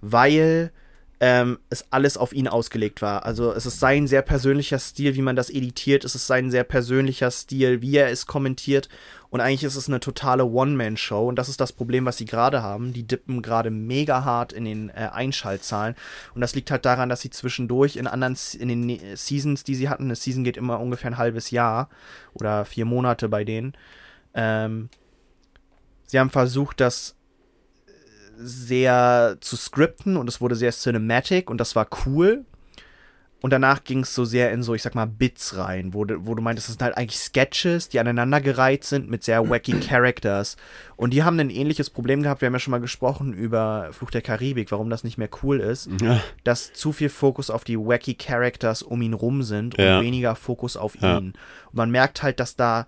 [SPEAKER 1] weil ähm, es alles auf ihn ausgelegt war. Also es ist sein sehr persönlicher Stil, wie man das editiert. Es ist sein sehr persönlicher Stil, wie er es kommentiert. Und eigentlich ist es eine totale One-Man-Show. Und das ist das Problem, was sie gerade haben. Die dippen gerade mega hart in den äh, Einschaltzahlen. Und das liegt halt daran, dass sie zwischendurch in anderen, in den Ne- Seasons, die sie hatten, eine Season geht immer ungefähr ein halbes Jahr oder vier Monate bei denen. Ähm, sie haben versucht, das sehr zu skripten und es wurde sehr cinematic und das war cool. Und danach ging es so sehr in so, ich sag mal, Bits rein, wo, du- wo du meintest, das sind halt eigentlich Sketches, die aneinandergereiht sind mit sehr wacky Characters. Und die haben ein ähnliches Problem gehabt, wir haben ja schon mal gesprochen über Fluch der Karibik, warum das nicht mehr cool ist,
[SPEAKER 2] Ja.
[SPEAKER 1] dass zu viel Fokus auf die wacky Characters um ihn rum sind und
[SPEAKER 2] Ja.
[SPEAKER 1] weniger Fokus auf
[SPEAKER 2] Ja.
[SPEAKER 1] ihn. Und man merkt halt, dass da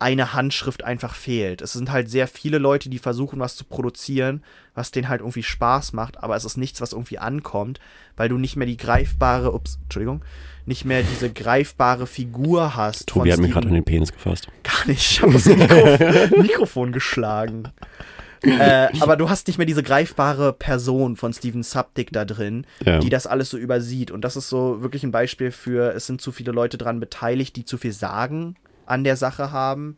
[SPEAKER 1] eine Handschrift einfach fehlt. Es sind halt sehr viele Leute, die versuchen, was zu produzieren, was denen halt irgendwie Spaß macht, aber es ist nichts, was irgendwie ankommt, weil du nicht mehr die greifbare, ups, Entschuldigung, nicht mehr diese greifbare Figur hast.
[SPEAKER 2] Tobi hat mir gerade an den Penis gefasst.
[SPEAKER 1] Gar nicht. Ich habe das Mikro Mikrofon geschlagen. äh, aber du hast nicht mehr diese greifbare Person von Steven Subdick da drin,
[SPEAKER 2] Ja.
[SPEAKER 1] die das alles so übersieht. Und das ist so wirklich ein Beispiel für, es sind zu viele Leute dran beteiligt, die zu viel Sagen an der Sache haben,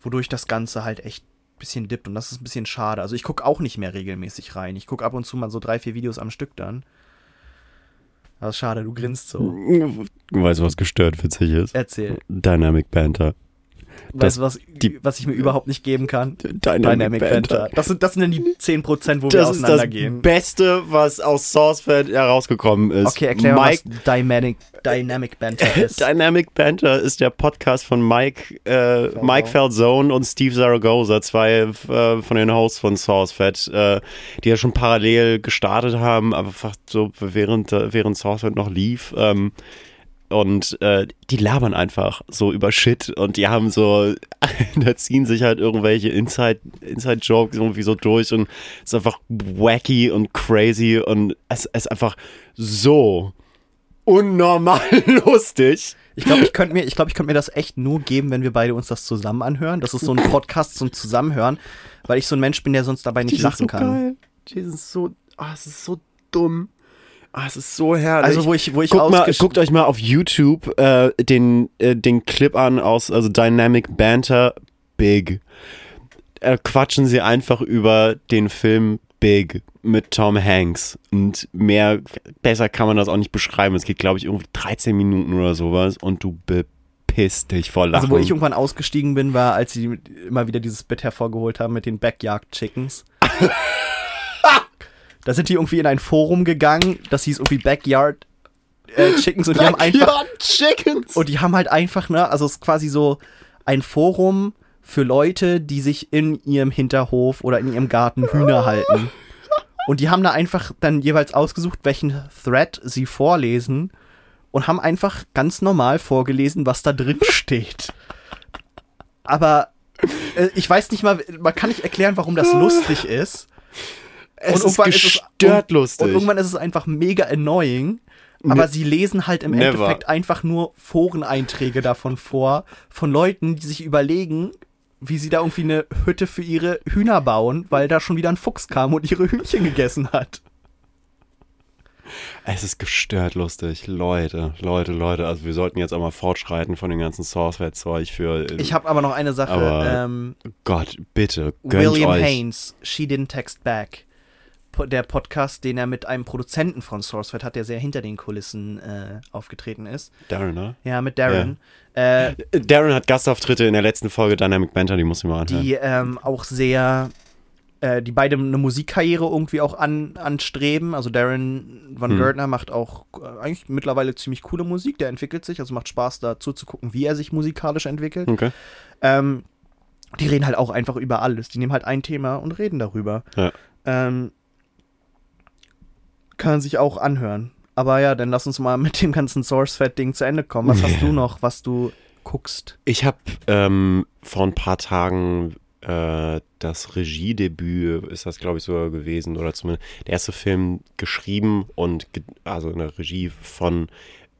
[SPEAKER 1] wodurch das Ganze halt echt ein bisschen dippt. Und das ist ein bisschen schade. Also ich gucke auch nicht mehr regelmäßig rein. Ich gucke ab und zu mal so drei, vier Videos am Stück dann. Aber schade, du grinst so.
[SPEAKER 2] Weißt du, was gestört witzig ist?
[SPEAKER 1] Erzähl.
[SPEAKER 2] Dynamic Banter.
[SPEAKER 1] Weißt du, was, was ich mir überhaupt nicht geben kann?
[SPEAKER 2] Dynamic,
[SPEAKER 1] Dynamic Banter. Das sind, das sind dann die 10%, wo wir
[SPEAKER 2] Das ist das
[SPEAKER 1] auseinandergehen.
[SPEAKER 2] Beste, was aus Sourcefed herausgekommen ist.
[SPEAKER 1] Okay, erklär mal,
[SPEAKER 2] Mike
[SPEAKER 1] was Dynamic, Dynamic Banter ist.
[SPEAKER 2] Dynamic Banter ist der Podcast von Mike, äh, Mike Falzone und Steve Zaragoza, zwei äh, von den Hosts von SourceFed, äh, die ja schon parallel gestartet haben, aber einfach so während, äh, während SourceFed noch lief. Ähm, und äh, die labern einfach so über Shit und die haben so, da ziehen sich halt irgendwelche Inside, Inside-Jokes irgendwie so durch und es ist einfach wacky und crazy und es ist einfach so unnormal lustig.
[SPEAKER 1] Ich glaube, ich könnte mir, ich glaub, ich könnt mir das echt nur geben, wenn wir beide uns das zusammen anhören. Das ist so ein Podcast zum Zusammenhören, weil ich so ein Mensch bin, der sonst dabei nicht
[SPEAKER 2] Die
[SPEAKER 1] lachen
[SPEAKER 2] so
[SPEAKER 1] kann.
[SPEAKER 2] Geil. Die sind so, ah, es ist so dumm. Ah, es ist so herrlich.
[SPEAKER 1] Also, wo ich, wo ich
[SPEAKER 2] Guckt, mal, guckt euch mal auf YouTube äh, den, äh, den Clip an aus also Dynamic Banter Big. Äh, quatschen sie einfach über den Film Big mit Tom Hanks. Und mehr, besser kann man das auch nicht beschreiben. Es geht, glaube ich, irgendwie 13 Minuten oder sowas und du bepisst dich vor Lachen.
[SPEAKER 1] Also, wo ich irgendwann ausgestiegen bin, war, als sie immer wieder dieses Bit hervorgeholt haben mit den Backyard Chickens. da sind die irgendwie in ein Forum gegangen, das hieß irgendwie Backyard äh, Chickens und die haben einfach.
[SPEAKER 2] Backyard Chickens!
[SPEAKER 1] Und die haben halt einfach, ne, also es ist quasi so ein Forum für Leute, die sich in ihrem Hinterhof oder in ihrem Garten Hühner halten. Und die haben da einfach dann jeweils ausgesucht, welchen Thread sie vorlesen und haben einfach ganz normal vorgelesen, was da drin steht. Aber äh, ich weiß nicht mal, man kann nicht erklären, warum das lustig ist.
[SPEAKER 2] Es ist
[SPEAKER 1] irgendwann ist es-
[SPEAKER 2] gestört lustig.
[SPEAKER 1] Und irgendwann ist es einfach mega annoying. Aber sie lesen halt im
[SPEAKER 2] Never.
[SPEAKER 1] Endeffekt einfach nur Foreneinträge davon vor, von Leuten, die sich überlegen, wie sie da irgendwie eine Hütte für ihre Hühner bauen, weil da schon wieder ein Fuchs kam und ihre Hühnchen gegessen hat.
[SPEAKER 2] Es ist gestört lustig. Leute, Leute, Leute. Also wir sollten jetzt auch mal fortschreiten von dem ganzen Sourceware-Zeug für.
[SPEAKER 1] Ich habe aber noch eine Sache.
[SPEAKER 2] Aber
[SPEAKER 1] ähm,
[SPEAKER 2] Gott, bitte,
[SPEAKER 1] William
[SPEAKER 2] euch.
[SPEAKER 1] Haynes, She Didn't Text Back. Der Podcast, den er mit einem Produzenten von SourceFed hat, der sehr hinter den Kulissen äh, aufgetreten ist.
[SPEAKER 2] Darren, ne?
[SPEAKER 1] Ja, mit Darren. Äh,
[SPEAKER 2] Darren hat Gastauftritte in der letzten Folge Dynamic Banter, die muss ich mal anhören.
[SPEAKER 1] die ähm, auch sehr, äh, die beide eine Musikkarriere irgendwie auch an, anstreben. Also Darren Van
[SPEAKER 2] Hm.
[SPEAKER 1] Gertner macht auch äh, eigentlich mittlerweile ziemlich coole Musik, der entwickelt sich, also macht Spaß da zuzugucken, wie er sich musikalisch entwickelt.
[SPEAKER 2] Okay.
[SPEAKER 1] Ähm, die reden halt auch einfach über alles. Die nehmen halt ein Thema und reden darüber.
[SPEAKER 2] Ja.
[SPEAKER 1] Ähm, kann man sich auch anhören. Aber ja, dann lass uns mal mit dem ganzen SourceFed-Ding zu Ende kommen. Was hast du noch, was du guckst?
[SPEAKER 2] Ich habe ähm, vor ein paar Tagen äh, das Regiedebüt, ist das glaube ich sogar gewesen, oder zumindest der erste Film geschrieben und ge also eine Regie von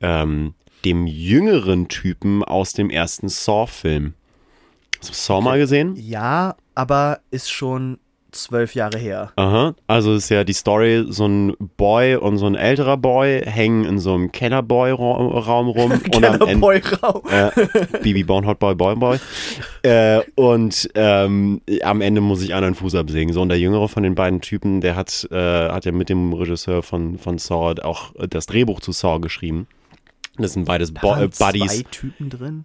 [SPEAKER 2] ähm, dem jüngeren Typen aus dem ersten Saw-Film. Hast du Saw mal gesehen?
[SPEAKER 1] Ja, aber ist schon zwölf Jahre her.
[SPEAKER 2] Aha, also ist ja die Story, so ein Boy und so ein älterer Boy hängen in so einem Kellerboy-Raum rum und am Ende,
[SPEAKER 1] Boy-Raum.
[SPEAKER 2] äh, Bibi Born Hot Boy Boy Boy. Äh, und ähm, am Ende muss ich einen Fuß absägen. So, und der jüngere von den beiden Typen, der hat, äh, hat ja mit dem Regisseur von, von Saw auch das Drehbuch zu Saw geschrieben. Das sind beides
[SPEAKER 1] Da
[SPEAKER 2] Bo äh, Buddies
[SPEAKER 1] zwei Typen drin.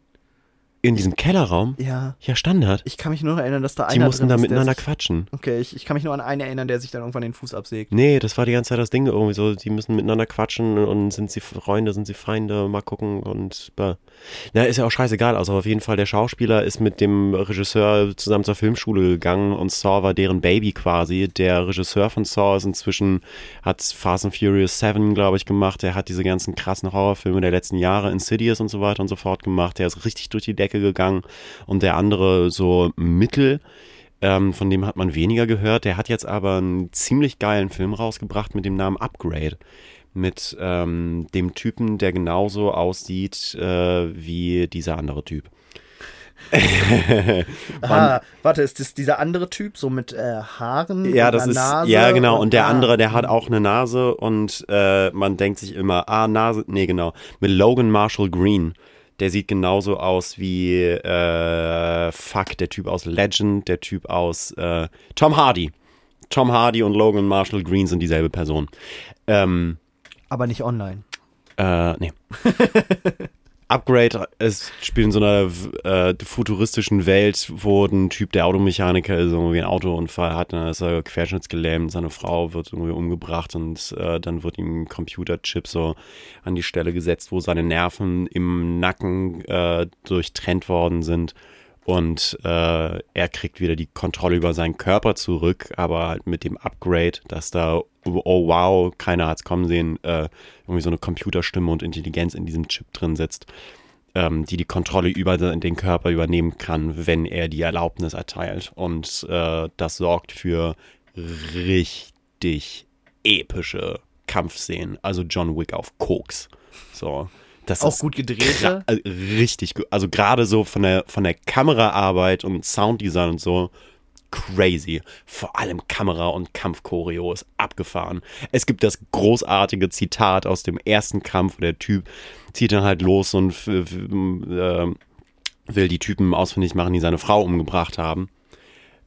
[SPEAKER 2] In diesem Kellerraum.
[SPEAKER 1] Ja.
[SPEAKER 2] Ja, Standard.
[SPEAKER 1] Ich kann mich nur noch erinnern, dass da
[SPEAKER 2] Die
[SPEAKER 1] einer
[SPEAKER 2] mussten
[SPEAKER 1] drin
[SPEAKER 2] da
[SPEAKER 1] ist,
[SPEAKER 2] miteinander
[SPEAKER 1] sich,
[SPEAKER 2] quatschen.
[SPEAKER 1] Okay, ich, ich kann mich nur an einen erinnern, der sich dann irgendwann den Fuß absägt.
[SPEAKER 2] Nee, das war die ganze Zeit das Ding irgendwie so, die müssen miteinander quatschen und sind sie Freunde, sind sie Feinde, mal gucken und bah. Na, ist ja auch scheißegal, also auf jeden Fall der Schauspieler ist mit dem Regisseur zusammen zur Filmschule gegangen und Saw war deren Baby quasi. Der Regisseur von Saw ist inzwischen, hat Fast and Furious 7, glaube ich, gemacht, der hat diese ganzen krassen Horrorfilme der letzten Jahre, Insidious und so weiter und so fort gemacht, der ist richtig durch die Decke gegangen und der andere so mittel, ähm, von dem hat man weniger gehört. Der hat jetzt aber einen ziemlich geilen Film rausgebracht mit dem Namen Upgrade. Mit ähm, dem Typen, der genauso aussieht äh, wie dieser andere Typ.
[SPEAKER 1] Ah, warte, ist das dieser andere Typ, so mit äh, Haaren?
[SPEAKER 2] Ja,
[SPEAKER 1] und
[SPEAKER 2] das ist,
[SPEAKER 1] Nase
[SPEAKER 2] ja genau. Und der
[SPEAKER 1] ah,
[SPEAKER 2] andere, der hat auch eine Nase und äh, man denkt sich immer, ah, Nase, nee, genau. Mit Logan Marshall Green. Der sieht genauso aus wie, äh, fuck, der Typ aus Legend, der Typ aus äh, Tom Hardy. Tom Hardy und Logan Marshall Green sind dieselbe Person. Ähm,
[SPEAKER 1] Aber nicht online.
[SPEAKER 2] Äh, nee. Upgrade, es spielt in so einer äh, futuristischen Welt, wo ein Typ, der Automechaniker ist, irgendwie einen Autounfall hat, dann ist er querschnittsgelähmt, seine Frau wird irgendwie umgebracht und äh, dann wird ihm ein Computerchip so an die Stelle gesetzt, wo seine Nerven im Nacken äh, durchtrennt worden sind. Und äh, er kriegt wieder die Kontrolle über seinen Körper zurück, aber halt mit dem Upgrade, dass da, oh wow, keiner hat's kommen sehen, äh, irgendwie so eine Computerstimme und Intelligenz in diesem Chip drin sitzt, ähm, die die Kontrolle über den Körper übernehmen kann, wenn er die Erlaubnis erteilt. Und äh, das sorgt für richtig epische Kampfszenen. Also John Wick auf Koks. So. Das
[SPEAKER 1] Auch gut gedrehte.
[SPEAKER 2] äh, richtig gut. Also gerade so von der, von der Kameraarbeit und Sounddesign und so crazy. Vor allem Kamera und Kampfchoreo ist abgefahren. Es gibt das großartige Zitat aus dem ersten Kampf, wo der Typ zieht dann halt los und äh, will die Typen ausfindig machen, die seine Frau umgebracht haben.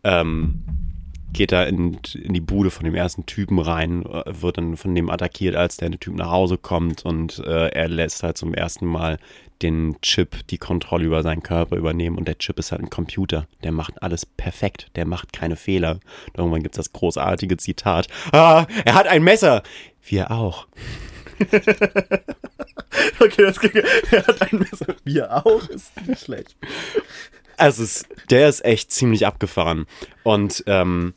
[SPEAKER 2] Ähm, geht da in, in die Bude von dem ersten Typen rein, äh, wird dann von dem attackiert, als der Typ nach Hause kommt und äh, er lässt halt zum ersten Mal den Chip die Kontrolle über seinen Körper übernehmen und der Chip ist halt ein Computer. Der macht alles perfekt, der macht keine Fehler. Und irgendwann gibt es das großartige Zitat. Ah, er hat ein Messer! Wir auch.
[SPEAKER 1] Okay, das ging. Er hat ein Messer. Wir auch, ist nicht schlecht.
[SPEAKER 2] Also es der ist echt ziemlich abgefahren. Und ähm,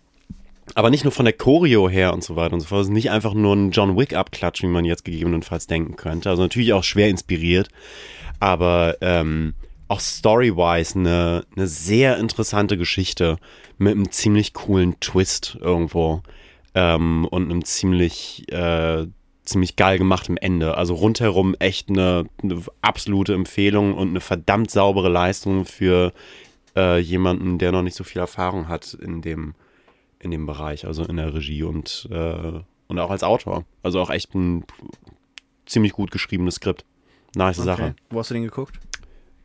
[SPEAKER 2] aber nicht nur von der Choreo her und so weiter und so fort. Es ist nicht einfach nur ein John Wick-Abklatsch, wie man jetzt gegebenenfalls denken könnte. Also natürlich auch schwer inspiriert, aber ähm, auch story-wise eine, eine sehr interessante Geschichte mit einem ziemlich coolen Twist irgendwo ähm, und einem ziemlich äh, ziemlich geil gemachtem Ende. Also rundherum echt eine, eine absolute Empfehlung und eine verdammt saubere Leistung für äh, jemanden, der noch nicht so viel Erfahrung hat in dem, in dem Bereich, also in der Regie und, äh, und auch als Autor. Also auch echt ein ziemlich gut geschriebenes Skript. Nice Sache.
[SPEAKER 1] Wo hast du den geguckt?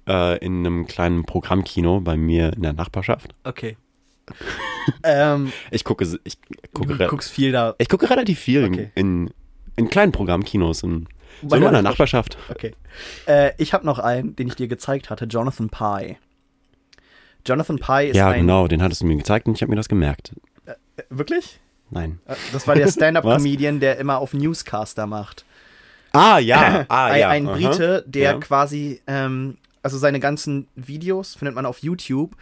[SPEAKER 2] Äh, in einem kleinen Programmkino bei mir in der Nachbarschaft.
[SPEAKER 1] Okay. ähm,
[SPEAKER 2] Ich gucke, ich gucke,
[SPEAKER 1] du guckst viel da.
[SPEAKER 2] ich gucke relativ viel
[SPEAKER 1] Okay.
[SPEAKER 2] in, in kleinen Programmkinos in, so in meiner Nachbarschaft.
[SPEAKER 1] Okay. Äh, ich habe noch einen, den ich dir gezeigt hatte, Jonathan Pye. Jonathan Pye ist
[SPEAKER 2] Ja,
[SPEAKER 1] ein.
[SPEAKER 2] genau, den hattest du mir gezeigt und ich habe mir das gemerkt.
[SPEAKER 1] Äh, Wirklich?
[SPEAKER 2] Nein.
[SPEAKER 1] Äh, Das war der Stand-Up-Comedian, der immer auf Newscaster macht.
[SPEAKER 2] Ah, ja. Ah,
[SPEAKER 1] ein,
[SPEAKER 2] ja.
[SPEAKER 1] ein. Brite, der
[SPEAKER 2] Ja.
[SPEAKER 1] quasi, ähm, also seine ganzen Videos findet man auf YouTube,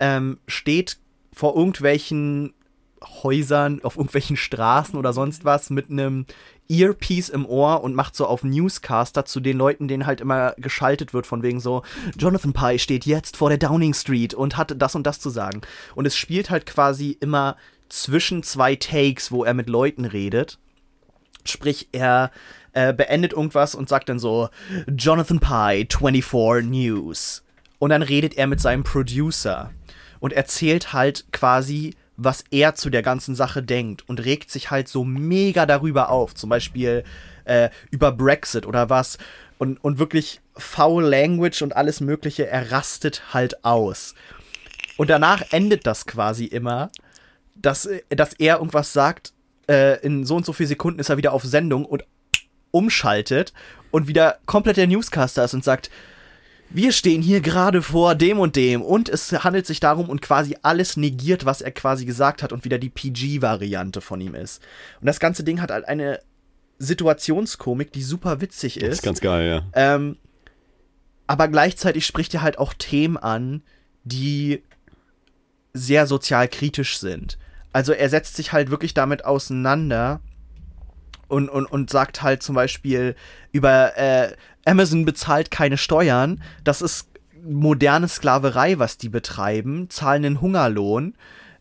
[SPEAKER 1] ähm, steht vor irgendwelchen Häusern, auf irgendwelchen Straßen oder sonst was mit einem Earpiece im Ohr und macht so auf Newscaster zu den Leuten, denen halt immer geschaltet wird, von wegen so, Jonathan Pye steht jetzt vor der Downing Street und hat das und das zu sagen. Und es spielt halt quasi immer zwischen zwei Takes, wo er mit Leuten redet. Sprich, er äh, beendet irgendwas und sagt dann so, Jonathan Pye, 24 News. Und dann redet er mit seinem Producer und erzählt halt quasi, was er zu der ganzen Sache denkt und regt sich halt so mega darüber auf. Zum Beispiel äh, über Brexit oder was. Und, und wirklich foul Language und alles Mögliche, er rastet halt aus. Und danach endet das quasi immer, dass, äh, dass er irgendwas sagt, äh, in so und so vielen Sekunden ist er wieder auf Sendung und umschaltet und wieder komplett der Newscaster ist und sagt, wir stehen hier gerade vor dem und dem und es handelt sich darum und quasi alles negiert, was er quasi gesagt hat und wieder die PG-Variante von ihm ist. Und das ganze Ding hat halt eine Situationskomik, die super witzig
[SPEAKER 2] Das
[SPEAKER 1] ist.
[SPEAKER 2] ist ganz geil, ja.
[SPEAKER 1] Ähm, aber gleichzeitig spricht er halt auch Themen an, die sehr sozial kritisch sind. Also er setzt sich halt wirklich damit auseinander und, und, und sagt halt zum Beispiel über äh, Amazon bezahlt keine Steuern, das ist moderne Sklaverei, was die betreiben, zahlen einen Hungerlohn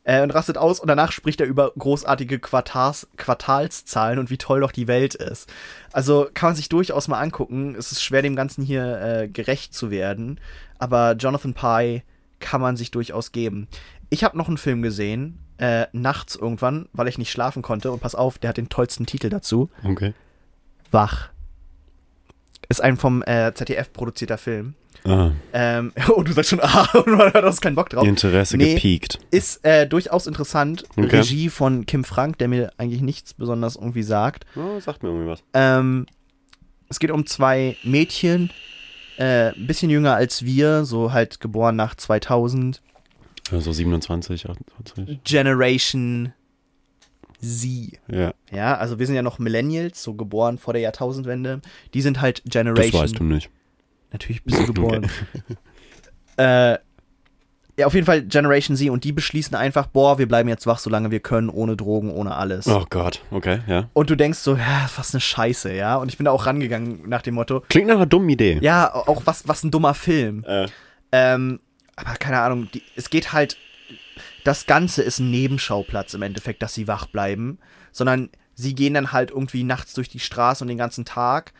[SPEAKER 1] äh, und rastet aus und danach spricht er über großartige Quartals, Quartalszahlen und wie toll doch die Welt ist. Also kann man sich durchaus mal angucken. Es ist schwer, dem Ganzen hier äh, gerecht zu werden, aber Jonathan Pye kann man sich durchaus geben. Ich habe noch einen Film gesehen, äh, nachts irgendwann, weil ich nicht schlafen konnte. Und pass auf, der hat den tollsten Titel dazu.
[SPEAKER 2] Okay.
[SPEAKER 1] Wach. Ist ein vom äh, ZDF produzierter Film.
[SPEAKER 2] Ah,
[SPEAKER 1] Ähm, oh, du sagst schon, ah, du hast keinen Bock drauf.
[SPEAKER 2] Interesse
[SPEAKER 1] Nee.
[SPEAKER 2] gepiekt.
[SPEAKER 1] Ist äh, durchaus interessant.
[SPEAKER 2] Okay.
[SPEAKER 1] Regie von Kim Frank, der mir eigentlich nichts besonders irgendwie sagt.
[SPEAKER 2] Oh, sagt mir irgendwie was.
[SPEAKER 1] Ähm, es geht um zwei Mädchen, äh, ein bisschen jünger als wir, so halt geboren nach 2000.
[SPEAKER 2] Ja, so 27, 28.
[SPEAKER 1] Generation Z.
[SPEAKER 2] Ja,
[SPEAKER 1] Ja, also wir sind ja noch Millennials, so geboren vor der Jahrtausendwende. Die sind halt
[SPEAKER 2] das
[SPEAKER 1] Generation.
[SPEAKER 2] weißt du nicht.
[SPEAKER 1] Natürlich bist du geboren. äh, ja, auf jeden Fall Generation Z und die beschließen einfach, boah, wir bleiben jetzt wach, solange wir können, ohne Drogen, ohne alles.
[SPEAKER 2] Oh Gott, okay, ja.
[SPEAKER 1] Und du denkst so, ja, was eine Scheiße, ja. Und ich bin da auch rangegangen nach dem Motto,
[SPEAKER 2] Klingt nach einer dummen Idee.
[SPEAKER 1] ja, auch was, was ein dummer Film.
[SPEAKER 2] Äh,
[SPEAKER 1] Ähm, aber keine Ahnung, die, es geht halt, das Ganze ist ein Nebenschauplatz im Endeffekt, dass sie wach bleiben, sondern sie gehen dann halt irgendwie nachts durch die Straße und den ganzen Tag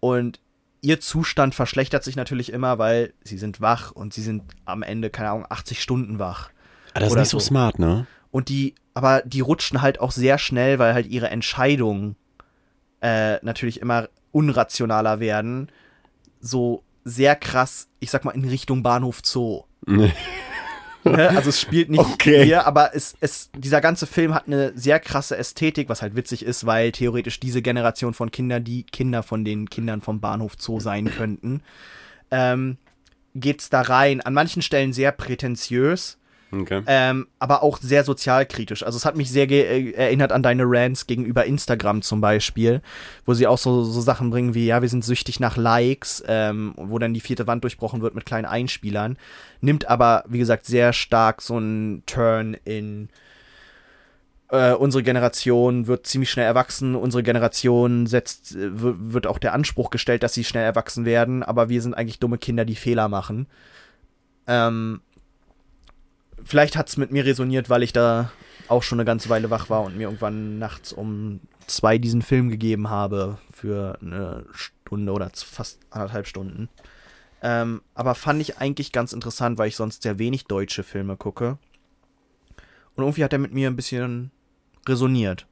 [SPEAKER 1] und ihr Zustand verschlechtert sich natürlich immer, weil sie sind wach und sie sind am Ende, keine Ahnung, 80 Stunden wach.
[SPEAKER 2] ah, das ist nicht so
[SPEAKER 1] so.
[SPEAKER 2] smart, ne?
[SPEAKER 1] Und die, aber die rutschen halt auch sehr schnell, weil halt ihre Entscheidungen äh, natürlich immer unrationaler werden. So sehr krass, ich sag mal, in Richtung Bahnhof Zoo.
[SPEAKER 2] Nee.
[SPEAKER 1] Ne? Also es spielt nicht
[SPEAKER 2] Okay.
[SPEAKER 1] hier, aber es, es, dieser ganze Film hat eine sehr krasse Ästhetik, was halt witzig ist, weil theoretisch diese Generation von Kindern die Kinder von den Kindern vom Bahnhof Zoo sein könnten. Ähm, geht's da rein. An manchen Stellen sehr prätentiös,
[SPEAKER 2] Okay.
[SPEAKER 1] ähm, aber auch sehr sozialkritisch. Also es hat mich sehr äh, erinnert an deine Rants gegenüber Instagram zum Beispiel, wo sie auch so, so Sachen bringen wie, ja, wir sind süchtig nach Likes, ähm, wo dann die vierte Wand durchbrochen wird mit kleinen Einspielern. Nimmt aber, wie gesagt, sehr stark so einen Turn in äh, unsere Generation wird ziemlich schnell erwachsen. Unsere Generation setzt, äh, wird auch der Anspruch gestellt, dass sie schnell erwachsen werden, aber wir sind eigentlich dumme Kinder, die Fehler machen. Ähm, vielleicht hat es mit mir resoniert, weil ich da auch schon eine ganze Weile wach war und mir irgendwann nachts um zwei diesen Film gegeben habe für eine Stunde oder fast anderthalb Stunden. Ähm, aber fand ich eigentlich ganz interessant, weil ich sonst sehr wenig deutsche Filme gucke. Und irgendwie hat er mit mir ein bisschen resoniert.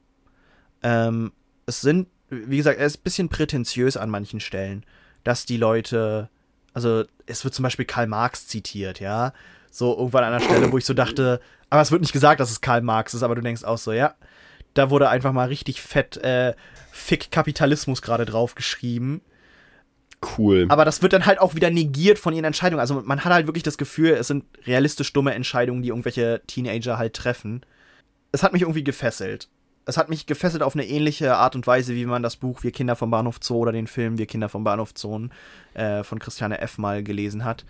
[SPEAKER 1] Ähm, es sind, wie gesagt, er ist ein bisschen prätentiös an manchen Stellen, dass die Leute, also es wird zum Beispiel Karl Marx zitiert, ja. So irgendwann an einer Stelle, wo ich so dachte, aber es wird nicht gesagt, dass es Karl Marx ist, aber du denkst auch so, ja, da wurde einfach mal richtig fett äh, Fick Kapitalismus gerade draufgeschrieben.
[SPEAKER 2] Cool.
[SPEAKER 1] Aber das wird dann halt auch wieder negiert von ihren Entscheidungen. Also man hat halt wirklich das Gefühl, es sind realistisch dumme Entscheidungen, die irgendwelche Teenager halt treffen. Es hat mich irgendwie gefesselt. Es hat mich gefesselt auf eine ähnliche Art und Weise, wie man das Buch Wir Kinder vom Bahnhof Zoo oder den Film Wir Kinder vom Bahnhof Zoo äh, von Christiane F. mal gelesen hat.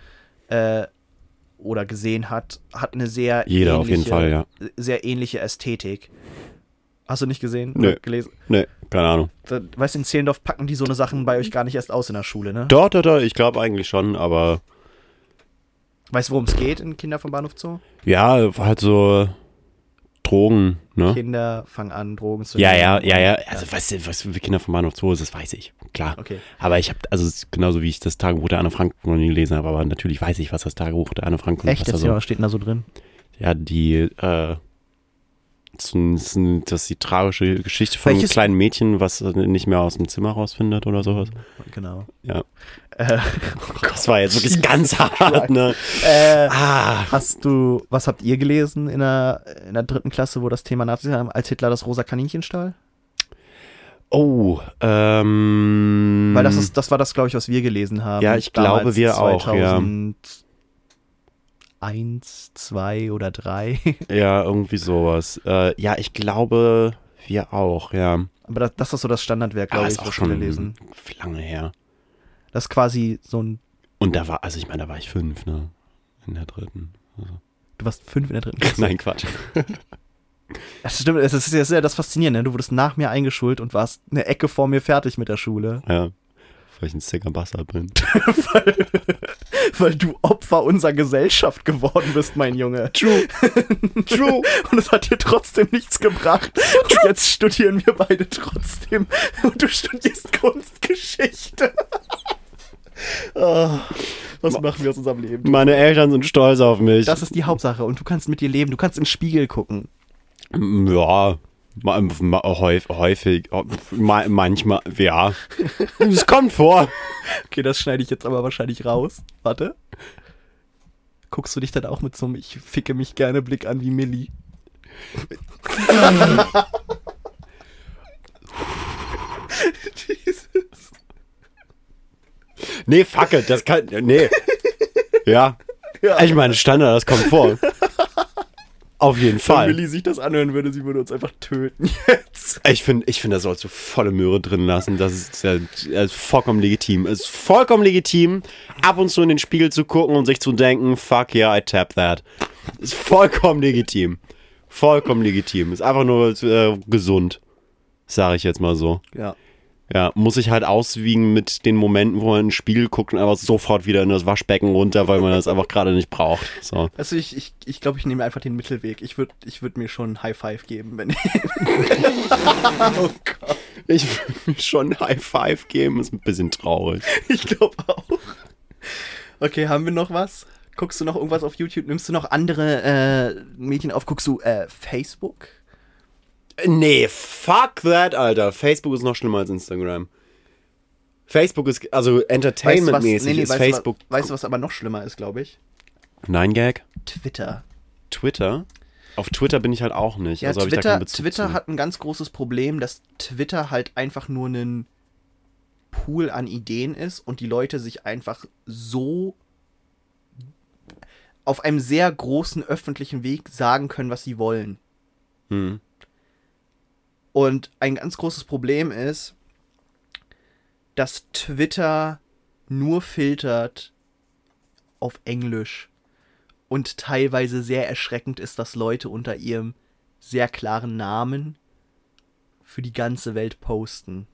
[SPEAKER 1] Äh, oder gesehen hat. Hat eine sehr
[SPEAKER 2] Jeder auf jeden
[SPEAKER 1] ähnliche-
[SPEAKER 2] Fall, ja.
[SPEAKER 1] Sehr ähnliche Ästhetik. Hast du nicht gesehen?
[SPEAKER 2] Nö.
[SPEAKER 1] Gelesen?
[SPEAKER 2] Nee, keine Ahnung.
[SPEAKER 1] Da, weißt du, in Zehlendorf packen die so eine Sachen bei euch gar nicht erst aus in der Schule, ne?
[SPEAKER 2] Doch, doch, doch, ich glaube eigentlich schon, aber
[SPEAKER 1] Weißt du, worum es geht in Kinder vom Bahnhof Zoo?
[SPEAKER 2] ja, halt so Drogen, ne?
[SPEAKER 1] Kinder fangen an, Drogen zu
[SPEAKER 2] Ja, ja,
[SPEAKER 1] nehmen.
[SPEAKER 2] ja, ja. Also, weißt du, was für Kinder vom Bahnhof Zoo ist, das weiß ich. Klar.
[SPEAKER 1] Okay.
[SPEAKER 2] Aber ich habe, also, ist genauso wie ich das Tagebuch der Anne Frank noch nie gelesen habe, aber natürlich weiß ich, was das Tagebuch der Anne Frank und
[SPEAKER 1] Echt
[SPEAKER 2] was da so.
[SPEAKER 1] Ja, steht da so drin?
[SPEAKER 2] Ja, die, äh, das ist die tragische Geschichte von einem kleinen Mädchen, was nicht mehr aus dem Zimmer rausfindet oder sowas.
[SPEAKER 1] Genau.
[SPEAKER 2] Ja.
[SPEAKER 1] Äh,
[SPEAKER 2] Das war jetzt wirklich ganz hart, ne?
[SPEAKER 1] äh,
[SPEAKER 2] Ah.
[SPEAKER 1] hast du, was habt ihr gelesen in der, in der dritten Klasse, wo das Thema Nazis haben, als Hitler das rosa Kaninchen stahl?
[SPEAKER 2] Oh, ähm.
[SPEAKER 1] Weil das ist, das war das, glaube ich, was wir gelesen haben.
[SPEAKER 2] Ja, ich glaube, wir auch, ja.
[SPEAKER 1] 2001, 2 oder 3.
[SPEAKER 2] Ja, irgendwie sowas. Äh, ja, ich glaube, wir auch, ja.
[SPEAKER 1] Aber das, das ist so das Standardwerk, glaube ich,
[SPEAKER 2] ist auch schon
[SPEAKER 1] lesen.
[SPEAKER 2] lange her.
[SPEAKER 1] Das ist quasi so ein.
[SPEAKER 2] Und da war, also ich meine, da war ich fünf, ne? In der dritten.
[SPEAKER 1] Du warst fünf in der dritten Klasse.
[SPEAKER 2] Nein, Quatsch.
[SPEAKER 1] Das stimmt, es ist ja das, ist ja das Faszinierende. ne? Du wurdest nach mir eingeschult und warst eine Ecke vor mir fertig mit der Schule.
[SPEAKER 2] Ja. Weil ich ein sicker Bastard bin.
[SPEAKER 1] weil, weil du Opfer unserer Gesellschaft geworden bist, mein Junge.
[SPEAKER 2] True. True.
[SPEAKER 1] Und es hat dir trotzdem nichts gebracht. Und jetzt studieren wir beide trotzdem. Und du studierst Kunstgeschichte. Ah, was machen wir aus unserem Leben?
[SPEAKER 2] Meine Eltern sind stolz auf mich.
[SPEAKER 1] Das ist die Hauptsache. Und du kannst mit dir leben. Du kannst in den Spiegel gucken.
[SPEAKER 2] ja. Ma, häufig, häufig, ma, manchmal, ja. Es kommt vor.
[SPEAKER 1] Okay, das schneide ich jetzt aber wahrscheinlich raus. Warte. Guckst du dich dann auch mit so einem Ich ficke mich gerne Blick an wie Millie? Jesus.
[SPEAKER 2] Nee, fuck it, das kann, nee. Ja.
[SPEAKER 1] Ja.
[SPEAKER 2] Ich meine, Standard, das kommt vor. Auf jeden
[SPEAKER 1] Wenn
[SPEAKER 2] Fall.
[SPEAKER 1] Millie sich das anhören würde, sie würde uns einfach töten jetzt.
[SPEAKER 2] Ich finde, ich find, da sollst du volle Möhre drin lassen. Das ist ja ist vollkommen legitim. Es ist vollkommen legitim, ab und zu in den Spiegel zu gucken und sich zu denken, fuck yeah, I tap that. Ist vollkommen legitim. Vollkommen legitim. Ist einfach nur äh, gesund. Sage ich jetzt mal so.
[SPEAKER 1] Ja.
[SPEAKER 2] Ja, muss ich halt auswiegen mit den Momenten, wo man in den Spiegel guckt und einfach sofort wieder in das Waschbecken runter, weil man das einfach gerade nicht braucht. So.
[SPEAKER 1] Also ich, ich, ich glaube, ich nehme einfach den Mittelweg. Ich würde ich würd mir schon ein High Five geben, wenn ich. oh Gott.
[SPEAKER 2] Ich würde mir schon ein High Five geben, ist ein bisschen traurig.
[SPEAKER 1] Ich glaube auch. Okay, haben wir noch was? Guckst du noch irgendwas auf YouTube? Nimmst du noch andere äh, Medien auf? Guckst du äh, Facebook?
[SPEAKER 2] Nee, fuck that, Alter. Facebook ist noch schlimmer als Instagram. Facebook ist, also entertainmentmäßig ist
[SPEAKER 1] weißt,
[SPEAKER 2] Facebook.
[SPEAKER 1] Du, weißt du, was aber noch schlimmer ist, glaube ich?
[SPEAKER 2] Nein, Gag.
[SPEAKER 1] Twitter.
[SPEAKER 2] Twitter. Auf Twitter bin ich halt auch nicht.
[SPEAKER 1] Ja,
[SPEAKER 2] also
[SPEAKER 1] Twitter, Twitter
[SPEAKER 2] zu.
[SPEAKER 1] hat ein ganz großes Problem, dass Twitter halt einfach nur ein Pool an Ideen ist und die Leute sich einfach so auf einem sehr großen öffentlichen Weg sagen können, was sie wollen.
[SPEAKER 2] Hm.
[SPEAKER 1] Und ein ganz großes Problem ist, dass Twitter nur filtert auf Englisch und teilweise sehr erschreckend ist, dass Leute unter ihrem sehr klaren Namen für die ganze Welt posten.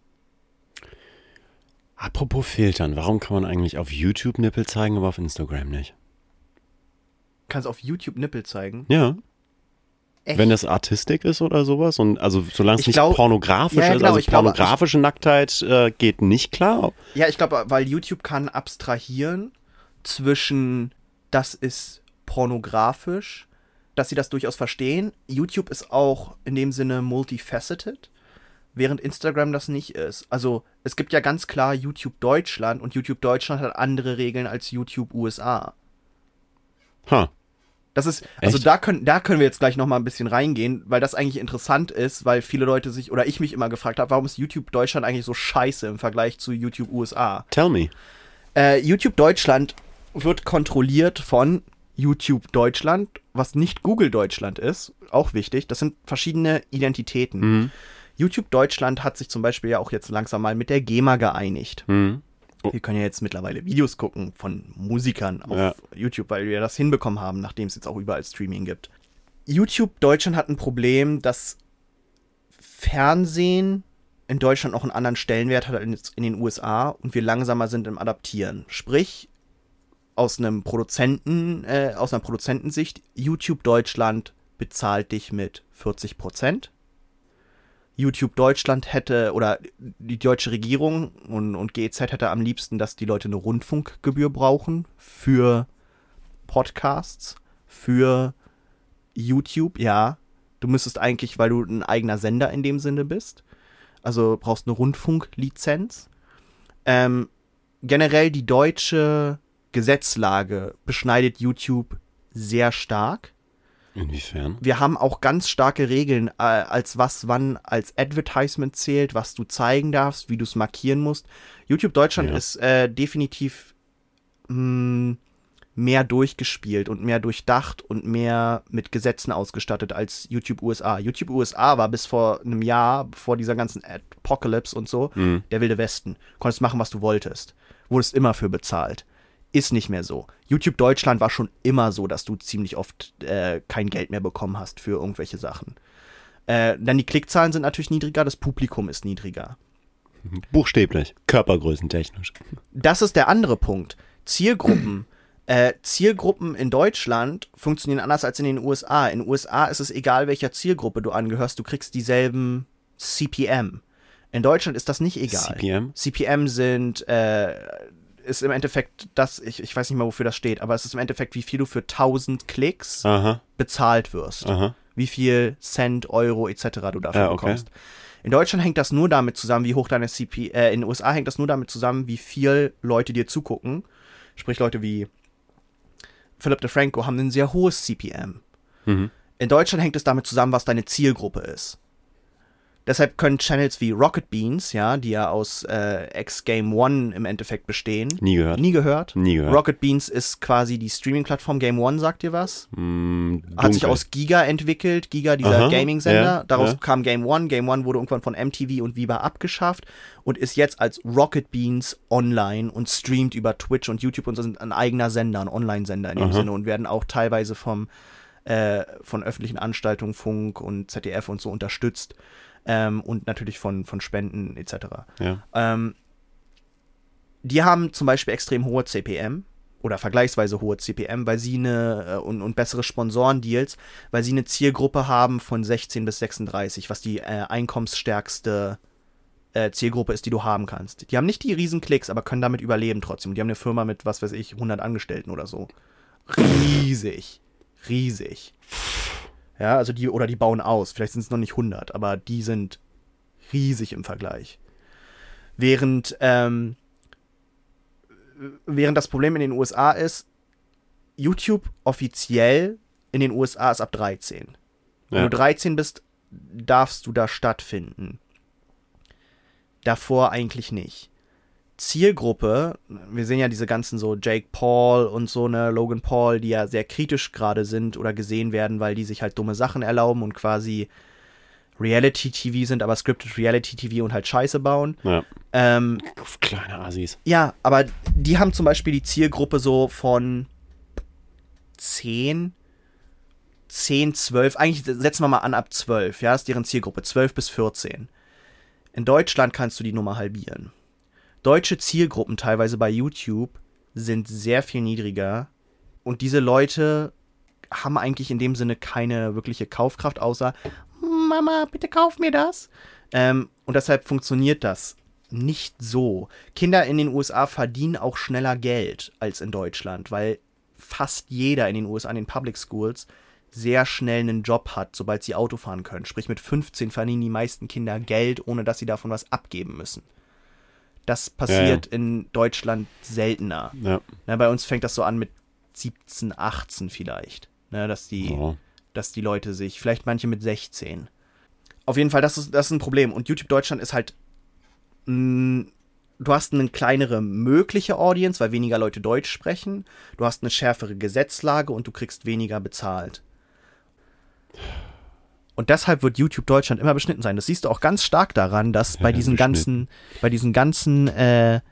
[SPEAKER 2] Apropos Filtern, warum kann man eigentlich auf YouTube Nippel zeigen, aber auf Instagram nicht?
[SPEAKER 1] Kannst auf YouTube Nippel zeigen.
[SPEAKER 2] Ja.
[SPEAKER 1] Echt.
[SPEAKER 2] Wenn das Artistik ist oder sowas und also solange es
[SPEAKER 1] Ich
[SPEAKER 2] nicht
[SPEAKER 1] glaub-
[SPEAKER 2] pornografisch
[SPEAKER 1] Ja, ja,
[SPEAKER 2] ist,
[SPEAKER 1] genau,
[SPEAKER 2] also
[SPEAKER 1] ich glaube-
[SPEAKER 2] pornografische Nacktheit äh, geht nicht klar.
[SPEAKER 1] Ja, ich glaube, weil YouTube kann abstrahieren zwischen das ist pornografisch, dass sie das durchaus verstehen. YouTube ist auch in dem Sinne multifaceted, während Instagram das nicht ist. Also es gibt ja ganz klar YouTube Deutschland und YouTube Deutschland hat andere Regeln als YouTube USA.
[SPEAKER 2] Ha.
[SPEAKER 1] Das ist, also
[SPEAKER 2] Echt?
[SPEAKER 1] da können, da können wir jetzt gleich noch mal ein bisschen reingehen, weil das eigentlich interessant ist, weil viele Leute sich, oder ich mich immer gefragt habe, warum ist YouTube Deutschland eigentlich so scheiße im Vergleich zu YouTube USA?
[SPEAKER 2] Tell me.
[SPEAKER 1] Äh, YouTube Deutschland wird kontrolliert von YouTube Deutschland, was nicht Google Deutschland ist, auch wichtig. Das sind verschiedene Identitäten.
[SPEAKER 2] Mhm.
[SPEAKER 1] YouTube Deutschland hat sich zum Beispiel ja auch jetzt langsam mal mit der GEMA geeinigt.
[SPEAKER 2] Mhm.
[SPEAKER 1] Wir können ja jetzt mittlerweile Videos gucken von Musikern auf
[SPEAKER 2] Ja.
[SPEAKER 1] YouTube, weil wir das hinbekommen haben, nachdem es jetzt auch überall Streaming gibt. YouTube Deutschland hat ein Problem, dass Fernsehen in Deutschland noch einen anderen Stellenwert hat als in den USA und wir langsamer sind im Adaptieren. Sprich, aus einem Produzenten, äh, aus einer Produzentensicht, YouTube Deutschland bezahlt dich mit 40 Prozent. YouTube Deutschland hätte, oder die deutsche Regierung und, und GEZ hätte am liebsten, dass die Leute eine Rundfunkgebühr brauchen für Podcasts, für YouTube, ja. Du müsstest eigentlich, weil du ein eigener Sender in dem Sinne bist, also brauchst eine Rundfunklizenz. Ähm, generell die deutsche Gesetzlage beschneidet YouTube sehr stark.
[SPEAKER 2] Inwiefern?
[SPEAKER 1] Wir haben auch ganz starke Regeln, äh, als was wann als Advertisement zählt, was du zeigen darfst, wie du es markieren musst. YouTube Deutschland
[SPEAKER 2] Ja.
[SPEAKER 1] ist äh, definitiv mh, mehr durchgespielt und mehr durchdacht und mehr mit Gesetzen ausgestattet als YouTube USA. YouTube USA war bis vor einem Jahr, vor dieser ganzen Apocalypse und so,
[SPEAKER 2] Mhm.
[SPEAKER 1] der wilde Westen. Konntest machen, was du wolltest. Wurdest immer für bezahlt. Ist nicht mehr so. YouTube Deutschland war schon immer so, dass du ziemlich oft äh, kein Geld mehr bekommen hast für irgendwelche Sachen. Äh, dann die Klickzahlen sind natürlich niedriger, das Publikum ist niedriger.
[SPEAKER 2] Buchstäblich. Körpergrößentechnisch.
[SPEAKER 1] Das ist der andere Punkt. Zielgruppen. Äh, Zielgruppen in Deutschland funktionieren anders als in den USA. In den USA ist es egal, welcher Zielgruppe du angehörst, du kriegst dieselben CPM. In Deutschland ist das nicht egal.
[SPEAKER 2] CPM?
[SPEAKER 1] CPM sind, äh, ist im Endeffekt das, ich, ich weiß nicht mal, wofür das steht, aber es ist im Endeffekt, wie viel du für 1000 Klicks
[SPEAKER 2] Aha.
[SPEAKER 1] bezahlt wirst.
[SPEAKER 2] Aha.
[SPEAKER 1] Wie viel Cent, Euro etc. du dafür
[SPEAKER 2] Ja, okay.
[SPEAKER 1] bekommst. In Deutschland hängt das nur damit zusammen, wie hoch deine CP, äh, in den USA hängt das nur damit zusammen, wie viel Leute dir zugucken. Sprich, Leute wie Philip DeFranco haben ein sehr hohes CPM.
[SPEAKER 2] Mhm.
[SPEAKER 1] In Deutschland hängt es damit zusammen, was deine Zielgruppe ist. Deshalb können Channels wie Rocket Beans, ja, die ja aus äh, X Game One im Endeffekt bestehen.
[SPEAKER 2] Nie gehört.
[SPEAKER 1] Nie gehört.
[SPEAKER 2] Nie gehört.
[SPEAKER 1] Rocket Beans ist quasi die Streaming-Plattform Game One, sagt dir was?
[SPEAKER 2] Mm,
[SPEAKER 1] Hat sich aus Giga entwickelt, Giga, dieser Gaming-Sender.
[SPEAKER 2] ja,
[SPEAKER 1] Daraus
[SPEAKER 2] ja.
[SPEAKER 1] kam Game One. Game One wurde irgendwann von MTV und Viva abgeschafft und ist jetzt als Rocket Beans online und streamt über Twitch und YouTube und sind ein eigener Sender, ein Online-Sender in dem
[SPEAKER 2] Aha.
[SPEAKER 1] Sinne und werden auch teilweise vom, äh, von öffentlichen Anstaltungen, Funk und ZDF und so unterstützt. Ähm, und natürlich von, von Spenden etc.
[SPEAKER 2] Ja.
[SPEAKER 1] Ähm, die haben zum Beispiel extrem hohe CPM oder vergleichsweise hohe CPM, weil sie eine äh, und, und bessere Sponsorendeals, weil sie eine Zielgruppe haben von 16 bis 36, was die äh, einkommensstärkste äh, Zielgruppe ist, die du haben kannst. Die haben nicht die riesen Klicks, aber können damit überleben trotzdem. Die haben eine Firma mit, was weiß ich, 100 Angestellten oder so. Riesig. Riesig. Ja, also die, oder die bauen aus. Vielleicht sind es noch nicht 100, aber die sind riesig im Vergleich. Während, ähm, während das Problem in den USA ist, YouTube offiziell in den USA ist ab 13. Wenn
[SPEAKER 2] Ja.
[SPEAKER 1] du 13 bist, darfst du da stattfinden. Davor eigentlich nicht. Zielgruppe, wir sehen ja diese ganzen so Jake Paul und so, ne, Logan Paul, die ja sehr kritisch gerade sind oder gesehen werden, weil die sich halt dumme Sachen erlauben und quasi Reality-TV sind, aber Scripted Reality-TV und halt Scheiße bauen.
[SPEAKER 2] ja.
[SPEAKER 1] Ähm,
[SPEAKER 2] Kleine Assis.
[SPEAKER 1] ja, aber die haben zum Beispiel die Zielgruppe so von 10, 10, 12, eigentlich setzen wir mal an ab 12, ja, ist deren Zielgruppe, 12 bis 14. In Deutschland kannst du die Nummer halbieren. Deutsche Zielgruppen teilweise bei YouTube sind sehr viel niedriger und diese Leute haben eigentlich in dem Sinne keine wirkliche Kaufkraft, außer Mama, bitte kauf mir das. Ähm, und deshalb funktioniert das nicht so. Kinder in den USA verdienen auch schneller Geld als in Deutschland, weil fast jeder in den USA in den Public Schools sehr schnell einen Job hat, sobald sie Auto fahren können. Sprich, mit 15 verdienen die meisten Kinder Geld, ohne dass sie davon was abgeben müssen. Das passiert in Deutschland seltener.
[SPEAKER 2] Ja.
[SPEAKER 1] Na, bei uns fängt das so an mit 17, 18 vielleicht. Ne, dass die,
[SPEAKER 2] Oh.
[SPEAKER 1] dass die Leute sich, vielleicht manche mit 16. Auf jeden Fall, das ist, das ist ein Problem. Und YouTube Deutschland ist halt. Mh, du hast eine kleinere mögliche Audience, weil weniger Leute Deutsch sprechen. Du hast eine schärfere Gesetzlage und du kriegst weniger bezahlt. Und deshalb wird YouTube Deutschland immer beschnitten sein. Das siehst du auch ganz stark daran, dass bei diesen ganzen, bei diesen ganzen äh,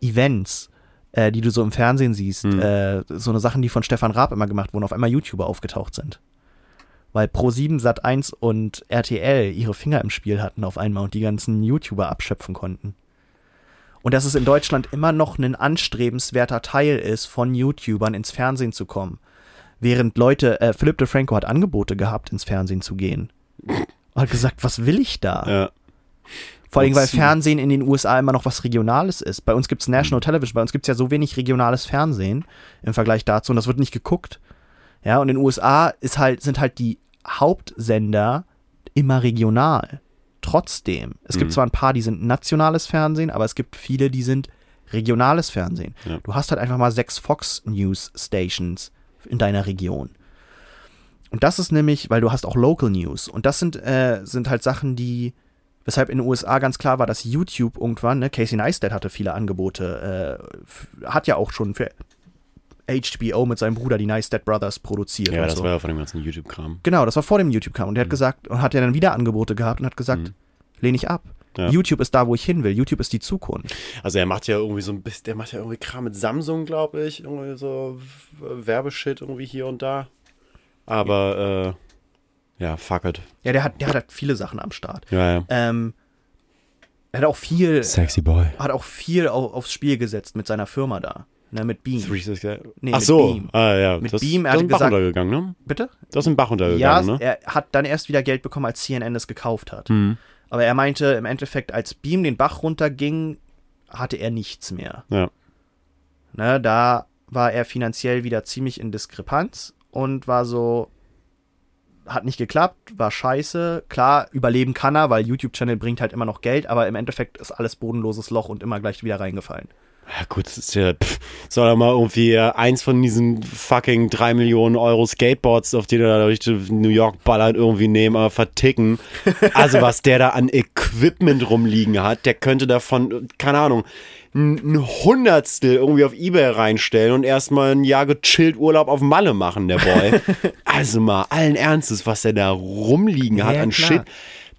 [SPEAKER 1] Events, äh, die du so im Fernsehen siehst, äh, so eine Sachen, die von Stefan Raab immer gemacht wurden, auf einmal YouTuber aufgetaucht sind. Weil Pro7, Sat1 und RTL ihre Finger im Spiel hatten auf einmal und die ganzen YouTuber abschöpfen konnten. Und dass es in Deutschland immer noch ein anstrebenswerter Teil ist, von YouTubern ins Fernsehen zu kommen. Während Leute, äh, Philipp DeFranco hat Angebote gehabt, ins Fernsehen zu gehen. Und hat gesagt, was will ich da?
[SPEAKER 2] Ja.
[SPEAKER 1] Vor allem, weil? Fernsehen in den USA immer noch was Regionales ist. Bei uns gibt es National Television, bei uns gibt es ja so wenig regionales Fernsehen im Vergleich dazu und das wird nicht geguckt. Ja, und in den USA ist halt, sind halt die Hauptsender immer regional. Trotzdem. Es gibt zwar ein paar, die sind nationales Fernsehen, aber es gibt viele, die sind regionales Fernsehen.
[SPEAKER 2] Ja.
[SPEAKER 1] Du hast halt einfach mal sechs Fox News Stations in deiner Region. Und das ist nämlich, weil du hast auch Local News. Und das sind, äh, sind halt Sachen, die, weshalb in den USA ganz klar war, dass YouTube irgendwann, ne, Casey Neistat hatte viele Angebote, äh, hat ja auch schon für HBO mit seinem Bruder die Neistat Brothers produziert.
[SPEAKER 2] Ja, das
[SPEAKER 1] so.
[SPEAKER 2] war ja von dem ganzen YouTube-Kram.
[SPEAKER 1] Genau, das war vor dem YouTube-Kam. Und der hat gesagt, und hat er dann wieder Angebote gehabt und hat gesagt, lehne ich ab.
[SPEAKER 2] Ja.
[SPEAKER 1] YouTube ist da, wo ich hin will. YouTube ist die Zukunft.
[SPEAKER 2] Also er macht ja irgendwie so ein bisschen, der macht ja irgendwie Kram mit Samsung, glaube ich. Irgendwie so Werbeshit irgendwie hier und da. Aber äh, ja, fuck it.
[SPEAKER 1] Ja, der hat, der hat halt viele Sachen am Start.
[SPEAKER 2] Ja, ja.
[SPEAKER 1] Ähm, er hat auch viel,
[SPEAKER 2] Sexy Boy.
[SPEAKER 1] hat auch viel au- aufs Spiel gesetzt mit seiner Firma da. Ne, mit Beam.
[SPEAKER 2] 360.
[SPEAKER 1] Nee,
[SPEAKER 2] Ach
[SPEAKER 1] mit
[SPEAKER 2] so,
[SPEAKER 1] Beam.
[SPEAKER 2] ah ja.
[SPEAKER 1] Mit
[SPEAKER 2] das,
[SPEAKER 1] Beam, er
[SPEAKER 2] das
[SPEAKER 1] hatte
[SPEAKER 2] ist ein Bach
[SPEAKER 1] gesagt-
[SPEAKER 2] untergegangen, ne?
[SPEAKER 1] Bitte?
[SPEAKER 2] Das ist ein Bach
[SPEAKER 1] Ja,
[SPEAKER 2] untergegangen, ne?
[SPEAKER 1] er hat dann erst wieder Geld bekommen, als CNN es gekauft hat.
[SPEAKER 2] Hm.
[SPEAKER 1] Aber er meinte im Endeffekt, als Beam den Bach runterging, hatte er nichts mehr.
[SPEAKER 2] Ja.
[SPEAKER 1] Ne, da war er finanziell wieder ziemlich in Diskrepanz und war so, hat nicht geklappt, war scheiße. Klar, überleben kann er, weil YouTube-Channel bringt halt immer noch Geld, aber im Endeffekt ist alles bodenloses Loch und immer gleich wieder reingefallen.
[SPEAKER 2] Ja, gut, ist ja, pff, soll er mal irgendwie äh, eins von diesen fucking 3 Millionen Euro Skateboards, auf die er da durch New York ballert, irgendwie nehmen, aber verticken. Also, was der da an Equipment rumliegen hat, der könnte davon, keine Ahnung, ein ein Hundertstel irgendwie auf Ebay reinstellen und erstmal ein Jahr gechillt Urlaub auf Malle machen, der Boy. also mal, allen Ernstes, was der da rumliegen hat
[SPEAKER 1] Ja,
[SPEAKER 2] an
[SPEAKER 1] klar.
[SPEAKER 2] Shit.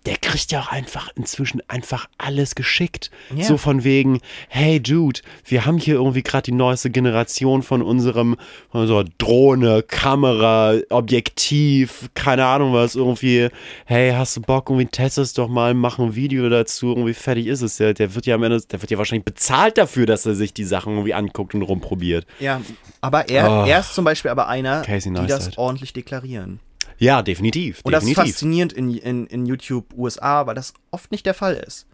[SPEAKER 2] Der kriegt ja auch einfach inzwischen einfach alles geschickt.
[SPEAKER 1] Ja.
[SPEAKER 2] So von wegen, hey Dude, wir haben hier irgendwie gerade die neueste Generation von unserem, von unserer Drohne, Kamera, Objektiv, keine Ahnung was, irgendwie, hey, hast du Bock, irgendwie test es doch mal, mach ein Video dazu, irgendwie fertig ist es. Der, der wird ja am Ende, der wird ja wahrscheinlich bezahlt dafür, dass er sich die Sachen irgendwie anguckt und rumprobiert.
[SPEAKER 1] Ja, aber er,
[SPEAKER 2] Oh.
[SPEAKER 1] er ist zum Beispiel aber einer, die das ordentlich deklarieren.
[SPEAKER 2] Ja, definitiv.
[SPEAKER 1] Und das ist
[SPEAKER 2] definitiv.
[SPEAKER 1] faszinierend in, in, in YouTube USA, weil das oft nicht der Fall ist.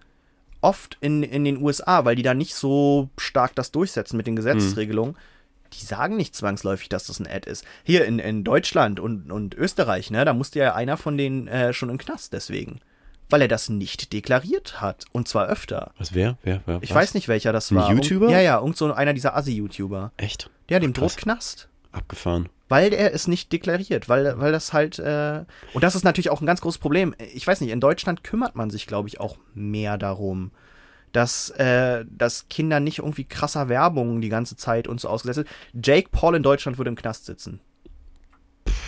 [SPEAKER 1] Oft in, in den USA, weil die da nicht so stark das durchsetzen mit den Gesetzesregelungen. Die sagen nicht zwangsläufig, dass das ein Ad ist. Hier in, in Deutschland und, und Österreich, ne, da musste ja einer von denen äh, schon im Knast deswegen. Weil er das nicht deklariert hat. Und zwar öfter.
[SPEAKER 2] Was, wer? Wer? wer
[SPEAKER 1] Ich
[SPEAKER 2] was?
[SPEAKER 1] weiß nicht, welcher das
[SPEAKER 2] Ein
[SPEAKER 1] war.
[SPEAKER 2] YouTuber?
[SPEAKER 1] Irgend- Ja, ja, irgend so einer dieser Assi-YouTuber.
[SPEAKER 2] Echt?
[SPEAKER 1] Ja, dem droht Knast.
[SPEAKER 2] Abgefahren.
[SPEAKER 1] Weil er es nicht deklariert, weil, weil das halt, äh, und das ist natürlich auch ein ganz großes Problem. Ich weiß nicht, in Deutschland kümmert man sich, glaube ich, auch mehr darum, dass, äh, dass Kinder nicht irgendwie krasser Werbung die ganze Zeit und so ausgesetzt sind. Jake Paul in Deutschland würde im Knast sitzen.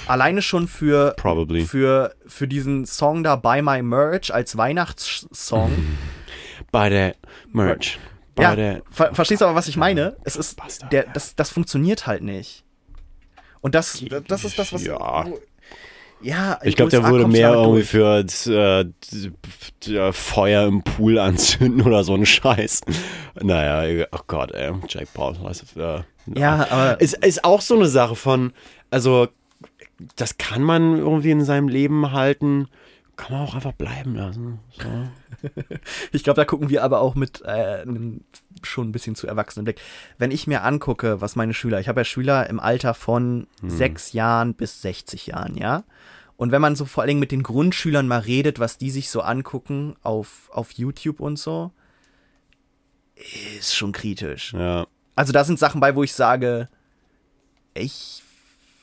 [SPEAKER 1] Alleine schon für,
[SPEAKER 2] Probably.
[SPEAKER 1] für, für diesen Song da Buy My Merch als Weihnachtssong.
[SPEAKER 2] Bei der Merch. Bei
[SPEAKER 1] ja, ver verstehst du aber, was ich meine? Es ist, der, das, das funktioniert halt nicht. Und das, das ist das, was.
[SPEAKER 2] Ja.
[SPEAKER 1] Wo, ja,
[SPEAKER 2] Ich glaube, der
[SPEAKER 1] du
[SPEAKER 2] mehr irgendwie für äh, Feuer im Pool anzünden oder so ein Scheiß. Naja, oh Gott, ey, Jake Paul. Äh,
[SPEAKER 1] Ja, aber.
[SPEAKER 2] ist, ist auch so eine Sache von, also das kann man irgendwie in seinem Leben halten. Kann man auch einfach bleiben lassen. So.
[SPEAKER 1] Ich glaube, da gucken wir aber auch mit äh, einem schon ein bisschen zu erwachsenen Blick. Wenn ich mir angucke, was meine Schüler, ich habe ja Schüler im Alter von sechs Jahren bis 60 Jahren, ja. Und wenn man so vor allen Dingen mit den Grundschülern mal redet, was die sich so angucken auf, auf YouTube und so, ist schon kritisch.
[SPEAKER 2] Ja.
[SPEAKER 1] Also da sind Sachen bei, wo ich sage, ich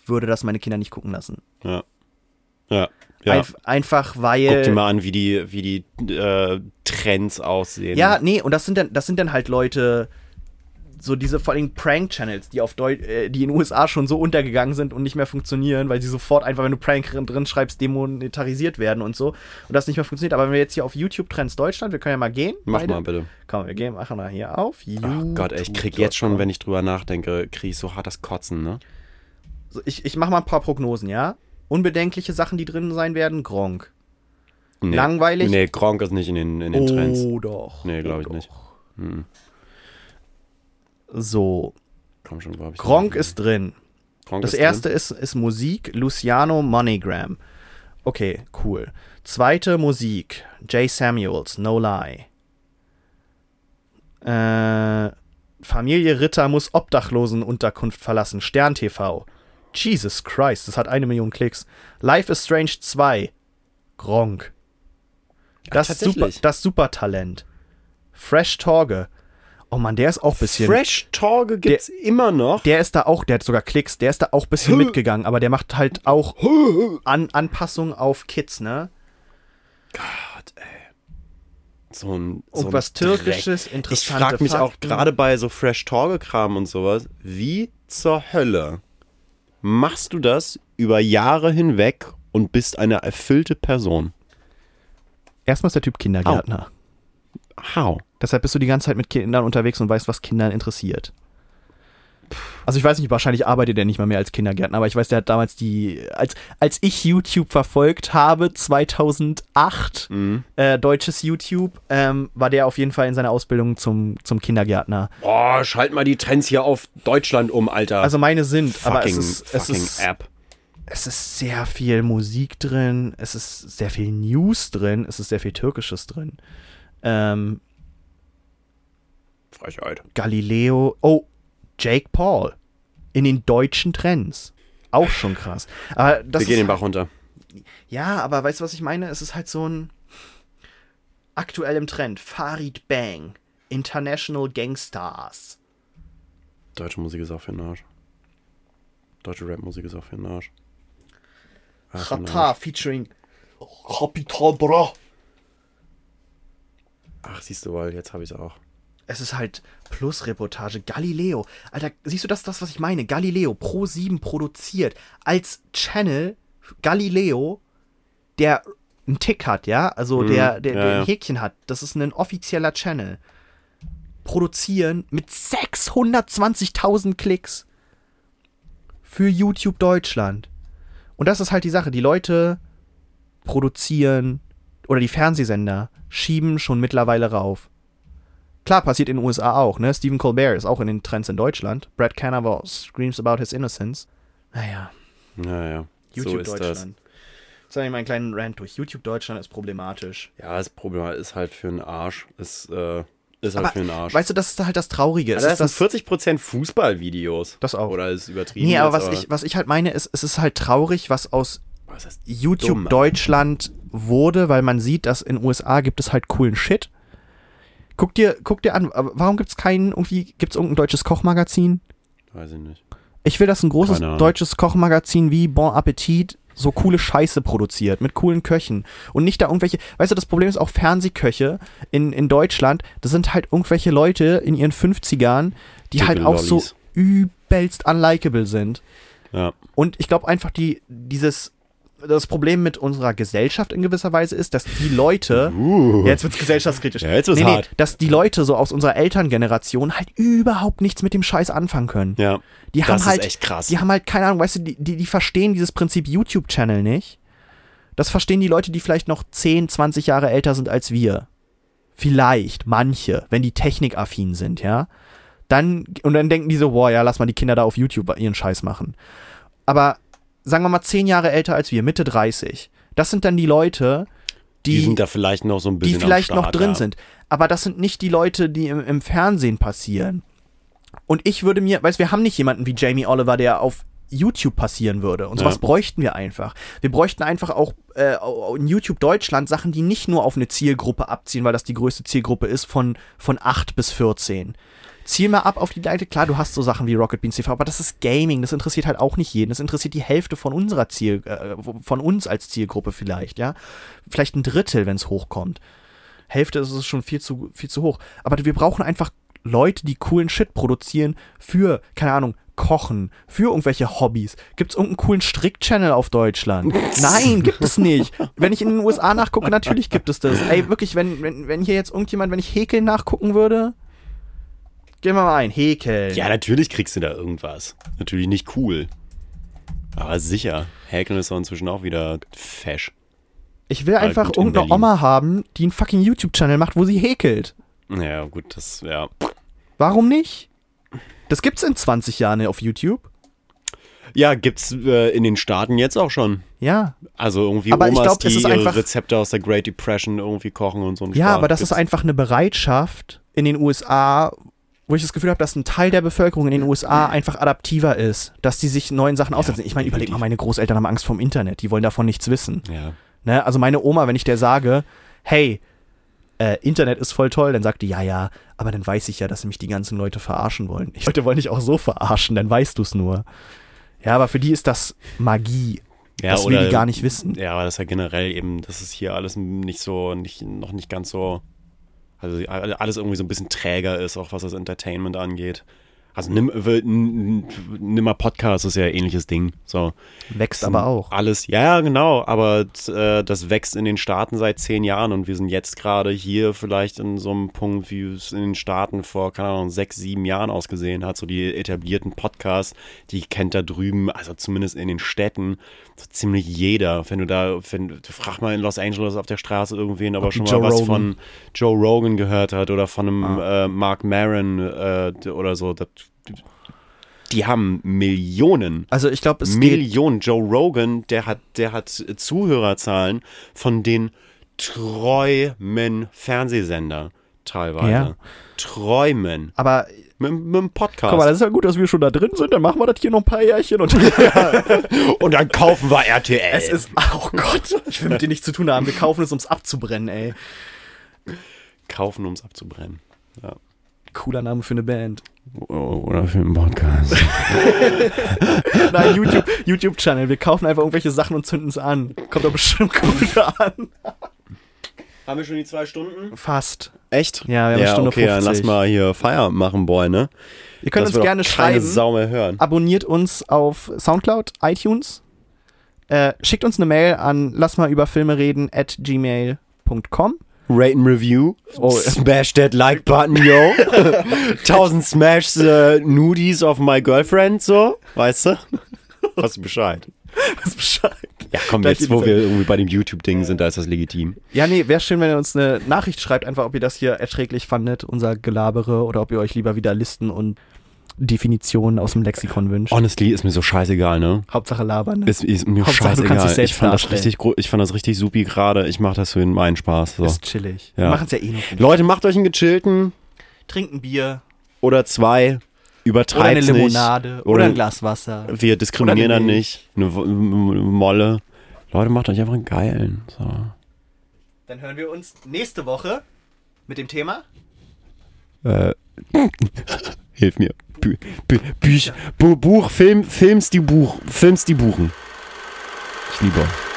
[SPEAKER 1] würde das meine Kinder nicht gucken lassen.
[SPEAKER 2] Ja. Ja. Ja.
[SPEAKER 1] Einf einfach weil.
[SPEAKER 2] Guck dir mal an, wie die, wie die äh, Trends aussehen.
[SPEAKER 1] Ja, nee, und das sind dann, das sind dann halt Leute, so diese vor allem Prank-Channels, die auf Deu äh, die in den USA schon so untergegangen sind und nicht mehr funktionieren, weil sie sofort einfach, wenn du Prank drin- schreibst, demonetarisiert werden und so. Und das nicht mehr funktioniert. Aber wenn wir jetzt hier auf YouTube Trends Deutschland, wir können ja mal gehen.
[SPEAKER 2] Mach
[SPEAKER 1] beide.
[SPEAKER 2] mal bitte.
[SPEAKER 1] Komm, wir gehen, machen mal hier auf.
[SPEAKER 2] Ach Gott, ey, ich krieg jetzt schon, wenn ich drüber nachdenke, krieg ich so hart das Kotzen, ne?
[SPEAKER 1] So, ich, ich mach mal ein paar Prognosen, ja? Unbedenkliche Sachen, die drin sein werden, Gronk.
[SPEAKER 2] Nee.
[SPEAKER 1] Langweilig?
[SPEAKER 2] Nee, Gronk ist nicht in den, in den Trends.
[SPEAKER 1] Oh, doch.
[SPEAKER 2] Nee, glaub
[SPEAKER 1] oh,
[SPEAKER 2] ich nicht.
[SPEAKER 1] doch.
[SPEAKER 2] Hm.
[SPEAKER 1] So,
[SPEAKER 2] Komm schon, hab ich
[SPEAKER 1] Gronk ist drin.
[SPEAKER 2] Gronk
[SPEAKER 1] Das
[SPEAKER 2] ist
[SPEAKER 1] erste ist, ist Musik, Luciano Moneygram. Okay, cool. Zweite Musik, Jay Samuels, No Lie. Äh, Familie Ritter muss Obdachlosenunterkunft verlassen, Stern TV. Jesus Christ, das hat eine Million Klicks. Life is Strange 2, Gronk. Das, super,
[SPEAKER 2] tatsächlich.
[SPEAKER 1] das Supertalent. Fresh Torge. Oh Mann, der ist auch ein bisschen.
[SPEAKER 2] Fresh Torge gibt's immer noch.
[SPEAKER 1] Der ist da auch, der hat sogar Klicks, der ist da auch ein bisschen mitgegangen, aber der macht halt auch An Anpassungen auf Kids, ne?
[SPEAKER 2] Gott, ey. So ein. So ein Dreck.
[SPEAKER 1] Türkisches,
[SPEAKER 2] Ich
[SPEAKER 1] interessante
[SPEAKER 2] frage mich auch
[SPEAKER 1] Fakten.
[SPEAKER 2] gerade bei so Fresh Torge-Kram und sowas, wie zur Hölle machst du das über Jahre hinweg und bist eine erfüllte Person?
[SPEAKER 1] Erstmal ist der Typ Kindergärtner.
[SPEAKER 2] How?
[SPEAKER 1] Deshalb bist du die ganze Zeit mit Kindern unterwegs und weißt, was Kindern interessiert. Also ich weiß nicht, wahrscheinlich arbeitet er nicht mal mehr als Kindergärtner, aber ich weiß, der hat damals die, als, als ich YouTube verfolgt habe, 2008,
[SPEAKER 2] Mhm.
[SPEAKER 1] äh, deutsches YouTube, ähm, war der auf jeden Fall in seiner Ausbildung zum, zum Kindergärtner.
[SPEAKER 2] Boah, schalt mal die Trends hier auf Deutschland um, Alter.
[SPEAKER 1] Also meine sind, aber es
[SPEAKER 2] fucking,
[SPEAKER 1] ist, es
[SPEAKER 2] fucking
[SPEAKER 1] ist,
[SPEAKER 2] App.
[SPEAKER 1] es ist sehr viel Musik drin, es ist sehr viel News drin, es ist sehr viel Türkisches drin. Ähm,
[SPEAKER 2] Frechheit.
[SPEAKER 1] Galileo, oh, Jake Paul in den deutschen Trends. Auch schon krass. Aber das
[SPEAKER 2] Wir gehen den Bach runter.
[SPEAKER 1] ja, aber weißt du, was ich meine? Es ist halt so ein aktuell im Trend. Farid Bang, International Gangstars.
[SPEAKER 2] Deutsche Musik ist auch für den Arsch. Deutsche Rap-Musik ist auch für den Arsch.
[SPEAKER 1] Chata featuring Capital Bra.
[SPEAKER 2] Ach, siehst du mal, jetzt habe ich es auch.
[SPEAKER 1] Es ist halt Plus-Reportage. Galileo. Alter, siehst du das, das, was ich meine? Galileo, Pro 7 produziert als Channel Galileo, der einen Tick hat, ja? Also der, der,
[SPEAKER 2] ja,
[SPEAKER 1] der ein Häkchen hat. Das ist ein offizieller Channel. Produzieren mit 620.000 Klicks für YouTube Deutschland. Und das ist halt die Sache. Die Leute produzieren oder die Fernsehsender schieben schon mittlerweile rauf. Klar, passiert in den USA auch, ne? Stephen Colbert ist auch in den Trends in Deutschland. Brad Cannavale screams about his innocence. Naja,
[SPEAKER 2] Naja,
[SPEAKER 1] YouTube
[SPEAKER 2] so ist das.
[SPEAKER 1] Deutschland. Jetzt habe ich meinen kleinen Rant durch. YouTube Deutschland ist problematisch.
[SPEAKER 2] Ja, das Problem ist halt für den Arsch. Ist, äh, ist halt
[SPEAKER 1] Aber
[SPEAKER 2] für den Arsch.
[SPEAKER 1] weißt du, das ist halt das Traurige. Es
[SPEAKER 2] Alter,
[SPEAKER 1] ist
[SPEAKER 2] das sind
[SPEAKER 1] das,
[SPEAKER 2] 40% Fußballvideos.
[SPEAKER 1] Das auch.
[SPEAKER 2] Oder ist übertrieben.
[SPEAKER 1] nee, aber was ich, was ich halt meine, ist, es ist halt traurig, was aus YouTube
[SPEAKER 2] dumm.
[SPEAKER 1] Deutschland wurde, weil man sieht, dass in den USA gibt es halt coolen Shit. Guck dir, guck dir an, aber warum gibt es keinen, irgendwie, gibt es irgendein deutsches Kochmagazin?
[SPEAKER 2] Weiß ich nicht.
[SPEAKER 1] Ich will, dass ein großes deutsches Kochmagazin wie Bon Appetit so coole Scheiße produziert, mit coolen Köchen. Und nicht da irgendwelche, weißt du, das Problem ist auch Fernsehköche in, in Deutschland, das sind halt irgendwelche Leute in ihren 50ern, die
[SPEAKER 2] Dicke
[SPEAKER 1] halt auch so
[SPEAKER 2] Lollis.
[SPEAKER 1] übelst unlikable sind.
[SPEAKER 2] Ja.
[SPEAKER 1] Und ich glaube einfach, die, dieses, das Problem mit unserer Gesellschaft in gewisser Weise ist, dass die Leute,
[SPEAKER 2] Uh.
[SPEAKER 1] ja, jetzt wird's gesellschaftskritisch,
[SPEAKER 2] Ja, jetzt wird's hart.
[SPEAKER 1] dass die Leute so aus unserer Elterngeneration halt überhaupt nichts mit dem Scheiß anfangen können.
[SPEAKER 2] Ja.
[SPEAKER 1] Die
[SPEAKER 2] das
[SPEAKER 1] haben
[SPEAKER 2] ist
[SPEAKER 1] halt,
[SPEAKER 2] echt krass.
[SPEAKER 1] Die haben halt keine Ahnung, weißt du, die, die, die verstehen dieses Prinzip YouTube-Channel nicht. Das verstehen die Leute, die vielleicht noch 10, 20 Jahre älter sind als wir. Vielleicht, manche, wenn die technikaffin sind, ja. Dann, und dann denken die so, boah, ja, lass mal die Kinder da auf YouTube ihren Scheiß machen. Aber sagen wir mal, zehn Jahre älter als wir, Mitte 30. Das sind dann die Leute, die,
[SPEAKER 2] Die, sind da vielleicht noch so ein
[SPEAKER 1] die
[SPEAKER 2] bisschen
[SPEAKER 1] vielleicht
[SPEAKER 2] am
[SPEAKER 1] noch
[SPEAKER 2] Start,
[SPEAKER 1] drin
[SPEAKER 2] ja.
[SPEAKER 1] sind. Aber das sind nicht die Leute, die im, im Fernsehen passieren. Und ich würde mir, weißt wir haben nicht jemanden wie Jamie Oliver, der auf YouTube passieren würde. Und sowas
[SPEAKER 2] Ja.
[SPEAKER 1] bräuchten wir einfach. Wir bräuchten einfach auch äh, in YouTube Deutschland Sachen, die nicht nur auf eine Zielgruppe abziehen, weil das die größte Zielgruppe ist, von, von 8 bis 14. Ziel mal ab auf die Leute. Klar, du hast so Sachen wie Rocket Beans TV, aber das ist Gaming. Das interessiert halt auch nicht jeden. Das interessiert die Hälfte von unserer Ziel, äh, von uns als Zielgruppe vielleicht, ja. Vielleicht ein Drittel, wenn es hochkommt. Hälfte ist es schon viel zu, viel zu hoch. Aber wir brauchen einfach Leute, die coolen Shit produzieren für, keine Ahnung, Kochen, für irgendwelche Hobbys. Gibt es irgendeinen coolen Strick-Channel auf Deutschland? Nein, gibt es nicht. Wenn ich in den USA nachgucke, natürlich gibt es das. Ey, wirklich, wenn, wenn, wenn hier jetzt irgendjemand, wenn ich Häkeln nachgucken würde, gehen wir mal ein, Häkeln.
[SPEAKER 2] Ja, natürlich kriegst du da irgendwas. Natürlich nicht cool. Aber sicher. Häkeln ist doch inzwischen auch wieder fesch.
[SPEAKER 1] Ich will einfach
[SPEAKER 2] gut, in
[SPEAKER 1] irgendeine. Oma haben, die einen fucking YouTube-Channel macht, wo sie häkelt.
[SPEAKER 2] Ja, gut, das, ja.
[SPEAKER 1] Warum nicht? Das gibt's in 20 Jahren auf YouTube.
[SPEAKER 2] Ja, gibt's äh, in den Staaten jetzt auch schon.
[SPEAKER 1] Ja.
[SPEAKER 2] Also irgendwie
[SPEAKER 1] Aber ich
[SPEAKER 2] Omas,
[SPEAKER 1] glaub,
[SPEAKER 2] die
[SPEAKER 1] ist
[SPEAKER 2] ihre
[SPEAKER 1] einfach-
[SPEAKER 2] Rezepte aus der Great Depression irgendwie kochen und so
[SPEAKER 1] Ja,
[SPEAKER 2] Spaß.
[SPEAKER 1] aber das ist
[SPEAKER 2] Gibt's-
[SPEAKER 1] einfach eine Bereitschaft in den USA, wo ich das Gefühl habe, dass ein Teil der Bevölkerung in den USA einfach adaptiver ist, dass die sich neuen Sachen aussetzen. Ich meine, überleg mal, meine Großeltern haben Angst vom Internet, die wollen davon nichts wissen.
[SPEAKER 2] Ja.
[SPEAKER 1] Ne? Also meine Oma, wenn ich der sage, hey, äh, Internet ist voll toll, dann sagt die, ja, ja, aber dann weiß ich ja, dass mich die ganzen Leute verarschen wollen. Ich Leute wollen dich auch so verarschen, dann weißt du es nur. Ja, aber für die ist das Magie.
[SPEAKER 2] Ja,
[SPEAKER 1] das will
[SPEAKER 2] oder-
[SPEAKER 1] die gar nicht wissen.
[SPEAKER 2] Ja, aber das ist ja generell eben, das ist hier alles nicht so, nicht, noch nicht ganz so, also alles irgendwie so ein bisschen träger ist, auch was das Entertainment angeht. Also nimm, nimm mal Podcast, ist ja ein ähnliches Ding. So.
[SPEAKER 1] Wächst aber auch.
[SPEAKER 2] Alles, ja, genau, aber äh, das wächst in den Staaten seit zehn Jahren und wir sind jetzt gerade hier vielleicht in so einem Punkt, wie es in den Staaten vor, keine Ahnung, sechs, sieben Jahren ausgesehen hat. So die etablierten Podcasts, die kennt da drüben, also zumindest in den Städten, so ziemlich jeder. Wenn du da, wenn, du frag mal in Los Angeles auf der Straße irgendwen, aber
[SPEAKER 1] Ob
[SPEAKER 2] schon
[SPEAKER 1] Joe
[SPEAKER 2] mal was
[SPEAKER 1] Rogan-
[SPEAKER 2] von Joe Rogan gehört hat oder von einem
[SPEAKER 1] Ah.
[SPEAKER 2] äh, Mark Maron äh, oder so. Das, die haben Millionen
[SPEAKER 1] Also ich glaube, es
[SPEAKER 2] Millionen. Joe Rogan, der hat, der hat Zuhörerzahlen von den träumen Fernsehsender teilweise.
[SPEAKER 1] Ja.
[SPEAKER 2] Träumen.
[SPEAKER 1] aber
[SPEAKER 2] Mit, mit dem Podcast.
[SPEAKER 1] Guck mal, das ist ja gut, dass wir schon da drin sind. Dann machen wir das hier noch ein paar Jährchen. Und
[SPEAKER 2] Und dann kaufen wir RTL.
[SPEAKER 1] es ist, oh Gott, ich will mit dir nichts zu tun haben. Wir kaufen es, ums abzubrennen, ey.
[SPEAKER 2] kaufen, um es abzubrennen. Ja.
[SPEAKER 1] Cooler Name für eine Band.
[SPEAKER 2] Oder für einen Podcast.
[SPEAKER 1] Nein, YouTube, YouTube-Channel. Wir kaufen einfach irgendwelche Sachen und zünden es an. Kommt doch bestimmt gut an.
[SPEAKER 2] Haben wir schon die zwei Stunden?
[SPEAKER 1] Fast.
[SPEAKER 2] Echt?
[SPEAKER 1] Ja, wir haben eine
[SPEAKER 2] ja,
[SPEAKER 1] Stunde
[SPEAKER 2] okay, dann
[SPEAKER 1] 50.
[SPEAKER 2] lass mal hier Feierabend machen, Boy, ne?
[SPEAKER 1] Ihr könnt
[SPEAKER 2] Das
[SPEAKER 1] uns gerne
[SPEAKER 2] keine
[SPEAKER 1] schreiben.
[SPEAKER 2] Sau mehr hören.
[SPEAKER 1] Abonniert uns auf Soundcloud, iTunes. Äh, schickt uns eine Mail an lass mal über Filme reden at gmail.com.
[SPEAKER 2] Rate and Review.
[SPEAKER 1] Oh.
[SPEAKER 2] Smash that Like Button, yo. 1000 Smash äh, Nudies of my girlfriend, so. Weißt du? Weißt du Bescheid.
[SPEAKER 1] Weiß Bescheid.
[SPEAKER 2] Ja, komm,
[SPEAKER 1] Gleich
[SPEAKER 2] jetzt, wo wir irgendwie bei dem YouTube-Ding sind, da ist das legitim.
[SPEAKER 1] Ja, nee, wäre schön, wenn ihr uns eine Nachricht schreibt, einfach ob ihr das hier erträglich fandet, unser Gelabere, oder ob ihr euch lieber wieder Listen und Definitionen aus dem Lexikon wünscht.
[SPEAKER 2] Honestly, ist mir so scheißegal, ne?
[SPEAKER 1] Hauptsache labern. Ne?
[SPEAKER 2] Ist, ist mir
[SPEAKER 1] Hauptsache,
[SPEAKER 2] scheißegal.
[SPEAKER 1] dich selbst
[SPEAKER 2] ich, fand das richtig, ich fand das richtig supi gerade. Ich mach das für meinen Spaß. So.
[SPEAKER 1] Ist chillig.
[SPEAKER 2] Ja.
[SPEAKER 1] Machen es ja eh noch. nicht.
[SPEAKER 2] Leute, macht euch einen gechillten
[SPEAKER 1] Trinken Bier
[SPEAKER 2] oder zwei. Übertreibt
[SPEAKER 1] oder eine
[SPEAKER 2] nicht.
[SPEAKER 1] Limonade oder,
[SPEAKER 2] Oder-
[SPEAKER 1] ein Glas Wasser.
[SPEAKER 2] Wir diskriminieren dann nicht. Eine Molle. Leute, macht euch einfach einen geilen. So.
[SPEAKER 1] Dann hören wir uns nächste Woche mit dem Thema.
[SPEAKER 2] Äh, hilf mir. Bü Bü Büch Bu Buch, Film, Films die Buch, Films die Buchen. Ich liebe.